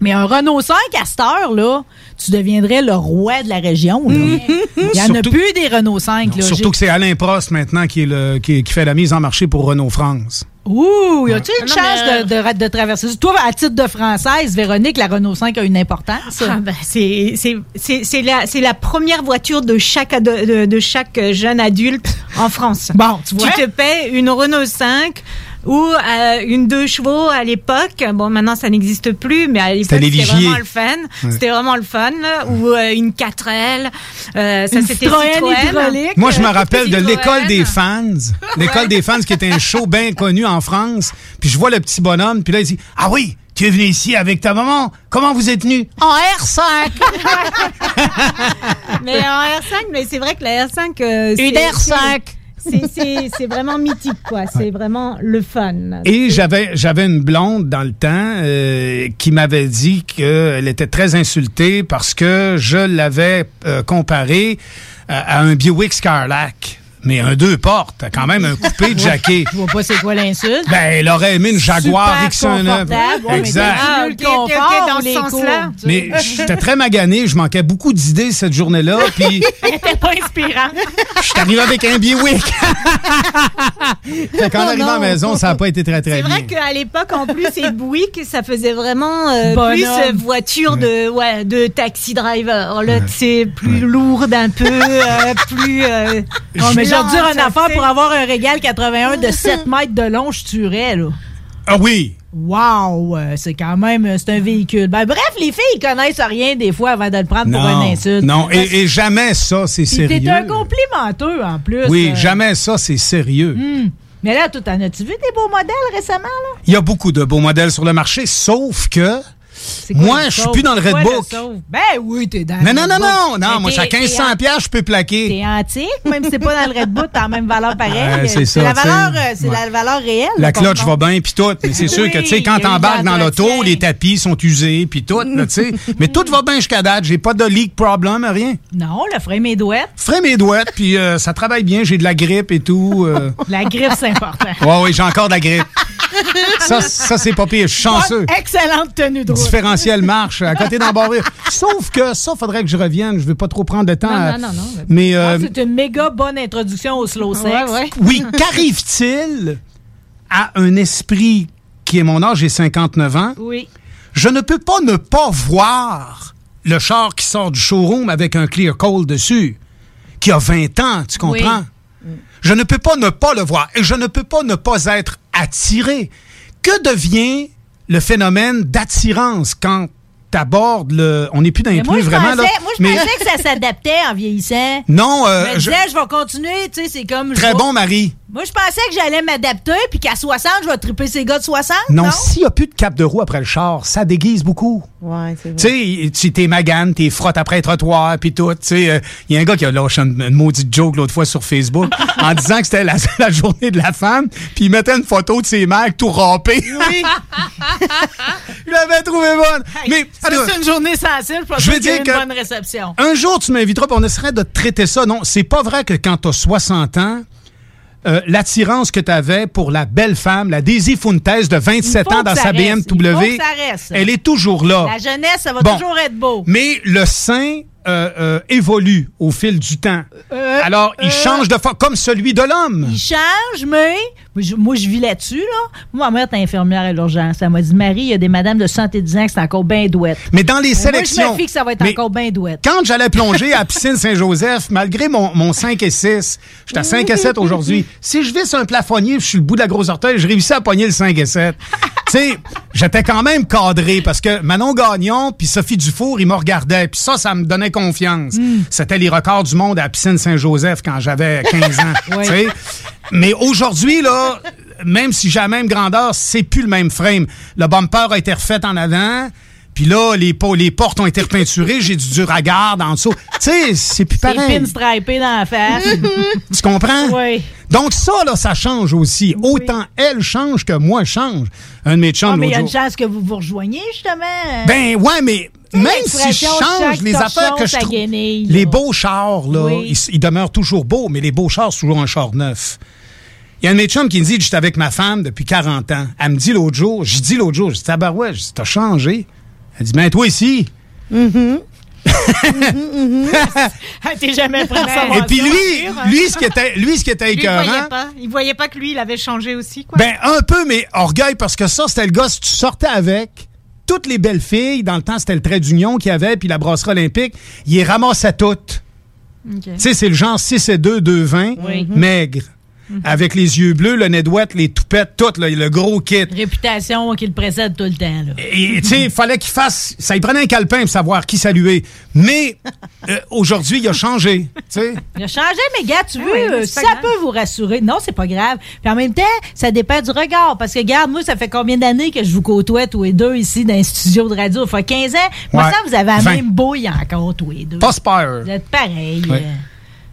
Mais un Renault 5 à cette heure, là, tu deviendrais le roi de la région. là. Il n'y en a plus des Renault 5. là. Surtout que c'est Alain Prost maintenant qui, est le, qui, qui fait la mise en marché pour Renault France. Ouh, y a-tu une Non, chance mais, de, de, de traverser ça? Toi, à titre de française, Véronique, la Renault 5 a une importance. Ah, ben, c'est c'est- c'est- c'est la, c'est la première voiture de chaque, de, de chaque jeune adulte en France. Bon, tu vois? Tu te paies une Renault 5 ou euh, une 2 chevaux à l'époque. Bon, maintenant, ça n'existe plus, mais à l'époque, C'était vraiment le fun. Ouais. C'était vraiment le fun. là. Ou euh, une 4L. Euh, ça, c'était hydraulique. Moi, je me rappelle de l'école des fans. L'école des fans qui était un show bien connu en France. Puis je vois le petit bonhomme, puis là, il dit Ah oui, tu es venu ici avec ta maman. Comment vous êtes venu En R5. mais en R5, mais c'est vrai que la R5. euh, Une c'est- R5. C'est- vraiment mythique, quoi. C'est vraiment le fun. Et j'avais j'avais une blonde dans le temps euh, qui m'avait dit qu'elle était très insultée parce que je l'avais euh, comparé à, à un Buick Scarlac. Mais un deux portes, quand même un coupé de jaquet. Je vois pas c'est quoi l'insulte. Ben, elle aurait aimé une Jaguar Super X9. confortable. Ouais, mais exact. t'as Ah, Mais j'étais très magané, je manquais beaucoup d'idées cette journée-là, puis C'était pas inspirant. je suis arrivé avec un Buick. fait qu'en Oh arrivant à la maison, ça n'a pas été très très C'est bien. vrai qu'à l'époque, en plus, et Buick, ça faisait vraiment euh, plus euh, voiture de, ouais, de taxi driver. Là, c'est plus lourde un peu, euh, plus. euh, Non, mais j'ai lente, redire une affaire pour avoir un régal 81 de 7 mètres de long, je tuerais, là. Ah oui! Wow! euh, C'est quand même, euh, c'est un véhicule. Ben, bref, les filles, ils connaissent rien des fois avant de le prendre pour un insulte. non. Et, et jamais ça, c'est Puis t'es sérieux. un complimenteux, en plus. Oui, euh. jamais ça, c'est sérieux. Hmm. Mais là, toi, t'en as-tu vu des beaux modèles récemment, là? Il y a beaucoup de beaux modèles sur le marché, sauf que moi, je suis plus dans le Redbook. sauve? Ben oui, t'es dans Mais non, non, non, non, moi, à t'es- t'es 1500 en- piastres, je peux plaquer. T'es antique, même si c'est pas dans le Red Book, t'as la même valeur pareille. C'est ça, la valeur, euh, c'est la valeur réelle. La cloche va bien, puis tout. Mais c'est sûr que, tu sais, Oui, quand t'embarques dans l'auto, les tapis sont usés, puis tout, là, tu sais. Mais tout va bien jusqu'à date. J'ai pas de leak problem, rien. Non, le frame est douette. Ferai mes douettes, puis euh, ça travaille bien. J'ai de la grippe et tout. euh. La griffe, c'est important. Ouais, oui, j'ai encore de la grippe. Ça, ça c'est pas pire. Je suis chanceux. Bonne, excellente tenue de route. Différentiel marche à côté d'embarrer. Sauf que ça, faudrait que je revienne. Je vais pas trop prendre de temps. Non, à- non, non, non. Mais Ah, euh, c'est une méga bonne introduction au slow sex. Ouais, ouais. oui, qu'arrive-t-il à un esprit qui est mon âge, j'ai 59 ans? Oui. Je ne peux pas ne pas voir le char qui sort du showroom avec un clear coal dessus, qui a 20 ans, tu comprends? Je ne peux pas ne pas le voir et je ne peux pas ne pas être attiré. Que devient le phénomène d'attirance quand t'abordes le. On n'est plus dans les je vraiment, pensais, là. moi, je mais pensais que ça s'adaptait en vieillissant. Non, euh, je me je- disais, je vais continuer, tu sais, c'est comme... très bon, Marie. Moi, je pensais que j'allais m'adapter, puis qu'à 60, je vais triper ces gars de 60, Non, non? s'il n'y a plus de cap de roue après le char, ça déguise beaucoup. Ouais, c'est Tu sais, tu t'es magane, t'es frotte après le trottoir, puis tout. Tu sais, il y a un gars qui a lâché une, une maudite joke l'autre fois sur Facebook en disant que c'était la, la journée de la femme, puis il mettait une photo de ses mecs tout râpés. Oui. je l'avais trouvé bonne. Mais C'est une journée sensible, je pense Je veux dire eu que- une bonne réception. un jour, tu m'inviteras, puis on essaierait de traiter ça. Non, c'est pas vrai que quand t'as 60 ans, euh, l'attirance que tu avais pour la belle femme, la Daisy Fuentes de 27 Il faut ans dans sa reste. BMW, elle est toujours là. La jeunesse, ça va Bon. toujours être beau. Mais le sein euh, euh, évolue au fil du temps. Euh, Alors, il change de forme, comme celui de l'homme. Il change, mais moi, je, moi, je vis là-dessus. Là. Moi, ma mère est infirmière à l'urgence. Elle m'a dit, Marie, il y a des madames de 70 ans qui sont encore bien douettes. Mais dans les Moi, je sélections. me fie que ça va être Mais encore bien douette. Quand j'allais plonger à la piscine Saint-Joseph, malgré mon, mon 5 et 6, j'étais à 5 et 7 aujourd'hui. Si je visse un plafonnier, je suis le bout de la grosse orteil, je réussis à pogner le 5 et 7. tu sais, j'étais quand même cadré parce que Manon Gagnon puis Sophie Dufour, ils me regardaient. Puis ça, ça me donnait confiance. C'était les records du monde à la piscine Saint-Joseph quand j'avais 15 ans. Oui. Mais aujourd'hui, là, même si j'ai la même grandeur, c'est plus le même frame. Le bumper a été refait en avant. Puis là, les, po- les portes ont été repeinturées. J'ai du dur à garde en dessous. Tu sais, c'est plus C'est pareil. pinstripé dans la face. Tu comprends? Oui. Donc ça, là, ça change aussi. Autant elle change que moi change. Un de mes chums Ah, mais il y a une chance que vous vous rejoigniez, justement. Ben ouais, mais même si je change les affaires que je trouve... guenille, Les beaux chars, là, Oui. ils, ils demeurent toujours beaux, mais les beaux chars, c'est toujours un char neuf. Il y a un de mes chums qui me dit, j'étais avec ma femme depuis 40 ans. Elle me dit l'autre jour, j'ai dit l'autre jour, j'ai dit, tabarouette, dit, t'as changé. Elle dit, ben toi ici. Ah, T'es jamais prêt à savoir Et puis lui, hein? lui, ce qui était, lui, ce qui était Lui, il voyait pas. Il voyait pas que lui, il avait changé aussi, quoi. Ben, un peu, mais orgueil, parce que ça, c'était le gars, si tu sortais avec toutes les belles filles, dans le temps, c'était le trait d'union qu'il y avait, puis la brasserie olympique, il les ramassait toutes. Tu sais, c'est le genre 6 et 2, 2, 20, Oui. maigre. Avec les yeux bleus, le nez douette, les toupettes, tout, là, le gros kit. Réputation qui le précède tout le temps. Là. Et tu sais, il fallait qu'il fasse. Ça il prenait un calepin pour savoir qui saluer. Mais euh, aujourd'hui, il a changé. Il a changé, mais gars, tu veux, euh, c'est ça grave. peut vous rassurer. Non, c'est pas grave. Puis en même temps, ça dépend du regard. Parce que, regarde, moi, ça fait combien d'années que je vous côtoie tous les deux ici dans un studio de radio? Ça fait 15 ans. Moi, Ouais. ça, vous avez la 20. même bouille encore, tous les deux. Pas. Vous êtes pareil. Ouais.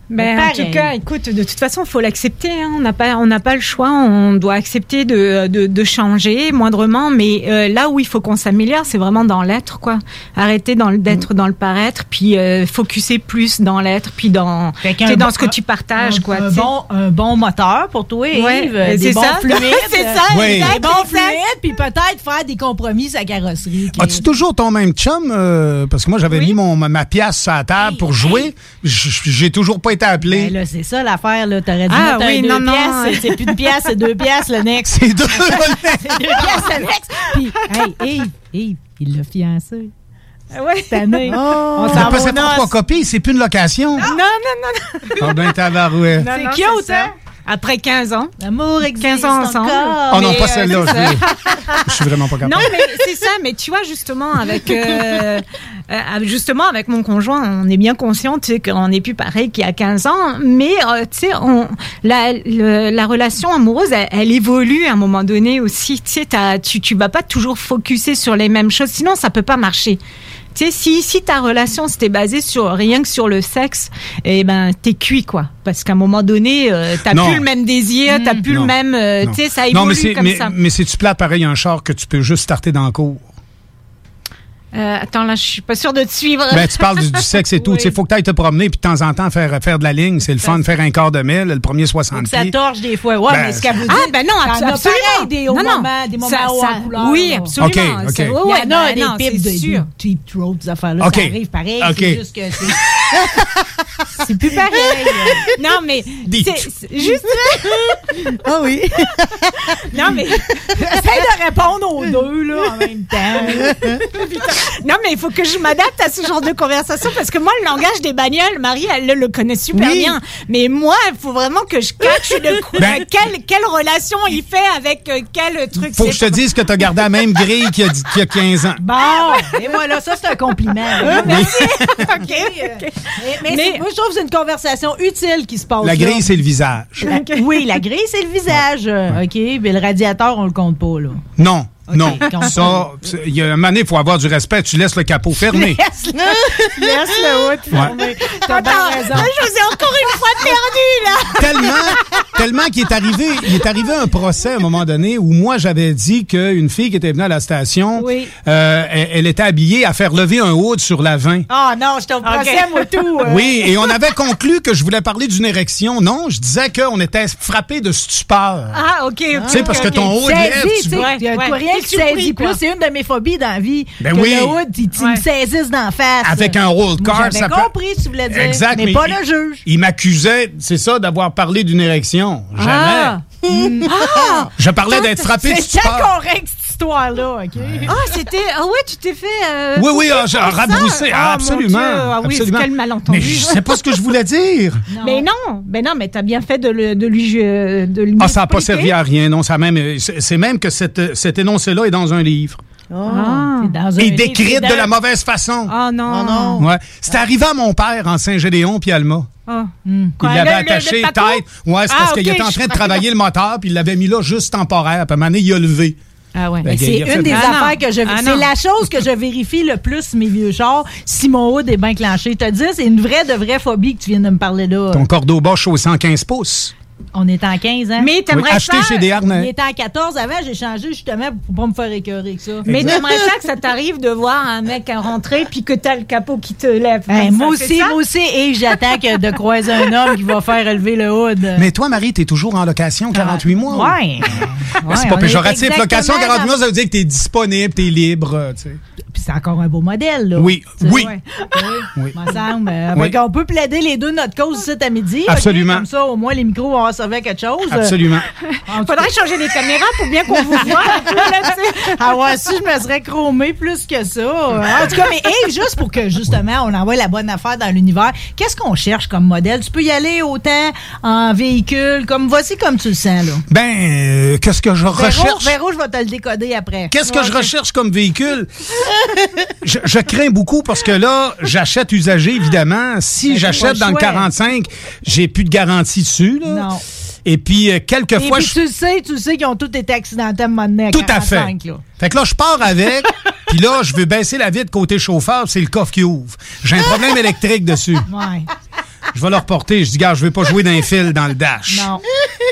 Ben, en tout cas, écoute, de toute façon, il faut l'accepter. hein. On n'a pas, on n'a pas le choix. On doit accepter de, de, de changer moindrement. Mais euh, là où il faut qu'on s'améliore, c'est vraiment dans l'être, quoi. Arrêter dans d'être dans le paraître, puis euh, focuser plus dans l'être, puis dans, dans bon- ce que tu partages, un, quoi. Un bon, un bon moteur pour toi, Yves. Ouais, des c'est ça. fluides. C'est ça, Oui. Des bons fluides, puis peut-être faire des compromis la carrosserie. As-tu toujours ton même chum? euh, parce que moi, j'avais mis mon, ma, ma pièce sur la table pour jouer. J'ai toujours pas été appelé. Ben là, c'est ça l'affaire, là. T'aurais dû Ah, oui, deux non, non. C'est plus de pièces, c'est deux pièces, le next. C'est deux, c'est deux pièces, le next. Puis, hey, Yves, Yves, il l'a fiancé. Ouais. Cette année. Oh. On s'en va aux par trois copies, c'est plus une location. Non, non, non, non. Ah ben, tabarouette. Non, C'est non, cute, ça. hein? Après 15 ans. L'amour existe 15 ans ensemble. encore. Oh non, Mais, pas euh, celle-là. c'est je suis vraiment pas capable. Non, mais c'est ça. Mais tu vois, justement, avec, euh, euh, justement, avec mon conjoint, on est bien conscient tu sais, qu'on n'est plus pareil qu'il y a 15 ans. Mais, euh, tu sais, on- la, le- la relation amoureuse, elle, elle évolue à un moment donné aussi. Tu sais, t'as- tu, tu vas pas toujours focuser sur les mêmes choses. Sinon, ça peut pas marcher. Tu sais, si, si ta relation c'était basée sur rien que sur le sexe, eh ben t'es cuit quoi. Parce qu'à un moment donné, euh, t'as Non. plus le même désir, t'as plus Non. le même, euh, tu sais, ça Non, mais évolue c'est, comme mais, ça. mais c'est-tu plate pareil un char que tu peux juste starter dans le cours? Euh, attends, là, je suis pas sûre de te suivre. Ben, tu parles du, du sexe et tout. Oui. Sais, faut que tu ailles te promener puis de temps en temps faire, faire de la ligne. C'est le fun de faire un quart de mille, le premier 60 Ça pieds. torche des fois. Ouais, Ben, mais ce qu'elle vous dit. Ah, ben non, abso- absolument. pareil des hauts Non, non. moments, des moments Ça- hauts ça- couleur. oui, absolument. OK, OK. Ça- ouais, Il y en a des pipes de deep throat, des affaires-là. OK. Ça arrive pareil. C'est juste que c'est- C'est plus pareil. non, mais. c'est- Juste. Ah oui. non, mais. Essaye de répondre aux deux, là, en même temps. Non, mais il faut que je m'adapte à ce genre de conversation parce que moi, le langage des bagnoles, Marie, elle le connaît super Oui. bien. Mais moi, il faut vraiment que je catch le coup. Ben- quelle, quelle relation il fait avec euh, quel truc. Faut que je te dise que t'as gardé la même grille qu'il y a, dix- qu'il y a 15 ans. Bon, et voilà, ça, c'est un compliment. Merci. OK, OK. Mais, mais Mais- c'est- moi, je trouve que c'est une conversation utile qui se passe. La grille, c'est le visage. La- Oui, la grille, c'est le visage. OK, mais le radiateur, on le compte pas, là. Non, non. Ça, il y a un moment donné, il faut avoir du respect. Tu laisses le capot fermé. Laisse-le laisse le haut fermé. T'as bien raison. là, je vous ai encore une fois perdu, là. tellement, tellement qu'il est arrivé, il est arrivé un procès à un moment donné où moi j'avais dit qu'une fille qui était venue à la station, Oui. euh, elle, elle était habillée à faire lever un hood sur la 20. Ah non, je au procès, moi, tout. euh. Oui, et on avait conclu que je voulais parler d'une érection. Non, je disais qu'on était frappé de stupeur. Ah, OK, OK. Tu sais, parce que ton haut lèvre, tu vois. il y a Ouais, rien surpris, saisit plus. C'est une de mes phobies dans la vie? Ben que oui. le hood, il, il me saisisse d'en face. Avec un roll car, J'avais ça peut- compris, tu voulais dire. Exact, mais, mais pas il- le juge. Il m'accusait, c'est ça, d'avoir parlé d'une érection. Jamais. Ah! Ah! Je parlais d'être frappé de C'est stupeur. quand qu'on règle cette histoire-là, OK? Ah, c'était. Ah, ouais, tu t'es fait. euh, Oui, oui, ah, j'ai rabroussé. Ah, mon absolument. Dieu. Ah oui, absolument. quel malentendu. Mais je sais pas ce que je voulais dire. Mais non, mais non, mais t'as bien fait de, le, de lui. euh, De lui Ah, ça n'a pas servi à rien. Non, ça même, c'est même que cette- cet énoncé-là est dans un livre. Ah. Dans un Et décrite de la mauvaise façon. Ah non. Ouais. C'est arrivé à mon père en Saint-Gédéon puis Alma. Ah. Il l'avait attaché tête. Ouais, c'est Ah, parce qu'il était en train de travailler le moteur, puis il l'avait mis là juste temporaire. Puis à un moment donné, il a levé. Ah ouais. Ben, Mais il a- c'est une des Ah affaires que je. Ah c'est la chose que je vérifie le plus mes vieux chars. Si mon hood est bien clenché. Te dis, c'est une vraie de vraie phobie que tu viens de me parler là. Ton cordeau bas chaud 115 pouces. On est en 15 ans. Mais t'aimerais Oui, acheter ça. chez des harnais. Il était en 14 avant, j'ai changé justement pour pas me faire écœurer avec ça. Mais t'aimerais ça que ça t'arrive de voir un mec rentrer puis que t'as le capot qui te lève. Ben, moi aussi, moi aussi, et j'attends que de croiser un homme qui va faire relever le hood. Mais toi, Marie, t'es toujours en location 48 mois. ou? Ouais. Ben, c'est pas on péjoratif. Location 48 mois, ça veut dire que t'es disponible, t'es libre. euh, tu sais. Puis c'est encore un beau modèle, là. Oui, oui. Oui. Me semble. Oui. fait qu'on peut plaider les deux notre cause ici à midi. Absolument. Comme ça, au moins, les micros à quelque chose. Absolument. Faudrait changer les caméras pour bien qu'on vous voit. Ah ouais, si je me serais chromé plus que ça. En tout cas, mais hey, juste pour que justement on envoie la bonne affaire dans l'univers, qu'est-ce qu'on cherche comme modèle? Tu peux y aller autant en véhicule, comme voici comme tu le sens là. Ben, euh, qu'est-ce que je Véro, recherche? Véro, je vais te le décoder après. Qu'est-ce que Ouais, je recherche comme véhicule? je, je crains beaucoup parce que là, j'achète usagé, évidemment. Si Ben, j'achète dans le le choix. 45, j'ai plus de garantie dessus. Là. Non. Et puis, euh, Et quelquefois, puis je tu le sais, tu le sais qu'ils ont tous été accidentés à un moment donné à Tout à 45, fait. là. Fait que là, je pars avec, puis là, je veux baisser la vitre côté chauffeur, c'est le coffre qui ouvre. J'ai un problème électrique dessus. Ouais. Je vais le reporter. Je dis, gars, je veux pas jouer d'un fil dans le dash. Non.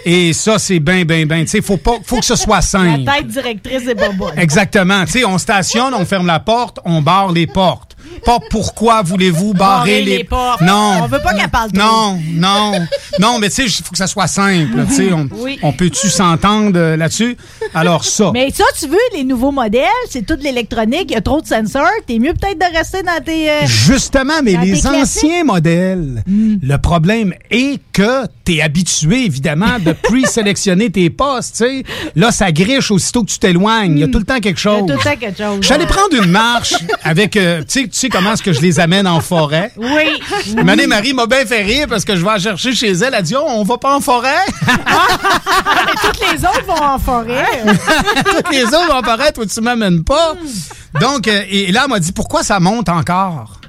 Et ça, c'est bien, bien, bien. Tu sais, faut pas, faut que ce soit simple. La tête directrice est pas bonne. Exactement. Tu sais, on stationne, on ferme la porte, on barre les portes. Pas pourquoi voulez-vous barrer, les portes. Non. On veut pas qu'elle parle trop. Non, non, non, mais tu sais, il faut que ça soit simple. Tu sais, on, Oui. on peut-tu s'entendre euh, là-dessus? Alors ça. Mais ça, tu veux, les nouveaux modèles, c'est toute l'électronique, il y a trop de sensors. T'es mieux peut-être de rester dans tes. euh, Justement, mais les tes anciens modèles, le problème est que tu es habitué, évidemment, de pre-sélectionner tes postes. sais. Là, ça griche aussitôt que tu t'éloignes. Il y a tout le temps quelque il y a chose. tout le temps quelque chose. Je suis allé prendre une marche avec. euh, tu sais- tu sais comment est-ce que je les amène en forêt? Oui. Année, Marie m'a bien fait rire parce que je vais chercher chez elle. Elle a dit Oh, on va pas en forêt? Mais toutes les autres vont en forêt. Toutes les autres vont en forêt, toi, tu m'amènes pas. Donc, euh, et là, elle m'a dit Pourquoi ça monte encore?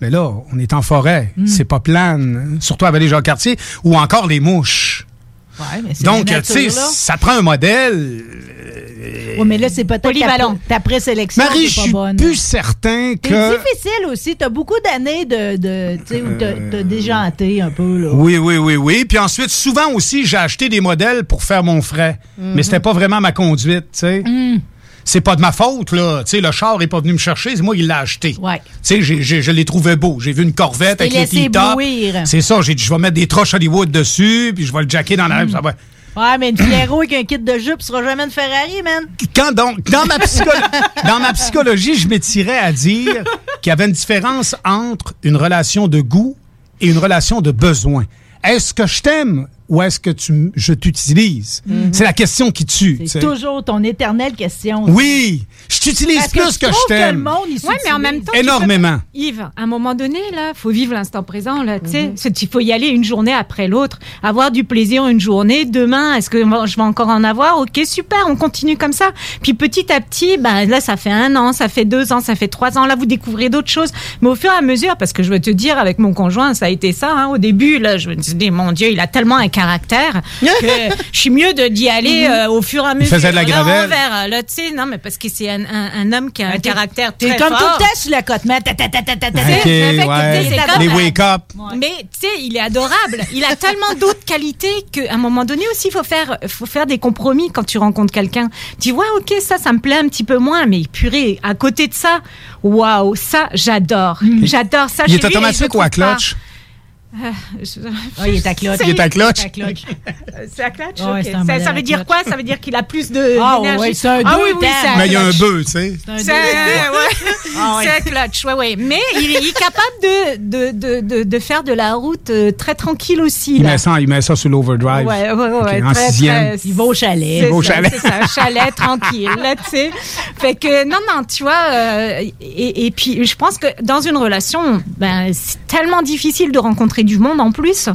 Mais là, on est en forêt. C'est pas plane. Surtout avec les gens quartier ou encore les mouches. Ouais, mais c'est Donc, tu sais, ça prend un modèle. Oui, mais là, c'est peut-être ta, Polyvalent. ta présélection Marie, je suis bonne. plus certain C'est que. difficile aussi. T'as beaucoup d'années de, de tu sais, où t'as t'as déjanté un peu, là. Oui, oui, oui, oui. Puis ensuite, souvent aussi, j'ai acheté des modèles pour faire mon frais. Mhm. Mais c'était pas vraiment ma conduite, tu sais. Mm. C'est pas de ma faute, là. Tu sais, le char est pas venu me chercher, c'est moi qui l'ai acheté. Ouais. Tu sais, je l'ai trouvé beau. J'ai vu une Corvette avec les éblouir. C'est ça, j'ai dit, je vais mettre des troches Hollywood dessus, puis je vais le jacker dans la... Mm. ça va- Ouais, mais une Fiero avec un kit de jupe sera jamais une Ferrari, man. Quand donc, dans ma, psycholo- dans ma psychologie, je m'étirais à dire qu'il y avait une différence entre une relation de goût et une relation de besoin. Est-ce que je t'aime? Ou est-ce que tu, je t'utilise? Mhm. C'est la question qui tue. tu C'est toujours ton éternelle question. Oui, je t'utilise Parce plus tu que je t'aime. le monde, il Ouais, mais en même temps, tu Énormément. peux- Yves, à un moment donné, là, faut vivre l'instant présent, là, tu Mhm. sais. C'est- Il faut y aller une journée après l'autre, avoir du plaisir une journée. Demain, est-ce que je vais encore en avoir? Ok, super, on continue comme ça. Puis petit à petit, ben là, ça fait un an, ça fait deux ans, ça fait trois ans. Là, vous découvrez d'autres choses. Mais au fur et à mesure, parce que je veux te dire, avec mon conjoint, ça a été ça. hein. Au début, là, je me disais, mon Dieu, il a tellement un caractère que je suis mieux de d'y aller Mhm. euh, au fur et à mesure. faisait de la gravelle. envers, là, tu sais, non, mais parce que c'est un, un, un homme qui a un caractère T'es très comme fort. tout le temps sur la côte. Mais t'es- comme- Les wake-up. Mais tu sais, il est adorable. Il a tellement d'autres qualités qu'à un moment donné aussi, il faut faire, faut faire des compromis quand tu rencontres quelqu'un. Tu vois, ok, ça, ça me plaît un petit peu moins, mais purée, à côté de ça, waouh, ça, j'adore. J'adore ça. Il est automatique ou à? Euh, je- Ah, il est à clutch. Il est à? Il à clutch. Euh, C'est à un ça, veut à dire quoi? Ça veut dire qu'il a plus de Ah, d'énergie? ouais, c'est un ah deux oui, oui, c'est à Mais il y a un clutch. bœuf, tu sais. C'est ouais. Ah ouais. Un clutch, ouais, ouais. Mais il est, il est capable de, de, de, de, de faire de la route euh, très tranquille aussi. Il là. met ça, il met ça sur l'overdrive. Ouais, ouais, en très, sixième. très- Il va au chalet. C'est va au chalet. C'est ça, un chalet tranquille, là, tu sais. Fait que, non, non, tu vois, euh, et, et puis, je pense que dans une relation, ben, c'est tellement difficile de rencontrer du monde en plus.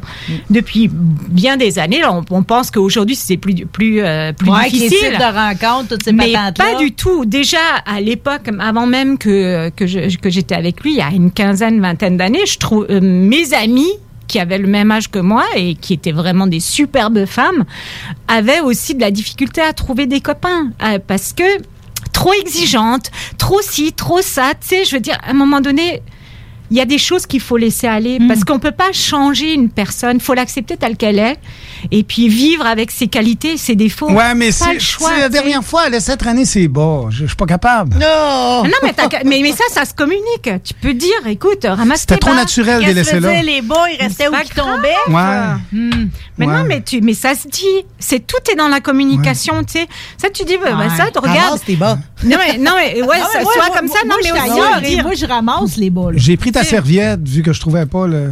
Depuis bien des années, là, on, on pense qu'aujourd'hui, c'est plus, plus, euh, plus Ouais, difficile. de rencontres, toutes ces Mais pas du tout. Déjà, à l'époque, avant même que, que, je- que j'étais avec lui, il y a une quinzaine, vingtaine d'années, je trouve euh, mes amis qui avaient le même âge que moi et qui étaient vraiment des superbes femmes, avaient aussi de la difficulté à trouver des copains. euh, parce que trop exigeante, trop ci, trop ça. Tu sais, je veux dire, à un moment donné, il y a des choses qu'il faut laisser aller Hmm. parce qu'on peut pas changer une personne. faut l'accepter telle qu'elle est et puis vivre avec ses qualités et ses défauts. Ouais, mais Pas c'est le choix. c'est la dernière fois, là, cette année, c'est bas. Je je suis pas capable. Non! Non, mais, mais, mais ça, ça se communique. Tu peux dire, écoute, ramasse C'était tes trop naturel de Qu'est-ce laisser là. les bas, ils restaient où ils tombaient? Ouais. Hmm. Mais Ouais. non, mais, tu, mais ça se dit. C'est tout est dans la communication, tu sais. Ça, tu dis, bah, bah, ça, tu regardes. Ramasse tes bas. Non, mais, non, mais, ouais, Ah ça ouais, soit moi, comme ça, moi, non, mais aussi, moi, je ramasse les bas. là. J'ai pris ta serviette vu que je trouvais pas le.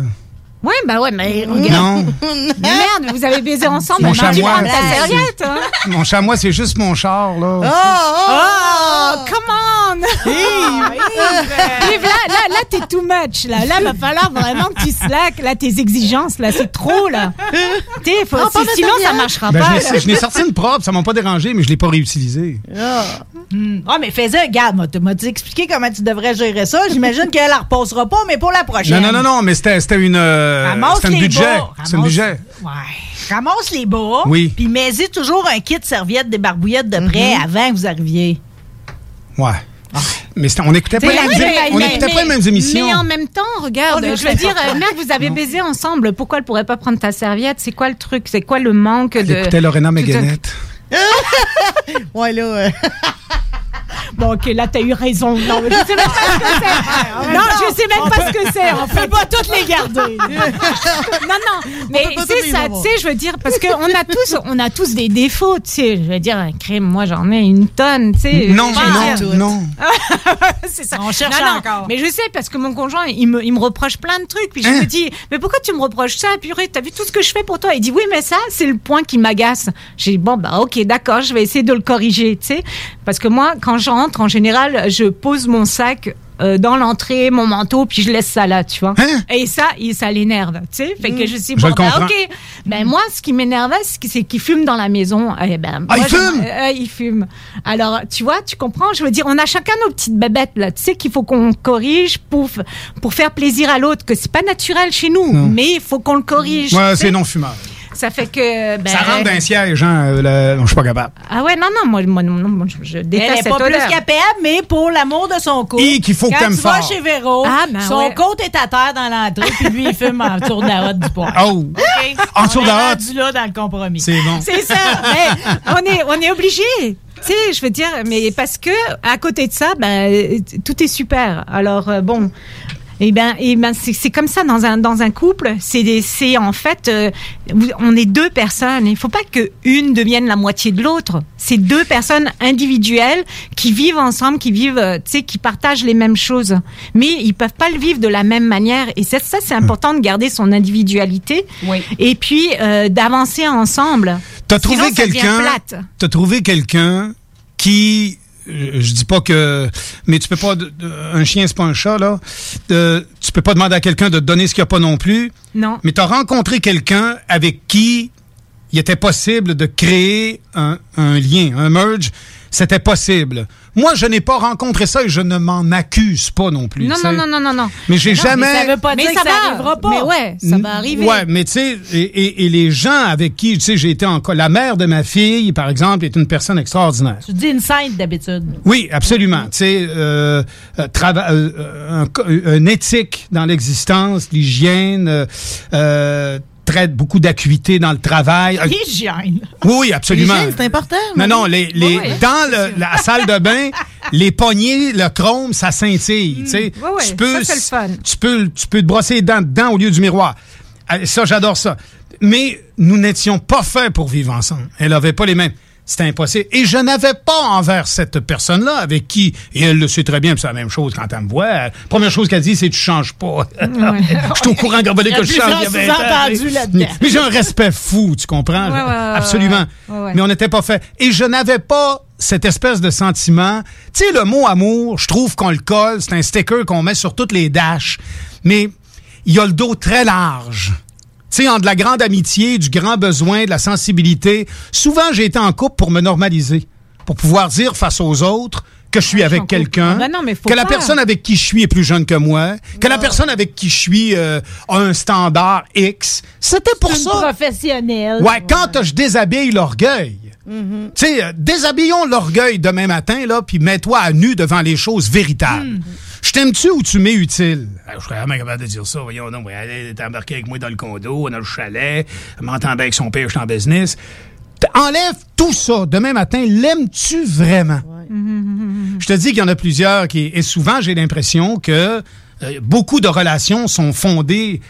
Ouais, bah ouais, mais Non. Mais merde, vous avez baisé ensemble. Mon chamois, prends ta serviette, hein. Mon chamois, c'est juste mon char, là. Oh, come on! Yves, là, là, là, t'es too much, là. Là, va falloir vraiment que tu slack. Là, tes exigences, là, c'est trop, là. T'sais, faut- Non, sinon, ça marchera Ben, pas. je l'ai sorti une propre, ça m'a pas dérangé, mais je l'ai pas réutilisé. Hmm. Ah, mais fais-le, regarde, moi, tu m'as expliqué comment tu devrais gérer ça. J'imagine qu'elle la repassera pas, mais pour la prochaine. Non, non, non, non, mais c'était c'était une. euh, Ramasse C'était un les budget. bas. C'est un budget. Ouais. Ramasse les bas. Oui. Puis mets-y toujours un kit serviette des barbouillettes de près Mhm. avant que vous arriviez. Ouais. Mais c'était- on n'écoutait pas, mais- on mais- écoutait pas les mais- mêmes émissions. Mais en même temps, regarde, Oh, je veux dire, euh, merde, vous avez baisé ensemble. Pourquoi elle pourrait pas prendre ta serviette? C'est quoi le truc? C'est quoi le manque de. J'écoutais Lorena Meganette. Ouais, là. euh, Bon, ok, là, t'as eu raison. Non, mais je sais même pas ce que c'est. Non, je sais même pas ce que c'est. On peut pas toutes les garder. non, non, mais c'est ça, tu sais, je veux dire, parce qu'on a tous, on a tous des défauts, tu sais. Je veux dire, un crime, moi, j'en ai une tonne, tu sais. Non, non, non. c'est ça. On cherche Non, non, encore. Mais je sais, parce que mon conjoint, il me, il me reproche plein de trucs. Puis je Hein? me dis, mais pourquoi tu me reproches ça, purée? T'as vu tout ce que je fais pour toi? Il dit, oui, mais ça, c'est le point qui m'agace. J'ai dit, bon, bah, ok, d'accord, je vais essayer de le corriger, tu sais. Parce que moi, quand j'entre, en général, je pose mon sac euh, dans l'entrée, mon manteau, puis je laisse ça là, tu vois. Hein? Et ça, ça l'énerve, tu sais. Fait que je suis Je bon, comprends. ok. Ben, moi, ce qui m'énervait, c'est qu'il- fume dans la maison. Eh ben, Ah, moi, il fume? euh, il fume. Alors, tu vois, tu comprends? Je veux dire, on a chacun nos petites bébêtes, là. Tu sais qu'il faut qu'on corrige pour, pour faire plaisir à l'autre, que c'est pas naturel chez nous, Non. mais il faut qu'on le corrige. Ouais, c'est non-fumeur. Ça fait que. Ben, Ça rentre d'un siège, hein. le- non, Je suis pas capable. Ah ouais, non, non, moi, moi, non, non, je, je Elle déteste est cette pas plus odeur. capable, mais pour l'amour de son couple. Et qu'il faut que Quand t'aimes tu vas fort. chez Véro, Ah, ben son ouais. côte est à terre dans l'entrée, puis lui, il fume en tour de la hotte du poil. Oh! OK? En dessous On de la est hotte. rendu là dans le compromis. C'est bon. C'est ça. Mais on est, on est obligé. Tu sais, je veux dire, mais parce que à côté de ça, ben, tout est super. Alors euh, bon. Et ben, et ben c'est comme ça dans un dans un couple. C'est des- c'est en fait, euh, on est deux personnes. Il faut pas que une devienne la moitié de l'autre. C'est deux personnes individuelles qui vivent ensemble, qui vivent, euh, tu sais, qui partagent les mêmes choses. Mais ils peuvent pas le vivre de la même manière. Et ça, ça c'est important de garder son individualité. Et puis euh, d'avancer ensemble. T'as trouvé quelqu'un. T'as trouvé quelqu'un qui. Euh, Je dis pas que. Mais tu peux pas. Un chien, c'est pas un chat, là. De- tu peux pas demander à quelqu'un de te donner ce qu'il n'y a pas non plus. Non. Mais t'as rencontré quelqu'un avec qui il était possible de créer un, un lien, un merge. C'était possible. Moi, je n'ai pas rencontré ça et je ne m'en accuse pas non plus. Non, non, non, non, non, non. Mais j'ai jamais- Mais ça veut pas Mais dire ça que ça va. arrivera pas. Mais ouais, ça va arriver. Ouais, mais tu sais, et, et- et les gens avec qui, tu sais, j'ai été en... La mère de ma fille, par exemple, est une personne extraordinaire. Tu dis une scène d'habitude. Oui, absolument. Tu sais, euh, euh, euh, euh, un, éthique dans l'existence, l'hygiène, euh, euh, traite beaucoup d'acuité dans le travail. Euh, L'hygiène. Oui, absolument. L'hygiène, c'est important. Non, non, les, les, Oui, oui. dans le- la salle de bain, les poignées, le chrome, ça scintille. tu sais. Oui, oui, tu peux, ça, c'est le fun. Tu peux, tu peux te brosser les dents dedans au lieu du miroir. Euh, Ça, j'adore ça. Mais nous n'étions pas faits pour vivre ensemble. Elle n'avait pas les mêmes. C'était impossible. Et je n'avais pas envers cette personne-là avec qui, et elle le sait très bien, puis c'est la même chose quand elle me voit. La première chose qu'elle dit, c'est tu changes pas. je suis au courant que je change. là-dedans. Mais j'ai un respect fou, tu comprends? Ouais, ouais, ouais, Absolument. Mais on n'était pas fait. Et je n'avais pas cette espèce de sentiment. Tu sais, le mot amour, je trouve qu'on le colle, c'est un sticker qu'on met sur toutes les dashs. Mais il y a le dos très large. Tu sais, entre de la grande amitié, du grand besoin, de la sensibilité. Souvent, j'ai été en couple pour me normaliser, pour pouvoir dire face aux autres que je suis avec quelqu'un, Ben mais faut que la personne avec qui je suis est plus jeune que moi, que la personne avec qui je suis euh, a un standard X. C'était pour Une ça. professionnelle. Ouais, quand je déshabille l'orgueil. Mhm. Tu sais, euh, déshabillons l'orgueil demain matin, là, puis mets-toi à nu devant les choses véritables. Mhm. Je t'aime-tu ou tu m'es utile? Ah, Je serais vraiment capable de dire ça. Voyons, non, elle est embarquée avec moi dans le condo, dans le chalet, elle m'entend bien avec son père, je suis en business. Enlève tout ça. Demain matin, l'aimes-tu vraiment? Je te dis qu'il y en a plusieurs qui, et souvent, j'ai l'impression que euh, beaucoup de relations sont fondées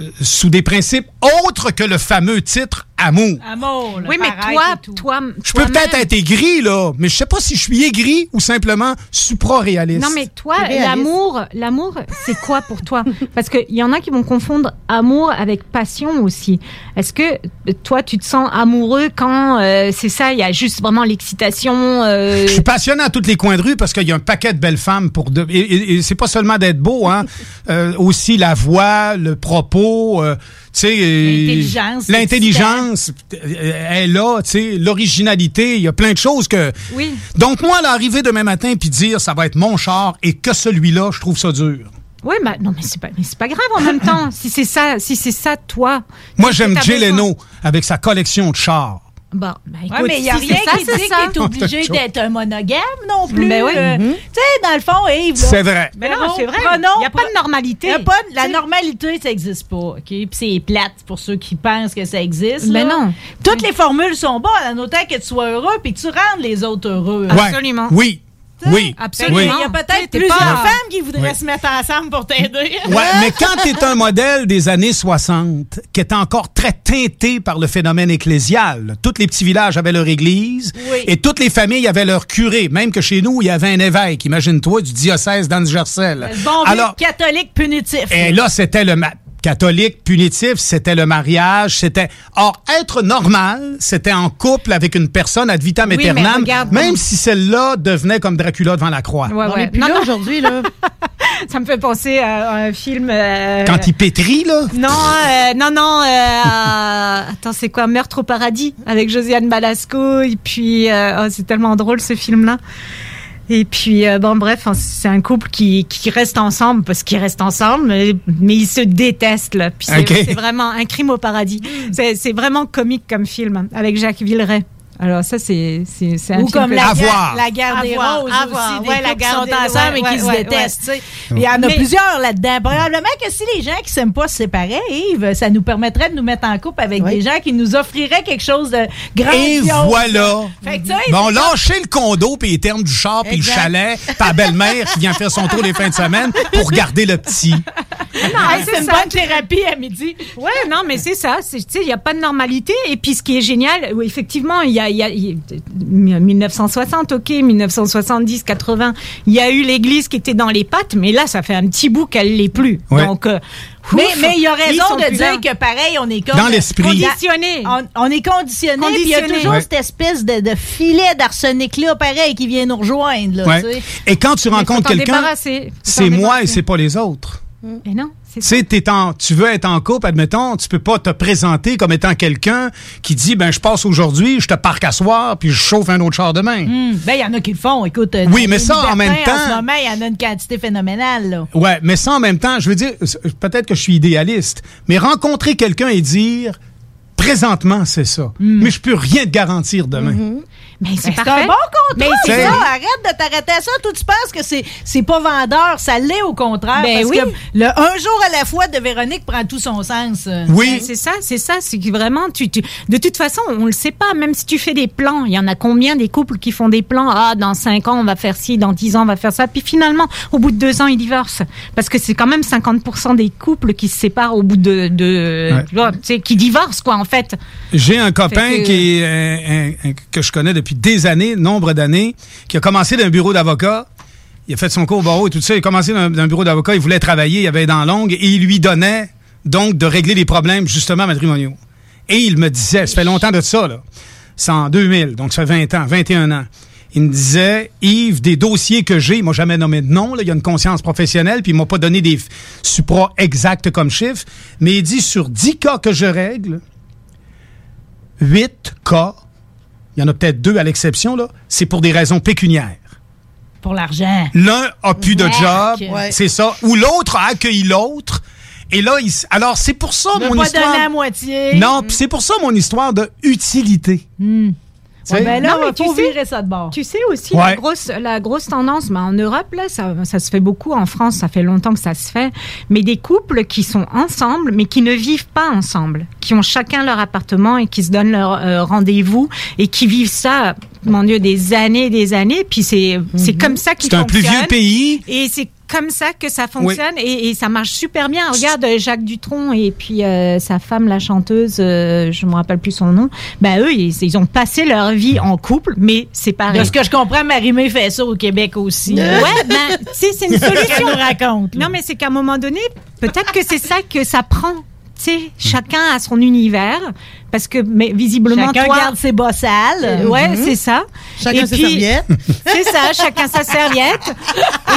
euh, sous des principes autres que le fameux titre amour. Amour. le Oui, mais toi, et tout. toi, Je peux peut-être être aigri, là, mais je sais pas si je suis aigri ou simplement supra-réaliste. Non, mais toi, l'amour, l'amour, c'est quoi pour toi? Parce qu'il y en a qui vont confondre amour avec passion aussi. Est-ce que euh, toi, tu te sens amoureux quand euh, c'est ça Il y a juste vraiment l'excitation. euh, Je suis passionné à tous les coins de rue parce qu'il y a un paquet de belles femmes pour de... et, et- et c'est pas seulement d'être beau, hein. Euh, aussi la voix, le propos, euh, euh, L'intelligence, l'intelligence, euh, est là, tu sais, l'originalité, il y a plein de choses que. Oui. Donc moi, l'arriver demain matin puis dire ça va être mon char et que celui-là, je trouve ça dur. Oui, bah, non, mais c'est pas, mais grave en même temps. Si c'est ça, si c'est ça, toi. Moi, j'aime Jay Leno avec sa collection de chars. Bon, bah, écoute, Ouais, mais il n'y a si rien ça, qui dit que t'es obligé Joke. d'être un monogame non plus. Ben oui. Euh, Mhm. Tu sais, dans le fond, Yves. C'est vrai. Mais non, c'est vrai. Il n'y a pas de normalité. y a pas de- la normalité, ça n'existe pas. OK? Puis c'est plate pour ceux qui pensent que ça existe. Ben là. non. Toutes les formules sont bonnes, en autant que tu sois heureux puis que tu rendes les autres heureux. Ouais. Absolument. Oui. Oui. Absolument. Il y a peut-être plusieurs pas- femmes qui voudraient Oui. se mettre ensemble pour t'aider. Ouais, mais quand tu es un modèle des années 60, qui est encore très teinté par le phénomène ecclésial, tous les petits villages avaient leur église Oui. et toutes les familles avaient leur curé, même que chez nous, il y avait un évêque, imagine-toi, du diocèse d'Anne-Gercel. Bon vieux catholique punitif. Et là, c'était le catholique punitif, c'était le mariage, c'était... Or, être normal, c'était en couple avec une personne ad vitam Oui, aeternam, regarde- même si celle-là devenait comme Dracula devant la croix. Ouais, On ouais. est plus Non, là non, aujourd'hui, là. ça me fait penser à un film. euh, Quand il pétrit, là... Non, euh, non, non. euh, Attends, c'est quoi? Meurtre au paradis avec Josiane Balasco. Et puis, euh, oh, c'est tellement drôle ce film-là. Et puis, euh, bon, bref, hein, c'est un couple qui, qui reste ensemble parce qu'ils restent ensemble, mais, mais ils se détestent, là. Puis c'est vraiment un crime au paradis. C'est c'est vraiment comique comme film avec Jacques Villeray. Alors ça, c'est c'est c'est un Ou comme la guerre, la guerre des Avoir, roses avoir, aussi, des ouais, la couples qui sont ensemble et ouais, qui se ouais, détestent. Il y en a Mais- plusieurs là-dedans. Probablement que si les gens qui s'aiment pas se séparaient, Yves, ça nous permettrait de nous mettre en couple avec des gens qui nous offriraient quelque chose de Et grandiose. voilà. Fait Bon, lâchez le condo, puis les termes du char, puis le chalet, la belle-mère qui vient faire son tour les fins de semaine pour garder le petit. Non, c'est une ça. bonne thérapie à midi. Ouais, non, mais c'est ça. c'est- Tu sais, il n'y a pas de normalité. Et puis, ce qui est génial, effectivement, il y a, a- il y a 1960, ok, 1970, 80, il y a eu l'Église qui était dans les pattes, mais là, ça fait un petit bout qu'elle l'est plus. Ouais. Donc, euh, Mais ouf, mais il y a raison de dire là. que pareil, on est comme Dans l'esprit. Conditionné. On, on est conditionné, puis il y a toujours Ouais. cette espèce de, de filet d'arsenic-là, pareil, qui vient nous rejoindre. Là, Ouais. tu sais. Et quand tu Mais rencontres quelqu'un, c'est moi et c'est pas les autres. Mais non, Tu en- tu veux être en couple, admettons, tu peux pas te présenter comme étant quelqu'un qui dit, ben, je passe aujourd'hui, je te parque à soir, puis je chauffe un autre char demain. Hum, Ben, il y en a qui le font. Écoute, euh, Oui, mais ça, en même En temps- ce moment, il y en a une quantité phénoménale. Là. Ouais, mais ça en même temps, je veux dire, peut-être que je suis idéaliste, mais rencontrer quelqu'un et dire, présentement, c'est ça. Mais je peux rien te garantir demain. Mais c'est Ben, un bon contrat, Mais c'est ça. Arrête de t'arrêter à ça. Toi, tu penses que c'est, c'est pas vendeur. Ça l'est au contraire. Ben parce oui. que le un jour à la fois de Véronique prend tout son sens. Ouais, C'est ça, c'est ça. C'est que vraiment, tu, tu- de toute façon, on le sait pas. Même si tu fais des plans, il y en a combien des couples qui font des plans? Ah, dans 5 ans, on va faire ci, dans 10 ans, on va faire ça. Puis finalement, au bout de 2 ans, ils divorcent. Parce que c'est quand même 50% des couples qui se séparent au bout de. de Ouais. tu vois, qui divorcent, quoi, en fait. J'ai un copain Fait que- qui est, euh, un- un- que je connais depuis des années, nombre d'années, qui a commencé d'un bureau d'avocat. Il a fait son cours au barreau et tout ça. Il a commencé dans d'un bureau d'avocat. Il voulait travailler. Il avait les dents longues et il lui donnait donc de régler les problèmes justement matrimoniaux. Et il me disait, ça fait longtemps de ça, là. C'est en 2000, donc ça fait 20 ans, 21 ans. Il me disait, Yves, des dossiers que j'ai, il m'a jamais nommé de nom, là, il y a une conscience professionnelle, puis il m'a pas donné des supras exacts comme chiffres, mais il dit, sur 10 cas que je règle, 8 cas, il y en a peut-être deux à l'exception, là, c'est pour des raisons pécuniaires. Pour l'argent. L'un a plus de job, Ouais. c'est ça, ou l'autre a accueilli l'autre. Et là, il alors c'est pour ça Ne mon pas histoire. donner à moitié. Non, puis c'est pour ça mon histoire de utilité. Hmm. Tu sais? Ouais, ben là, Non, mais tu sais- virer ça de bord. Tu sais aussi Ouais. la grosse la grosse tendance, mais en Europe là, ça, ça se fait beaucoup. En France, ça fait longtemps que ça se fait. Mais des couples qui sont ensemble, mais qui ne vivent pas ensemble, qui ont chacun leur appartement et qui se donnent leur euh, rendez-vous et qui vivent ça, mon Dieu, des années, et des années. Puis c'est c'est comme ça qu'ils C'est un plus fonctionnent. vieux pays. Et c'est comme ça que ça fonctionne et, et ça marche super bien. Regarde euh, Jacques Dutronc et puis euh, sa femme, la chanteuse, euh, je me rappelle plus son nom. Ben eux, ils, ils ont passé leur vie en couple, mais séparés. De ce que je comprends, Marie-Mé fait ça au Québec aussi. Ouais, ben, c'est une solution. nous raconte. là. Non, mais c'est qu'à un moment donné, peut-être que c'est ça que ça prend. Tu sais, chacun a son univers, parce que mais visiblement Chacun toi, garde ses bas sales. Euh, ouais, Mhm. c'est ça. Chacun puis- serviettes. C'est ça, chacun sa serviette.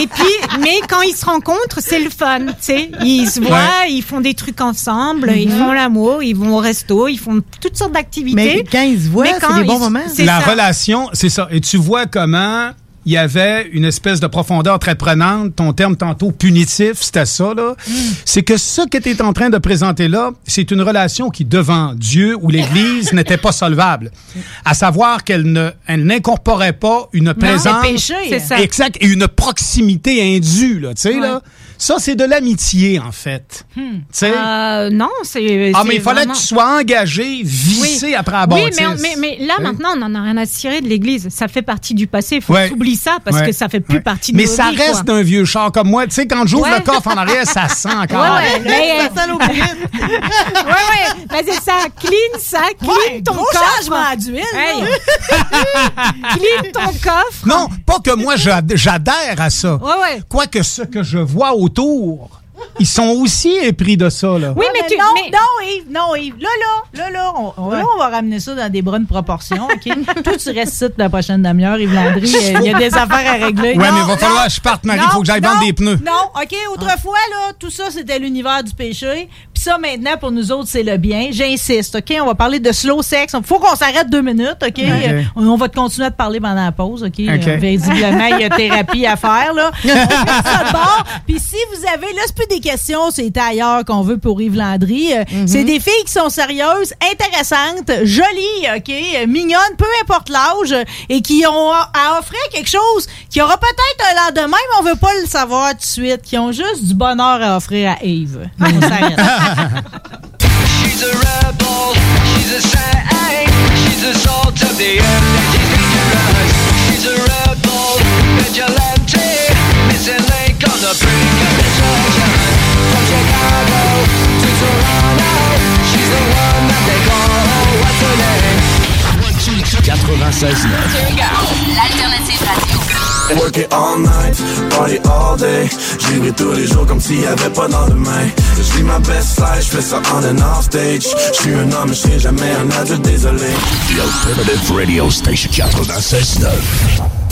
Et puis, mais quand ils se rencontrent, c'est le fun, tu sais. Ils se voient, Ouais. ils font des trucs ensemble, Mhm. ils font l'amour, ils vont au resto, ils font toutes sortes d'activités. Mais quand ils se voient, c'est quand des bons moments. c'est La ça. relation, c'est ça. Et tu vois comment il y avait une espèce de profondeur très prenante. Ton terme tantôt punitif, c'était ça, là. Mm. C'est que ce que tu es en train de présenter là, c'est une relation qui, devant Dieu ou l'Église, n'était pas solvable. À savoir qu'elle ne, elle n'incorporait pas une présence. péché. C'est ça. Exact. Et une proximité indue, là. Tu sais, là. Ça, c'est de l'amitié, en fait. Tu sais? Euh, non, c'est. Ah, mais il fallait vraiment- que tu sois engagé, vissé Oui. après la Oui, bâtisse. mais, on- mais, mais là, Oui. maintenant, on n'en a rien à cirer de l'Église. Ça fait partie du passé. Il faut Ouais. que tu oublies ça parce Ouais. que ça fait plus Ouais. partie de Mais ça reste quoi. un vieux char comme moi. Tu sais, quand j'ouvre Ouais. le coffre en arrière, ça sent encore. Ouais, ouais, mais, Ça sent ouais, ben, c'est ça. Clean ça, clean Ouais, ton gros coffre. changement d'huile. Hey. clean ton coffre. Non, pas que moi j'ad- j'adhère à ça. Ouais, ouais. Quoique ce que je vois autour, ils sont aussi épris de ça. Là. Oui, Ouais, mais tu- non, mais- non, Yves, non, Yves. Là, là, là, là, on, on- là, on va ramener ça dans des bonnes proportions, OK? Toi, tu restes la prochaine demi-heure, Yves Landry. euh, Il y a des affaires à régler. Non, mais il va non, falloir que je parte, Marie. Il faut que j'aille non, vendre des pneus. Non, OK, autrefois, là, tout ça, c'était l'univers du péché. Puis ça, maintenant, pour nous autres, c'est le bien. J'insiste, OK? On va parler de slow sex. Il faut qu'on s'arrête deux minutes, OK? Euh, on, on va te continuer à te parler pendant la pause, OK? Euh, visiblement, il y a thérapie à faire, là. On fait ça de bord. Puis si vous avez, là, c'est plus des questions, c'est ailleurs qu'on veut pour Yves Landry. Euh, Mhm. C'est des filles qui sont sérieuses, intéressantes, jolies, OK, mignonnes, peu importe l'âge, et qui ont à offrir quelque chose qui aura peut-être un lendemain, mais on veut pas le savoir tout de suite, qui ont juste du bonheur à offrir à Yves. On s'arrête. She's a rebel, she's a saint, she's a salt of the earth that is dangerous. She's a rebel, vigilante, missing link on the brink 96 L'alternative radio. Work it all night, party all day. Tous les jours comme s'il y avait pas de lendemain. Je vis ma best life, je fais ça on and off stage. Je suis un homme, jamais un adulte, désolé. The Alternative Radio Station 96.9.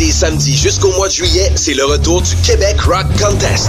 et samedis jusqu'au mois de juillet, c'est le retour du Québec Rock Contest.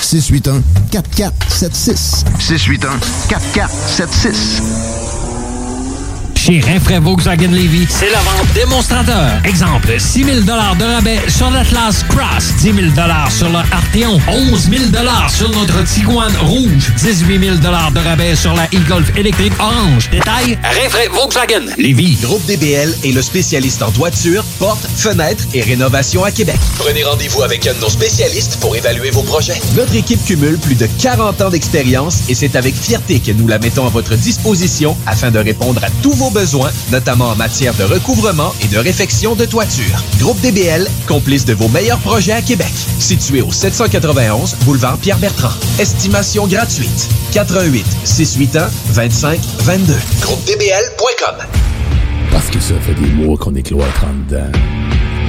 681 4476. 681 4476. Chez Rinfraie Volkswagen Levy, c'est la vente démonstrateur. Exemple, 6 000 de rabais sur l'Atlas Cross, 10 000 sur le Arteon, 11 000 sur notre Tiguan Rouge, 18 000 de rabais sur la e-Golf électrique orange. Détail, Rinfraie Volkswagen Levy. Groupe DBL est le spécialiste en toiture, portes, fenêtres et rénovation à Québec. Prenez rendez-vous avec un de nos spécialistes pour évaluer vos projets. Notre équipe cumule plus de 40 ans d'expérience et c'est avec fierté que nous la mettons à votre disposition afin de répondre à tous vos besoins, notamment en matière de recouvrement et de réfection de toiture. Groupe DBL, complice de vos meilleurs projets à Québec. Situé au 791 boulevard Pierre-Bertrand. Estimation gratuite. 88 681 25 22. GroupeDBL.com. Parce que ça fait des mois qu'on est cloître en dedans.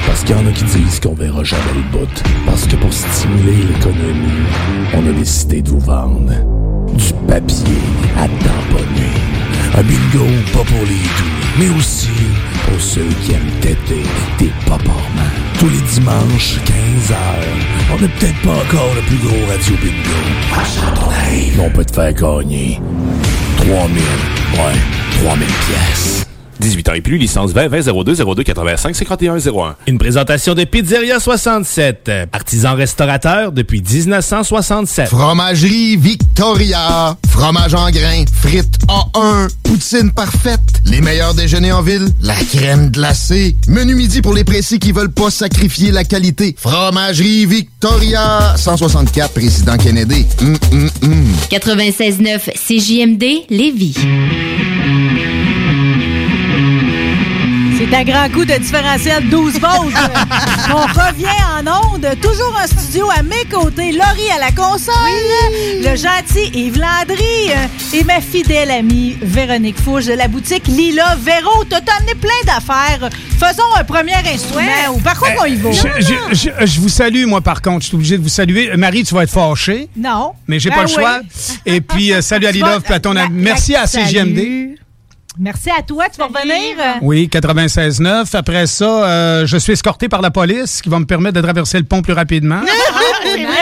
Parce qu'il y en a qui disent qu'on verra jamais le bout. Parce que pour stimuler l'économie, on a décidé de vous vendre du papier à tamponner. Un bingo pas pour les doux, mais aussi pour ceux qui aiment têter des paparmans. Tous les dimanches, 15h, on n'est peut-être pas encore le plus gros radio bingo. Mais on peut te faire gagner 3000, ouais, 3000 pièces. 18 ans et plus, licence 20 20 02 02 85 51 01. Une présentation de Pizzeria 67, artisan restaurateur depuis 1967. Fromagerie Victoria. Fromage en grains. Frites A1. Poutine parfaite. Les meilleurs déjeuners en ville. La crème glacée. Menu midi pour les précis qui veulent pas sacrifier la qualité. Fromagerie Victoria. 164 Président Kennedy. Hum, hum, hum. 96.9 CJMD Lévis. C'est un grand coup de différentiel 12 volts. On revient en onde, toujours en studio à mes côtés. Laurie à la console, le gentil Yves Landry euh, et ma fidèle amie Véronique Fouche de la boutique Lila Véro. T'as amené plein d'affaires. Faisons un premier instrument. Ou par contre, on y va? Je, je- je- je vous salue, moi, par contre. Je suis obligé de vous saluer. Euh, Marie, tu vas être fâchée. Non. Mais j'ai Ah pas le oui. choix. Et puis, euh, salut à Lila, vas- puis à ton la- ami. Merci à Salut. CGMD. Merci à toi. Tu vas revenir? Oui, 96.9. Après ça, euh, je suis escorté par la police qui va me permettre de traverser le pont plus rapidement.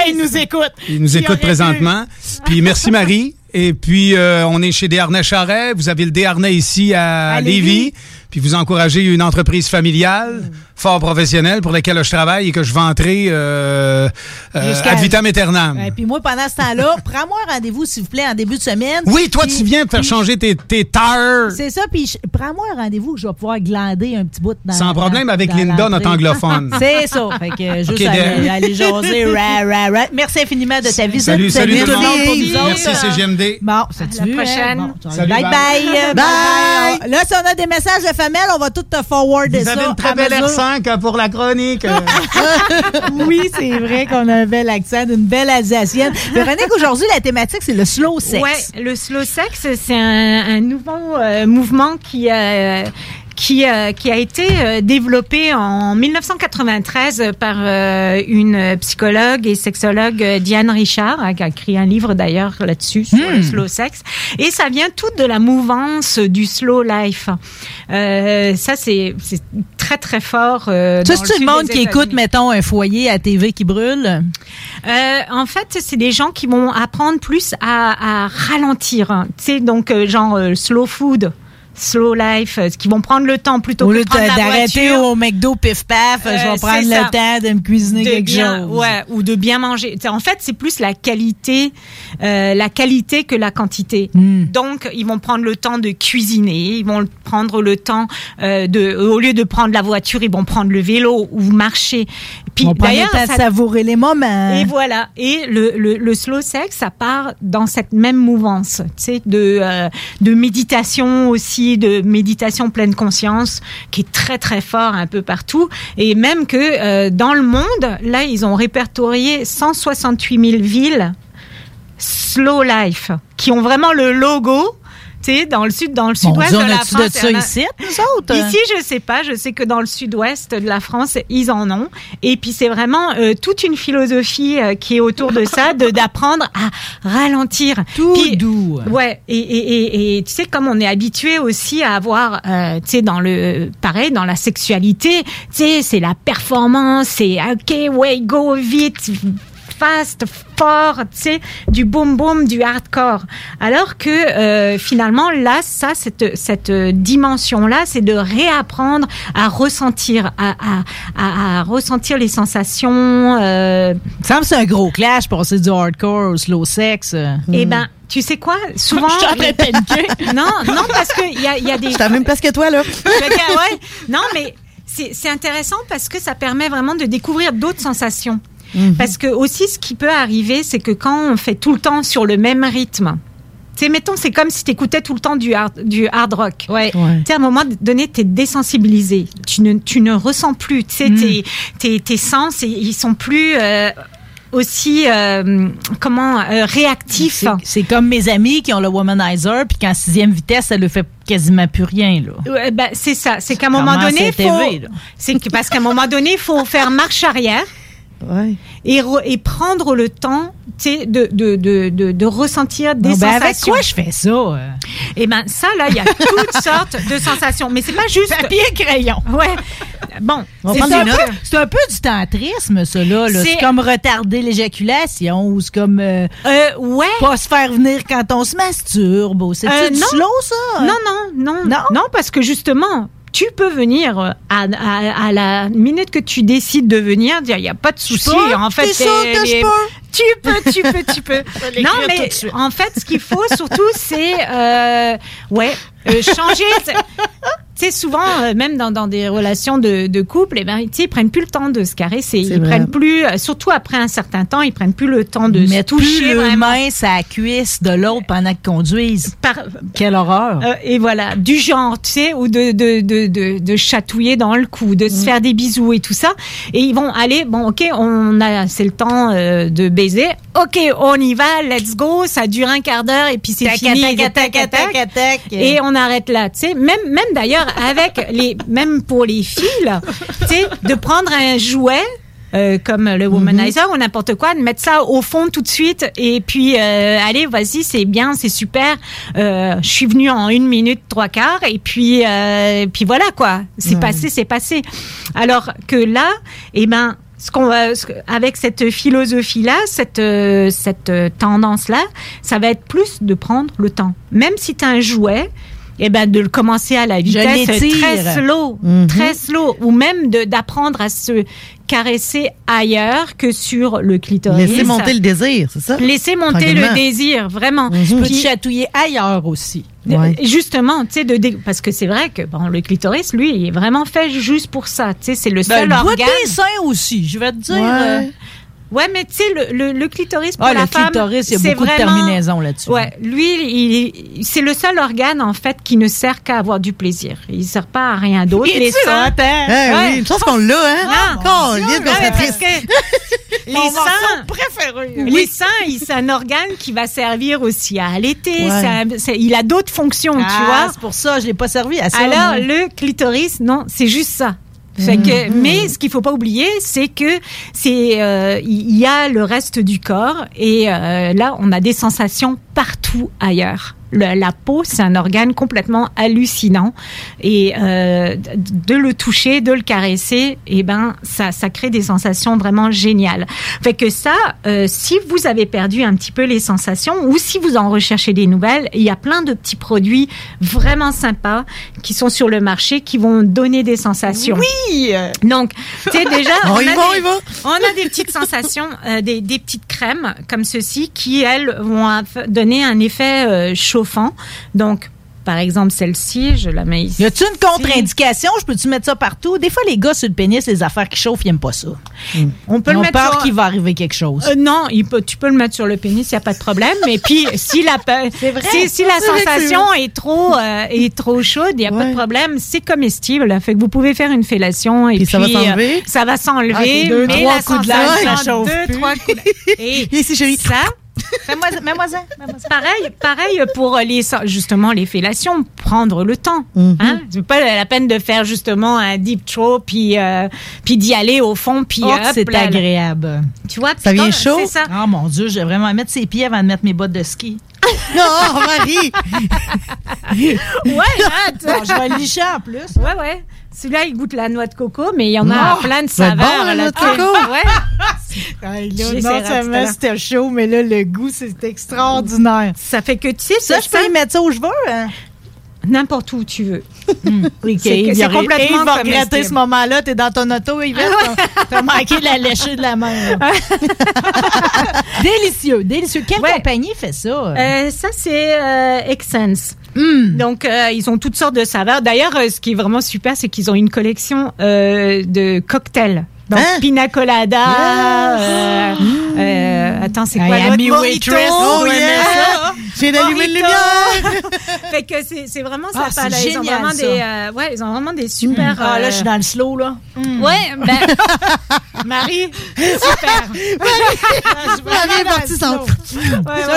il nous écoute. Il nous écoute présentement. Puis merci Marie. Et puis euh, on est chez Desharnais Charret. Vous avez le Desharnais ici à, À Lévis. Lévis. Puis vous encouragez une entreprise familiale, fort professionnelle, pour laquelle je travaille et que je vanterai euh, euh, Jusqu'à- ad vitam aeternam. Et puis moi, pendant ce temps-là, prends-moi un rendez-vous, s'il vous plaît, en début de semaine. Oui, toi, Puis- tu viens me faire puis- changer tes, tes tires. C'est ça, puis prends-moi un rendez-vous que je vais pouvoir glander un petit bout dans Sans problème dans- avec dans Linda, notre anglophone. C'est ça. Fait que euh, juste Ok, aller, de- aller jaser. ra, ra, ra. Merci infiniment de ta visite. Salut, salut tout le monde. pour nous autres. Merci CGMD. Bon, ça tu la vu, hein? prochaine. Bon, Salut, bye bye. bye. Bye bye. Là, si on a des messages de on va tout te forwarder Vous ça. avez une très belle mesure. R5 pour la chronique. oui, c'est vrai qu'on a un bel accent d'une belle Alsacienne. Véronique, aujourd'hui, la thématique, c'est le slow sex. Ouais, le slow sex, c'est un, un nouveau euh, mouvement qui a qui, euh, qui a été euh, développé en 1993 par euh, une psychologue et sexologue euh, Diane Richard, hein, qui a écrit un livre d'ailleurs là-dessus sur le slow sex. Et ça vient tout de la mouvance du slow life. Euh, ça, c'est très très fort. Euh, Ça, c'est sud le monde qui écoute, mettons, un foyer à TV qui brûle? Euh, en fait, c'est des gens qui vont apprendre plus à, à ralentir. hein. Tu sais, donc genre euh, slow food, slow life, euh, qui vont prendre le temps plutôt Au que d'arrêter au McDo pif paf, Euh, je vais c'est prendre ça. le temps de me cuisiner de quelque bien, chose. ouais, ou de bien manger. En fait, c'est plus la qualité, euh, la qualité que la quantité. Hmm. Donc, ils vont prendre le temps de cuisiner, ils vont prendre le temps euh, de, au lieu de prendre la voiture, ils vont prendre le vélo ou marcher. Puis on prend le de savourer les moments. et voilà. Et le, le, le slow sex, ça part dans cette même mouvance, tu sais, de, euh, de méditation aussi, de méditation pleine conscience, qui est très très fort un peu partout. Et même que euh, dans le monde, là, ils ont répertorié 168 000 villes slow life, qui ont vraiment le logo. Tu sais, dans le sud, dans le sud-ouest Dieu, de la France. de ça ici, nous autres? Ici, je sais pas. Je sais que dans le sud-ouest de la France, ils en ont. Et puis, c'est vraiment euh, toute une philosophie euh, qui est autour de ça, d'apprendre à ralentir. Tout Puis, doux. Ouais. Et, et, et, et tu sais, comme on est habitué aussi à avoir, euh, tu sais, dans le, pareil, dans la sexualité, tu sais, c'est la performance, c'est ok, ouais, go vite, fast, fort, tu sais, du boom boom, du hardcore. Alors que euh, finalement, là, ça, cette, cette dimension-là, c'est de réapprendre à ressentir, à, à, à, à ressentir les sensations. Euh... Ça me semble que c'est un gros clash, passer du hardcore au slow sex. Eh ben, tu sais quoi? Souvent. Je suis non, non, parce qu'il y a, il y a des. Je suis à la même place que toi, là. Ouais. Non, mais c'est c'est intéressant parce que ça permet vraiment de découvrir d'autres sensations. Parce que aussi, ce qui peut arriver, c'est que quand on fait tout le temps sur le même rythme, sais, mettons, c'est comme si tu écoutais tout le temps du hard, du hard rock. Ouais. Tu sais, à un moment donné, tu es désensibilisé. Tu ne, tu ne ressens plus. Tu sais, tes, tes, tes sens, ils sont plus euh, aussi, euh, comment, euh, réactifs. C'est- C'est comme mes amis qui ont le womanizer, puis qu'en sixième vitesse, ça ne fait quasiment plus rien. Là. Ouais, ben, c'est ça. C'est qu'à un moment donné, c'est parce qu'à un moment donné, il faut faire marche arrière. Et, re- et prendre le temps de, de, de, de, de ressentir des Bon, ben, sensations. avec quoi je fais ça? euh? Et ben ça, là, il y a toutes sortes de sensations. Mais c'est pas juste. Papier crayon. Ouais. Bon. On c'est. C'est un peu du tantrisme, ça, là. là. C'est comme retarder l'éjaculation ou c'est comme. euh, ouais. Pas se faire venir quand on se masturbe. C'est Euh, non. slow, ça? Non, non, non, non. parce que justement, tu peux venir euh, à, à- à la minute que tu décides de venir, dire il n'y a pas de souci. En fait, les-? Tu peux, tu peux, tu peux. non, mais en fait, ce qu'il faut surtout, c'est euh, ouais, euh, changer. Tu sais, souvent, euh, même dans, dans des relations de, de couple, eh ben, ils prennent plus le temps de se caresser. Ils vrai. prennent plus, euh, surtout après un certain temps, ils prennent plus le temps de se Mettre toucher. plus le main la cuisse de l'autre pendant qu'ils conduisent. Par- Quelle horreur. Euh, et voilà, du genre, tu sais, ou de, de, de, de, de chatouiller dans le cou, de Mm. se faire des bisous et tout ça. Et ils vont aller, bon, ok, on a, c'est le temps de baiser. Ok, on y va, let's go. Ça dure un quart d'heure et puis c'est fini. tac, tac, tac, tac, tac. Et on arrête là, tu sais. Même, même d'ailleurs, avec les, même pour les filles, là, tu sais, de prendre un jouet. euh, comme le womanizer ou n'importe quoi, de mettre ça au fond tout de suite et puis euh, allez vas-y c'est bien c'est super euh, je suis venue en une minute trois quarts et puis et puis voilà quoi c'est passé c'est passé alors que là eh ben ce qu'on avec cette philosophie-là, cette, euh, cette tendance-là, ça va être plus de prendre le temps. Même si tu as un jouet, eh ben, de le commencer à la vitesse très slow, Mhm. très slow, ou même de- d'apprendre à se caresser ailleurs que sur le clitoris. Laisser monter le désir, c'est ça? Laisser monter le désir, vraiment. Tu peux te Puis- chatouiller ailleurs aussi? euh, Justement, tu sais, de dé- parce que c'est vrai que bon, le clitoris, lui, il est vraiment fait juste pour ça. Tu sais, c'est le Ben, seul le bout organe. des seins aussi, je vais te dire. Ouais. euh, Ouais, mais tu sais, le, le, le clitoris pour Ah, la le femme, clitoris, il y a c'est beaucoup de vraiment- terminaisons là-dessus. Ouais, lui, il, c'est le seul organe en fait qui ne sert qu'à avoir du plaisir. Il sert pas à rien d'autre. Il est Les sûr, seins, hein, Eh Ouais. oui, je pense qu'on l'a, hein? Ah, Oh, lisse qu'on ouais, parce que les seins, préféré. les seins, il- c'est un organe qui va servir aussi à allaiter. Ouais. il a d'autres fonctions, tu Ah, vois. c'est pour ça, je l'ai pas servi à ça. Alors, le clitoris, non, c'est juste ça. Fait que, Mhm. mais ce qu'il faut pas oublier, c'est que c'est euh, il y a le reste du corps et euh, là on a des sensations partout ailleurs. Le- la peau, c'est un organe complètement hallucinant et euh, de le toucher, de le caresser, et ben ça, ça crée des sensations vraiment géniales. Fait que ça, euh, si vous avez perdu un petit peu les sensations ou si vous en recherchez des nouvelles, il y a plein de petits produits vraiment sympas qui sont sur le marché qui vont donner des sensations. Oui! Donc, tu sais déjà, On a des, on a des petites sensations, euh, des, des petites crèmes comme ceci qui elles vont aff- donner un effet euh, chauffant. Donc, par exemple celle-ci, je la mets ici. Y a-tu une contre-indication? Je peux-tu mettre ça partout? Des fois, les gars sur le pénis, les affaires qui chauffent, ils aiment pas ça. On peut le On mettre peur sur- qu'il va arriver quelque chose. Euh, non, il peut, tu peux le mettre sur le pénis, il n'y a pas de problème. Mais puis, si la, vrai. si, si la sensation est trop, euh, est trop chaude, il n'y a pas de problème. C'est comestible. Fait que vous pouvez faire une fellation et Puis ça va puis, s'enlever? euh, ça va s'enlever. Ah, deux, mais trois la coups de sensation, ça chauffe deux, plus. trois coups de- Et Ici, chérie. ça, Ça. pareil, pareil pour les, justement, les fellations, prendre le temps. Mhm. Hein? C'est pas la peine de faire justement un deep throw puis, euh, puis d'y aller au fond puis Oh, c'est là. agréable. Tu vois, Ça vient chaud? Ça. Oh mon Dieu, j'ai vraiment mettre ses pieds avant de mettre mes bottes de ski. Non, Marie! Ouais, là, Bon, je vais le licher en plus. Ouais, ouais. Celui-là, il goûte la noix de coco, mais il y en a Ah, plein de ça saveurs. bon, la noix de coco. Ouais. Non l'heure. c'était chaud, mais là, le goût, c'est extraordinaire. Ça fait que, tu sais, Ça, je peux y mettre ça où je veux. Hein? n'importe où tu veux. C'est- Yves, c'est complètement va regretter ce moment-là. T'es dans ton auto, Yvette. t'as- T'as manqué de la lécher de la main. délicieux, délicieux. Quelle Ouais. compagnie fait ça? Euh, ça, c'est euh, Exsense. Hmm. Donc, euh, ils ont toutes sortes de saveurs. D'ailleurs, euh, ce qui est vraiment super, c'est qu'ils ont une collection euh, de cocktails. Donc, Hein? pina colada. euh, euh, attends, c'est quoi Hey, l'autre? Mojito. Waitress, Oh yeah! J'ai d'allumer Mojito. lumière! fait que c'est c'est vraiment Ah, sympa. Ils ont génial, vraiment ça. des, euh, ouais, ils ont vraiment des super. Ah, là, euh, je suis dans le slow, là. Ouais, ben, Marie, super. Marie est partie sans.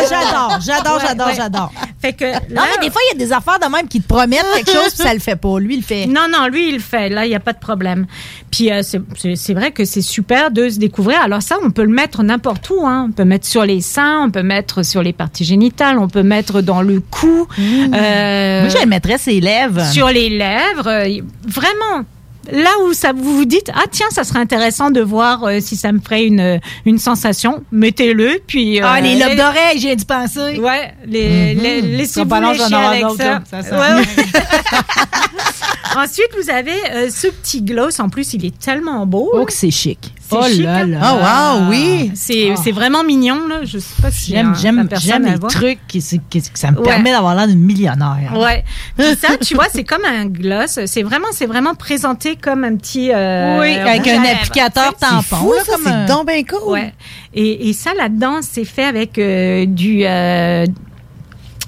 J'adore, j'adore, Ouais, j'adore, ouais. j'adore. Fait que Non, mais des fois, il y a des affaires de même qui te promettent quelque chose, puis ça le fait pas. Lui, il le fait. Non, non, lui, il le fait. Là, il n'y a pas de problème. Puis, euh, c'est- c'est c'est vrai que c'est super de se découvrir. Alors ça, on peut le mettre n'importe où. Hein. On peut mettre sur les seins, on peut mettre sur les parties génitales, on peut mettre dans le cou. euh, Moi, je le mettrais ses lèvres. sur les lèvres. euh, vraiment. Là où ça vous vous dites ah tiens ça serait intéressant de voir euh, si ça me ferait une une sensation mettez-le puis Ah, euh, les lobes d'oreilles, j'ai dû penser. ouais les, les Ça laissez-vous pas long, j'en lécher aurai avec ça. Ça Ouais, ouais. Ensuite, vous avez euh, ce petit gloss. En plus, il est tellement beau. Oh, que c'est chic. C'est Oh chic, là là. Ah, wow, oui. C'est c'est vraiment mignon. Là. Je sais pas si J'aime, euh, j'aime, j'aime les trucs qui, qui- ça me Ouais. permet d'avoir l'air d'une millionnaire. Ouais. Puis ça, tu vois, c'est comme un gloss. C'est vraiment, c'est vraiment présenté comme un petit. euh, Oui, avec un applicateur C'est tampon, fou, là, ça, comme c'est un- donc cool. Ouais. Et, et ça, là-dedans, c'est fait avec euh, du. euh,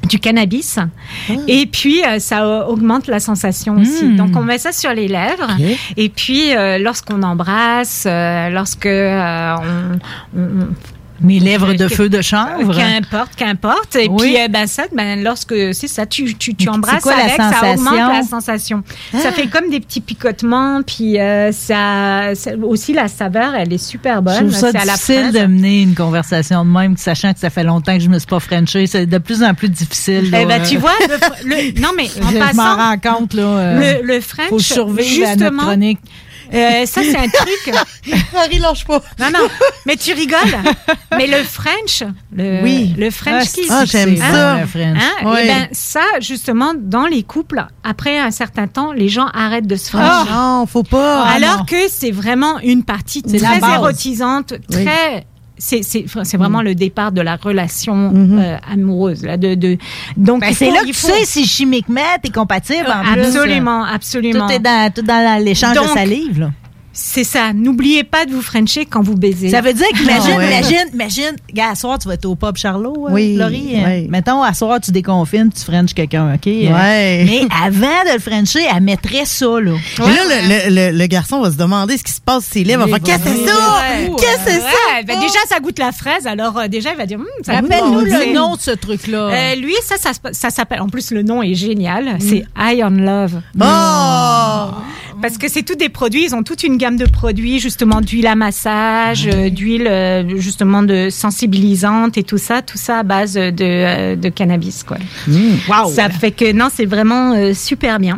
du cannabis. Et puis euh, ça augmente la sensation aussi. Mm. donc on met ça sur les lèvres. Et puis euh, lorsqu'on embrasse euh, lorsque euh, on, on- Mes lèvres de feu de chanvre. Qu'importe, qu'importe. Et Oui. puis, eh ben, ça, ben, lorsque c'est ça, tu, tu, tu embrasses quoi la avec, ça sensation? augmente la sensation? Ça fait comme des petits picotements, puis euh, ça, ça- aussi la saveur, elle est super Je bonne. trouve ça à la difficile de mener une conversation de même, sachant que ça fait longtemps que je me suis pas frenché. C'est de plus en plus difficile. là. Eh ben, tu vois, le, le- non mais en je passant, m'en rends compte là. euh, le, le French, faut survivre à notre justement, chronique. Euh, ça c'est un truc. Marie, lâche pas. Non non, mais tu rigoles. mais le French, le, Oui. le French Ah, kiss, Ah, j'aime ça. le French. Hein? Eh ben, ça, justement, dans les couples, après un certain temps, les gens arrêtent de se French. Ah, non, faut pas. Ah, Alors que c'est vraiment une partie très érotisante, Oui. très. C'est- c'est vraiment Mm. le départ de la relation Mhm. euh, amoureuse. Là, de, de, donc, Ben, c'est là que tu sais si chimiquement t'es compatible en. Absolument, absolument. Tout est dans, tout dans l'échange de salive. Là. C'est ça. N'oubliez pas de vous frencher quand vous baisez. Ça veut dire qu'imagine, Ah ouais. imagine, imagine, gars, à soir, tu vas être au pub Charlot, euh, Oui, Laurie. euh, oui. Mettons, à soir, tu déconfines, tu frenches quelqu'un, OK? euh. Mais avant de le frencher, elle mettrait ça, là. Mais là, le, le, le, le garçon va se demander ce qui se passe s'il lève. Il va faire Qu'est-ce que c'est ça? Qu'est-ce que c'est ça? Ben déjà, ça goûte la fraise. Alors, euh, déjà, il va dire, Hum, ça Rappelle-nous le nom de ce truc-là. Euh, lui, ça, ça, ça s'appelle. En plus, le nom est génial. C'est Eye on Love. Oh! Parce que c'est tous des produits. Ils ont toute une gamme de produits, justement, d'huile à massage, euh, d'huile, euh, justement, de sensibilisante et tout ça. Tout ça à base de, euh, de cannabis, quoi. Wow. Ça fait que non, c'est vraiment euh, super bien.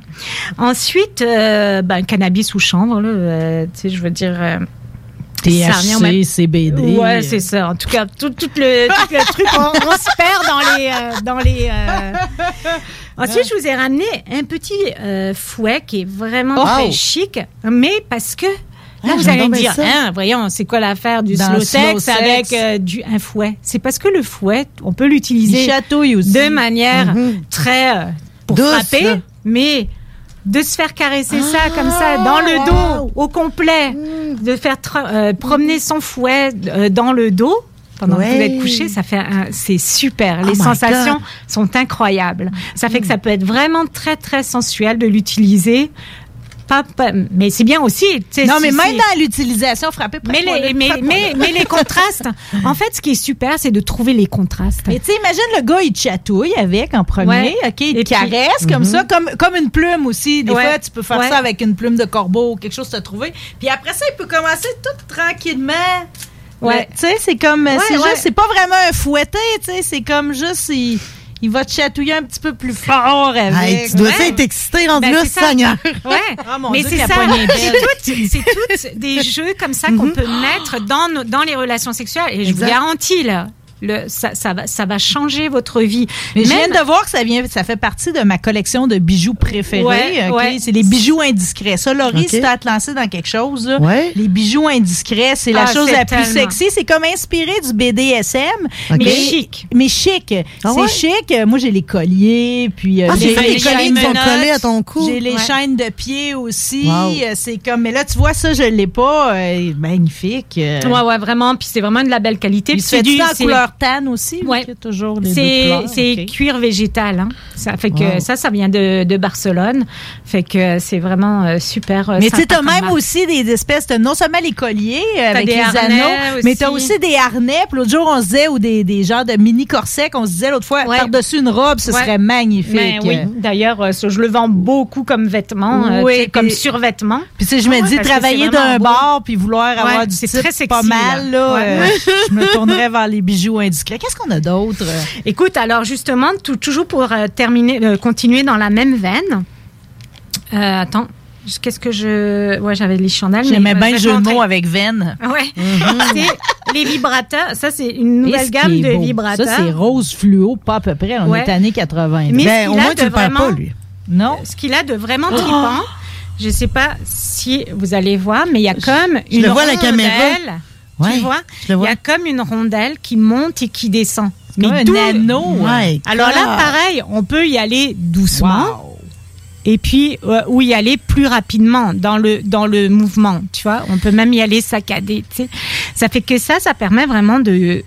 Ensuite, euh, ben, cannabis ou chanvre, là, euh, tu sais, je veux dire. euh, THC, CBD. Ouais, c'est ça. En tout cas, tout, tout le, tout le truc, on, on se perd dans les. euh, dans les euh. Ensuite, je vous ai ramené un petit euh, fouet qui est vraiment Oh. très chic, mais parce que. Là, Ah, vous allez me dire, hein, voyons, c'est quoi l'affaire du Dans slow sex avec euh, du, un fouet? C'est parce que le fouet, on peut Il l'utiliser de manière Mhm. très euh, pour Douce, frapper, mais de se faire caresser ça Ah, comme ça dans le dos au complet, de faire euh, promener son fouet dans le dos pendant que vous êtes couché, ça fait c'est super. Oh Les sensations sont incroyables. Ça fait que ça peut être vraiment très très sensuel de l'utiliser. Pas, pas- mais c'est bien aussi. Non, mais même dans l'utilisation, frapper mais les, mais, mais, mais les contrastes. En fait, ce qui est super, c'est de trouver les contrastes. Mais tu sais, imagine le gars, il chatouille avec en premier, Ouais. OK, il Et te puis- caresse comme ça, comme, comme une plume aussi. Des Ouais. fois, tu peux faire Ouais. ça avec une plume de corbeau ou quelque chose as trouvé. Puis après ça, il peut commencer tout tranquillement. Ouais. Tu sais, c'est comme, Ouais, c'est ouais. juste, c'est pas vraiment un fouetté, tu sais, c'est comme juste, il, il va te chatouiller un petit peu plus fort avec. Hey, tu dois être excité rendu Ben, là. Seigneur. Ouais, Ah, mon mais c'est ça. C'est toutes des jeux comme ça qu'on peut mettre dans, nos- dans les relations sexuelles. Et je vous Exact. garantis, là, le, ça, ça, va, ça va changer votre vie. Mais je viens de voir que ça vient, ça fait partie de ma collection de bijoux préférés. Ouais, ok? ouais. C'est les bijoux indiscrets. Ça, Laurie, si t'as à te lancer dans quelque chose, là, Ouais. les bijoux indiscrets, c'est la Ah, chose la plus sexy. C'est comme inspiré du BDSM. Mais chic. mais chic. Ah c'est ouais? chic. Moi, j'ai les colliers, puis euh, Ah, j'ai c'est ça, les les colliers chaînes qui sont collés à ton cou. j'ai les Ouais. chaînes de pied aussi. Wow. Euh, C'est comme, mais là, tu vois, ça, je l'ai pas. euh, magnifique. Euh, Ouais, ouais, vraiment. Puis c'est vraiment de la belle qualité. Puis c'est fait du en c'est- couleur tan aussi. Toujours les C'est cuir végétal. Hein. Ça fait que Wow. ça, ça vient de, de Barcelone. Fait que c'est vraiment euh, super. euh, Mais tu comme même marque. aussi des espèces de, non seulement les colliers euh, avec des les anneaux, mais t'as aussi. aussi des harnais. Puis l'autre jour, on se disait, ou des, des genres de mini corsets qu'on se disait l'autre fois, Ouais. par-dessus une robe, ce Ouais. serait magnifique. Ben oui, d'ailleurs, euh, ça, je le vends beaucoup comme vêtement, euh, Oui, tu comme survêtement. Puis tu sais, je me Ah dis, travailler d'un bar puis vouloir avoir du c'est type très sexy, pas mal, là, euh, je me tournerais vers les bijoux indiscrets. Qu'est-ce qu'on a d'autre? Écoute, alors justement, tout- toujours pour euh, terminer, euh, continuer dans la même veine. Euh, attends, je- qu'est-ce que je. Ouais, j'avais les chandelles. mais, J'aimais bien je le jeu de mots avec veine. Ouais. c'est les vibrateurs. Ça, c'est une nouvelle ce gamme de beau. vibrateurs. Ça, c'est rose fluo, pas à peu près. On Ouais. est années 80. Mais Ben, ce au qu'il a moins, de tu perds vraiment- pas, lui. Non? Ce qu'il a de vraiment Oh! trippant, je sais pas si vous allez voir, mais il y a comme je une le vois à la caméra. Ouais, tu vois je le vois. Il y a comme une rondelle qui monte et qui descend. comme un anneau. Alors là, pareil, on peut y aller doucement. Et puis, euh, ou y aller plus rapidement dans le, dans le mouvement, tu vois. On peut même y aller saccadé, tu sais. Ça fait que ça, ça permet vraiment de,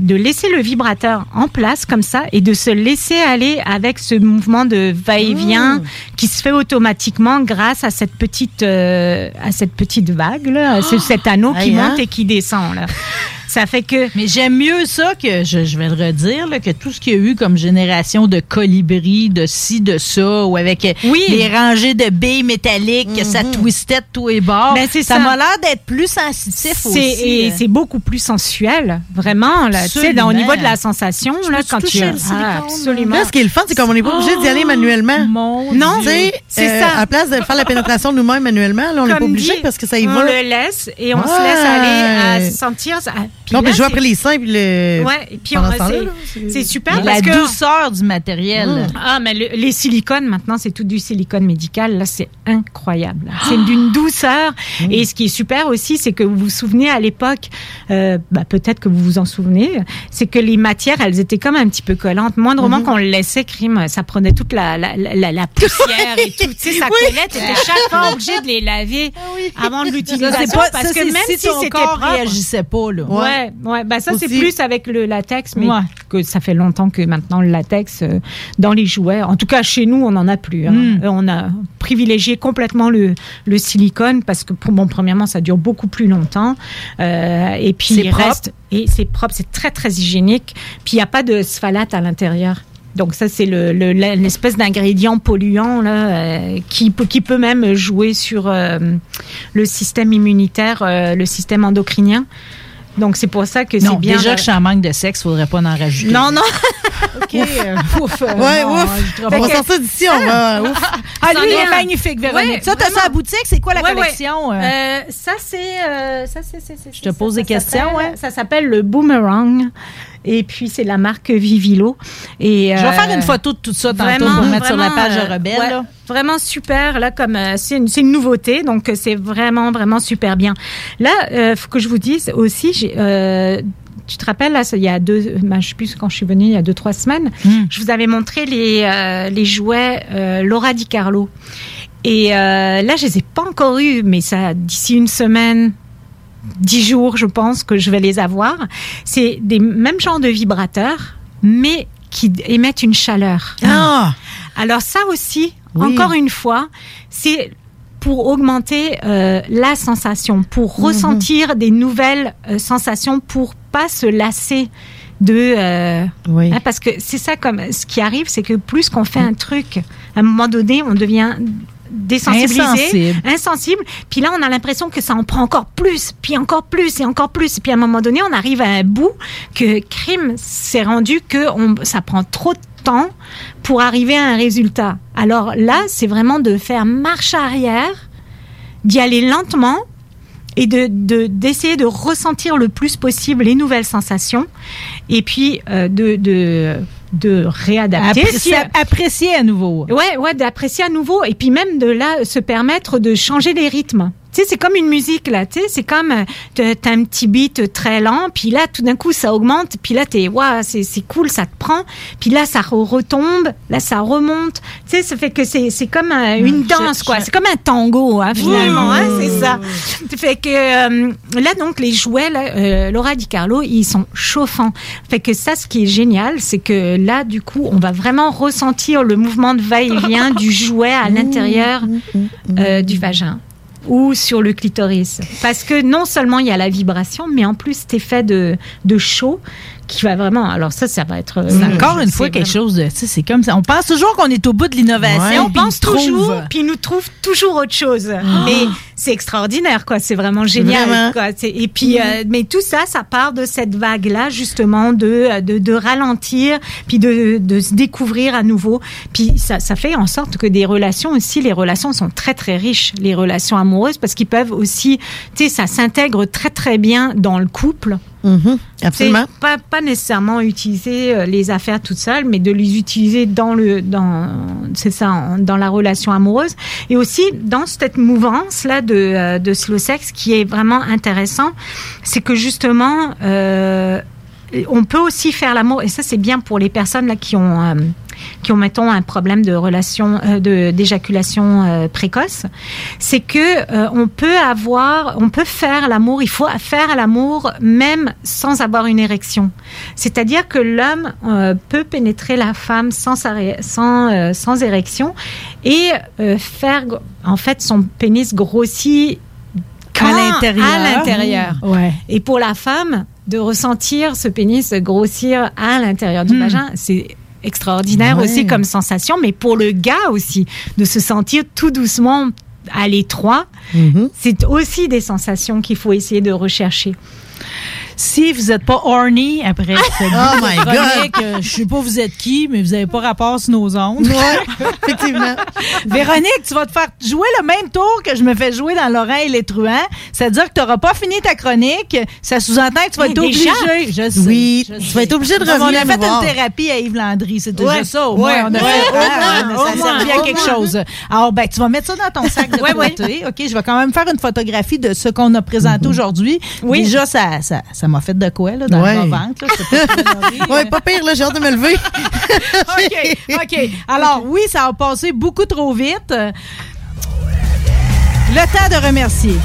de laisser le vibrateur en place comme ça et de se laisser aller avec ce mouvement de va-et-vient qui se fait automatiquement grâce à cette petite, euh, à cette petite vague, là, à ce- cet anneau qui Aïe, hein? monte et qui descend, là. Ça fait que. Mais j'aime mieux ça que, je, je vais le redire, là, que tout ce qu'il y a eu comme génération de colibris, de ci, de ça, ou avec euh, Oui. les rangées de billes métalliques, que ça twistait de tous les bords. Ben, ça ça. m'a l'air d'être plus sensitif C'est aussi. et euh. c'est beaucoup plus sensuel, vraiment. Là, tu sais, Absolument. dans- au niveau de la sensation, là, quand tu le Ah, absolument. Là, ce qui est le fun, c'est comme on n'est pas obligé d'y aller manuellement. Non, Tu sais, c'est euh, ça. À la place de faire la pénétration nous-mêmes manuellement, là, on n'est pas obligé parce que ça y on va. le laisse et on se laisse aller à sentir. ça. Puis Non, là, puis je vois c'est- après les puis le. Ouais, et puis on- temps-là, c'est- super parce la que douceur du matériel. Ah, mais le- les silicones, maintenant, c'est tout du silicone médical. Là, c'est incroyable. C'est d'une douceur. Et ce qui est super aussi, c'est que vous vous souvenez à l'époque, euh, bah, peut-être que vous vous en souvenez, c'est que les matières, elles étaient comme un petit peu collantes. Moindrement qu'on le laissait, crime, ça prenait toute la, la, la, la poussière et tout. Tu sais, ça Oui. collait. T'étais chaque fois obligé de les laver avant de l'utiliser. Ça, c'est pas, parce ça, que c'est même si si ton c'était corps propre, réagissait pas, là. Ouais, ouais. Bah ça c'est plus avec le latex, mais Ouais. que ça fait longtemps que maintenant le latex euh, dans les jouets. En tout cas chez nous, on n'en a plus. hein. Mm. Euh, On a privilégié complètement le, le silicone parce que pour bon, premièrement, ça dure beaucoup plus longtemps. Euh, et puis C'est il propre. reste et c'est propre, c'est très très hygiénique. Puis il n'y a pas de sphalate à l'intérieur. Donc ça c'est le, le- la- l'espèce d'ingrédient polluant là euh, qui peut qui peut même jouer sur euh, le système immunitaire, euh, le système endocrinien. Donc c'est pour ça que c'est bien. déjà de- que je suis en manque de sexe, faudrait pas en rajouter. Non non. OK. euh, ouf, euh, Ouais, non, ouf. On va sortir d'ici, on va. Ouf. Ah, C'en lui, il est magnifique, Véronique. Ouais, ça, t'as ça à boutique? C'est quoi la Ouais, ouais. collection? euh? Euh, ça c'est euh, ça c'est Je te pose ça des questions, ouais. Ça s'appelle le boomerang. Et puis c'est la marque Vivilo. Et Je vais euh, faire une photo de tout ça tantôt vraiment, pour mettre sur la page euh, de Rebelle. ouais, là. Vraiment super. Là, comme euh, c'est une, nouveauté, donc euh, c'est vraiment vraiment super bien. Là, euh, faut que je vous dise aussi, j'ai, euh, tu te rappelles là, il y a deux, ben, je sais plus quand je suis venue, il y a deux trois semaines, Hmm. je vous avais montré les euh, les jouets euh, Laura Di Carlo. Et euh, là, je les ai pas encore eus, mais ça d'ici une semaine. Dix jours, je pense que je vais les avoir. C'est des mêmes genres de vibrateurs, mais qui émettent une chaleur. Ah! Alors ça aussi, Oui. encore une fois, c'est pour augmenter euh, la sensation, pour Mhm. ressentir des nouvelles euh, sensations, pour pas se lasser de euh, Oui. hein, parce que c'est ça comme ce qui arrive, c'est que plus qu'on fait un truc, à un moment donné, on devient désensibilisé, Insensible. insensible. Puis là, on a l'impression que ça en prend encore plus, puis encore plus et encore plus. Et puis à un moment donné, on arrive à un bout que crime s'est rendu que on, ça prend trop de temps pour arriver à un résultat. Alors là, c'est vraiment de faire marche arrière, d'y aller lentement et de de- d'essayer de, ressentir le plus possible les nouvelles sensations et puis euh, de, de de réadapter Apprécier, Si- apprécier à nouveau. Ouais, ouais, d'apprécier à nouveau et puis même de là se permettre de changer les rythmes. Tu sais, c'est comme une musique là. Tu sais, c'est comme euh, t'as un petit beat très lent, puis là tout d'un coup ça augmente, puis là t'es waouh, c'est c'est cool, ça te prend, puis là ça re- retombe, là ça remonte. Tu sais, ça fait que c'est c'est comme euh, une je- danse quoi. C'est comme un tango hein, finalement. hein, c'est ça. Ça fait que euh, là donc les jouets là, euh, Laura Di Carlo, ils sont chauffants. Fait que ça, ce qui est génial, c'est que là du coup on va vraiment ressentir le mouvement de va-et-vient du jouet à l'intérieur du vagin ou sur le clitoris. Parce que non seulement il y a la vibration, mais en plus cet effet de, de chaud qui va vraiment... Alors ça, ça va être... C'est euh, encore une fois quelque vraiment- chose de. tu sais, C'est comme ça. On pense toujours qu'on est au bout de l'innovation. on puis pense toujours, puis il nous trouve toujours autre chose. Mais c'est extraordinaire, quoi. C'est vraiment génial. Vraiment. Quoi. Et puis, euh, mais tout ça, ça part de cette vague-là, justement, de, de, de ralentir, puis de, de se découvrir à nouveau. Puis ça, ça fait en sorte que des relations aussi, les relations sont très très riches, les relations amoureuses, parce qu'ils peuvent aussi, tu sais, ça s'intègre très très bien dans le couple. Mhm, absolument. Pas, pas nécessairement utiliser euh, les affaires toutes seules, mais de les utiliser dans le, dans, c'est ça, dans la relation amoureuse. Et aussi dans cette mouvance là de, euh, de slow sex, qui est vraiment intéressant, c'est que justement, euh, on peut aussi faire l'amour, et ça c'est bien pour les personnes là qui ont euh, qui ont mettons un problème de relation euh, de d'éjaculation euh, précoce, c'est que euh, on peut avoir, on peut faire l'amour, il faut faire l'amour même sans avoir une érection. C'est-à-dire que l'homme peut pénétrer la femme sans sans sans érection et faire en fait son pénis grossit quand- À l'intérieur. À l'intérieur. Ouais. Et pour la femme, de ressentir ce pénis grossir à l'intérieur du Hmm. vagin, c'est extraordinaire Ouais. aussi comme sensation, mais pour le gars aussi, de se sentir tout doucement à l'étroit, Mm-hmm. c'est aussi des sensations qu'il faut essayer de rechercher. Si vous n'êtes pas horny après cette Oh my God. euh, je sais pas vous êtes qui, mais vous n'avez pas rapport sur nos ondes. Ouais, effectivement. Véronique, tu vas te faire jouer le même tour que je me fais jouer dans l'oreille les truands. C'est-à-dire que tu n'auras pas fini ta chronique. Ça sous-entend que tu vas être obligé. Je sais, Oui, je tu sais. vas être obligé de revenir On a fait une thérapie à Yves Landry. C'est déjà Ouais. ça. Au Ouais. moins, on a Ouais. fait. Ah, ça au a moins, servi à au quelque chose. Alors, ben, tu vas mettre ça dans ton sac de Ouais, ouais. côté. OK, je vais quand même faire une photographie de ce qu'on a présenté aujourd'hui. Oui. Déjà, ça, ça, ça m'a fait de quoi, là, dans Ouais. le ventre. Ouais, pas pire, là, j'ai hâte de me lever. OK, OK. Alors, oui, ça a passé beaucoup trop vite. Le temps de remercier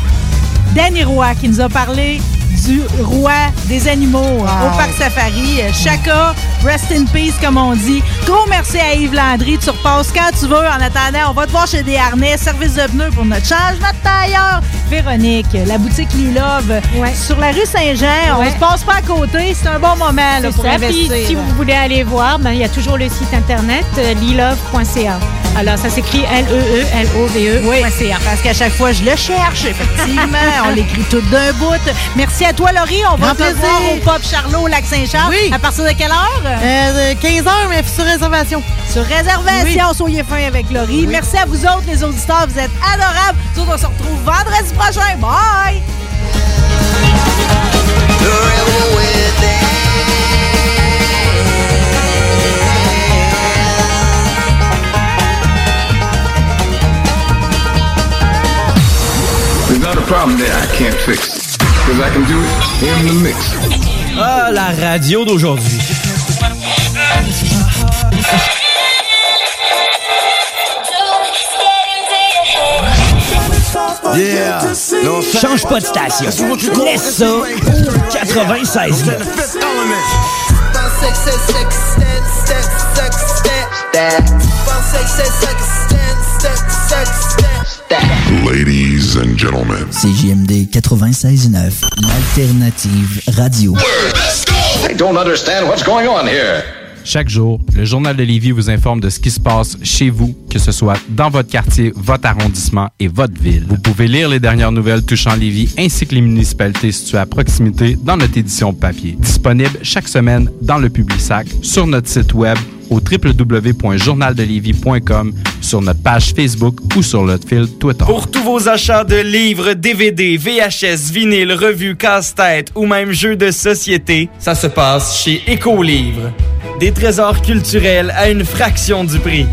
Danny Roy qui nous a parlé du roi des animaux euh, au Parc Safari. Chaka, rest in peace, comme on dit. Gros merci à Yves Landry. Tu repasses quand tu veux. En attendant, on va te voir chez des harnais, service de pneus pour notre change, notre tailleur. Véronique, la boutique Lilove Ouais. sur la rue Saint-Jean. On se passe pas à côté. C'est un bon moment là, pour ça. Puis, si vous voulez aller voir, ben, il y a toujours le site internet euh, lilove.ca. Alors, ça s'écrit E L-E-E-L-O-V-E.ca. Parce qu'à chaque fois, je le cherche, effectivement. on l'écrit tout d'un bout. Merci à toi, Laurie. On va te plaisir. voir au Pop Charlot, au Lac-Saint-Charles. Oui. À partir de quelle heure? Euh, 15 heures, mais sur réservation. Sur réservation, soyez fin avec Laurie. Merci à vous autres, les auditeurs. Vous êtes adorables. Nous autres, on se retrouve vendredi prochain. Bye! Not a problem there I can't fix. Because I can do it in the mix. Ah, la radio d'aujourd'hui. Yeah. Change pas de station. Laisse ça au 96 Ladies and gentlemen. CJMD 96.9, l'alternative radio. I don't understand what's going on here. Chaque jour, le Journal de Lévis vous informe de ce qui se passe chez vous, que ce soit dans votre quartier, votre arrondissement et votre ville. Vous pouvez lire les dernières nouvelles touchant Lévis ainsi que les municipalités situées à proximité dans notre édition papier. Disponible chaque semaine dans le Publisac, sur notre site web au www.journaldelévis.com, sur notre page Facebook ou sur notre Twitter. Pour tous vos achats de livres, DVD, VHS, vinyle, revues, casse-tête ou même jeux de société, ça se passe chez Écolivre. Des trésors culturels à une fraction du prix.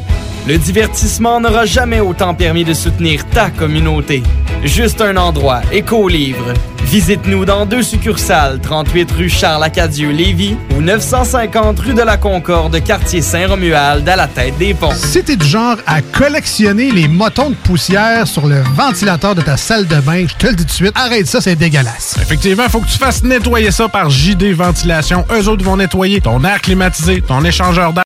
Le divertissement n'aura jamais autant permis de soutenir ta communauté. Juste un endroit, Écolivre. Visite-nous dans deux succursales, 38 rue Charles-Acadieux-Lévis ou 950 rue de la Concorde, quartier Saint-Romuald, à la tête des ponts. Si t'es du genre à collectionner les motons de poussière sur le ventilateur de ta salle de bain, je te le dis tout de suite, arrête ça, c'est dégueulasse. Effectivement, faut que tu fasses nettoyer ça par JD Ventilation. Eux autres vont nettoyer ton air climatisé, ton échangeur d'air.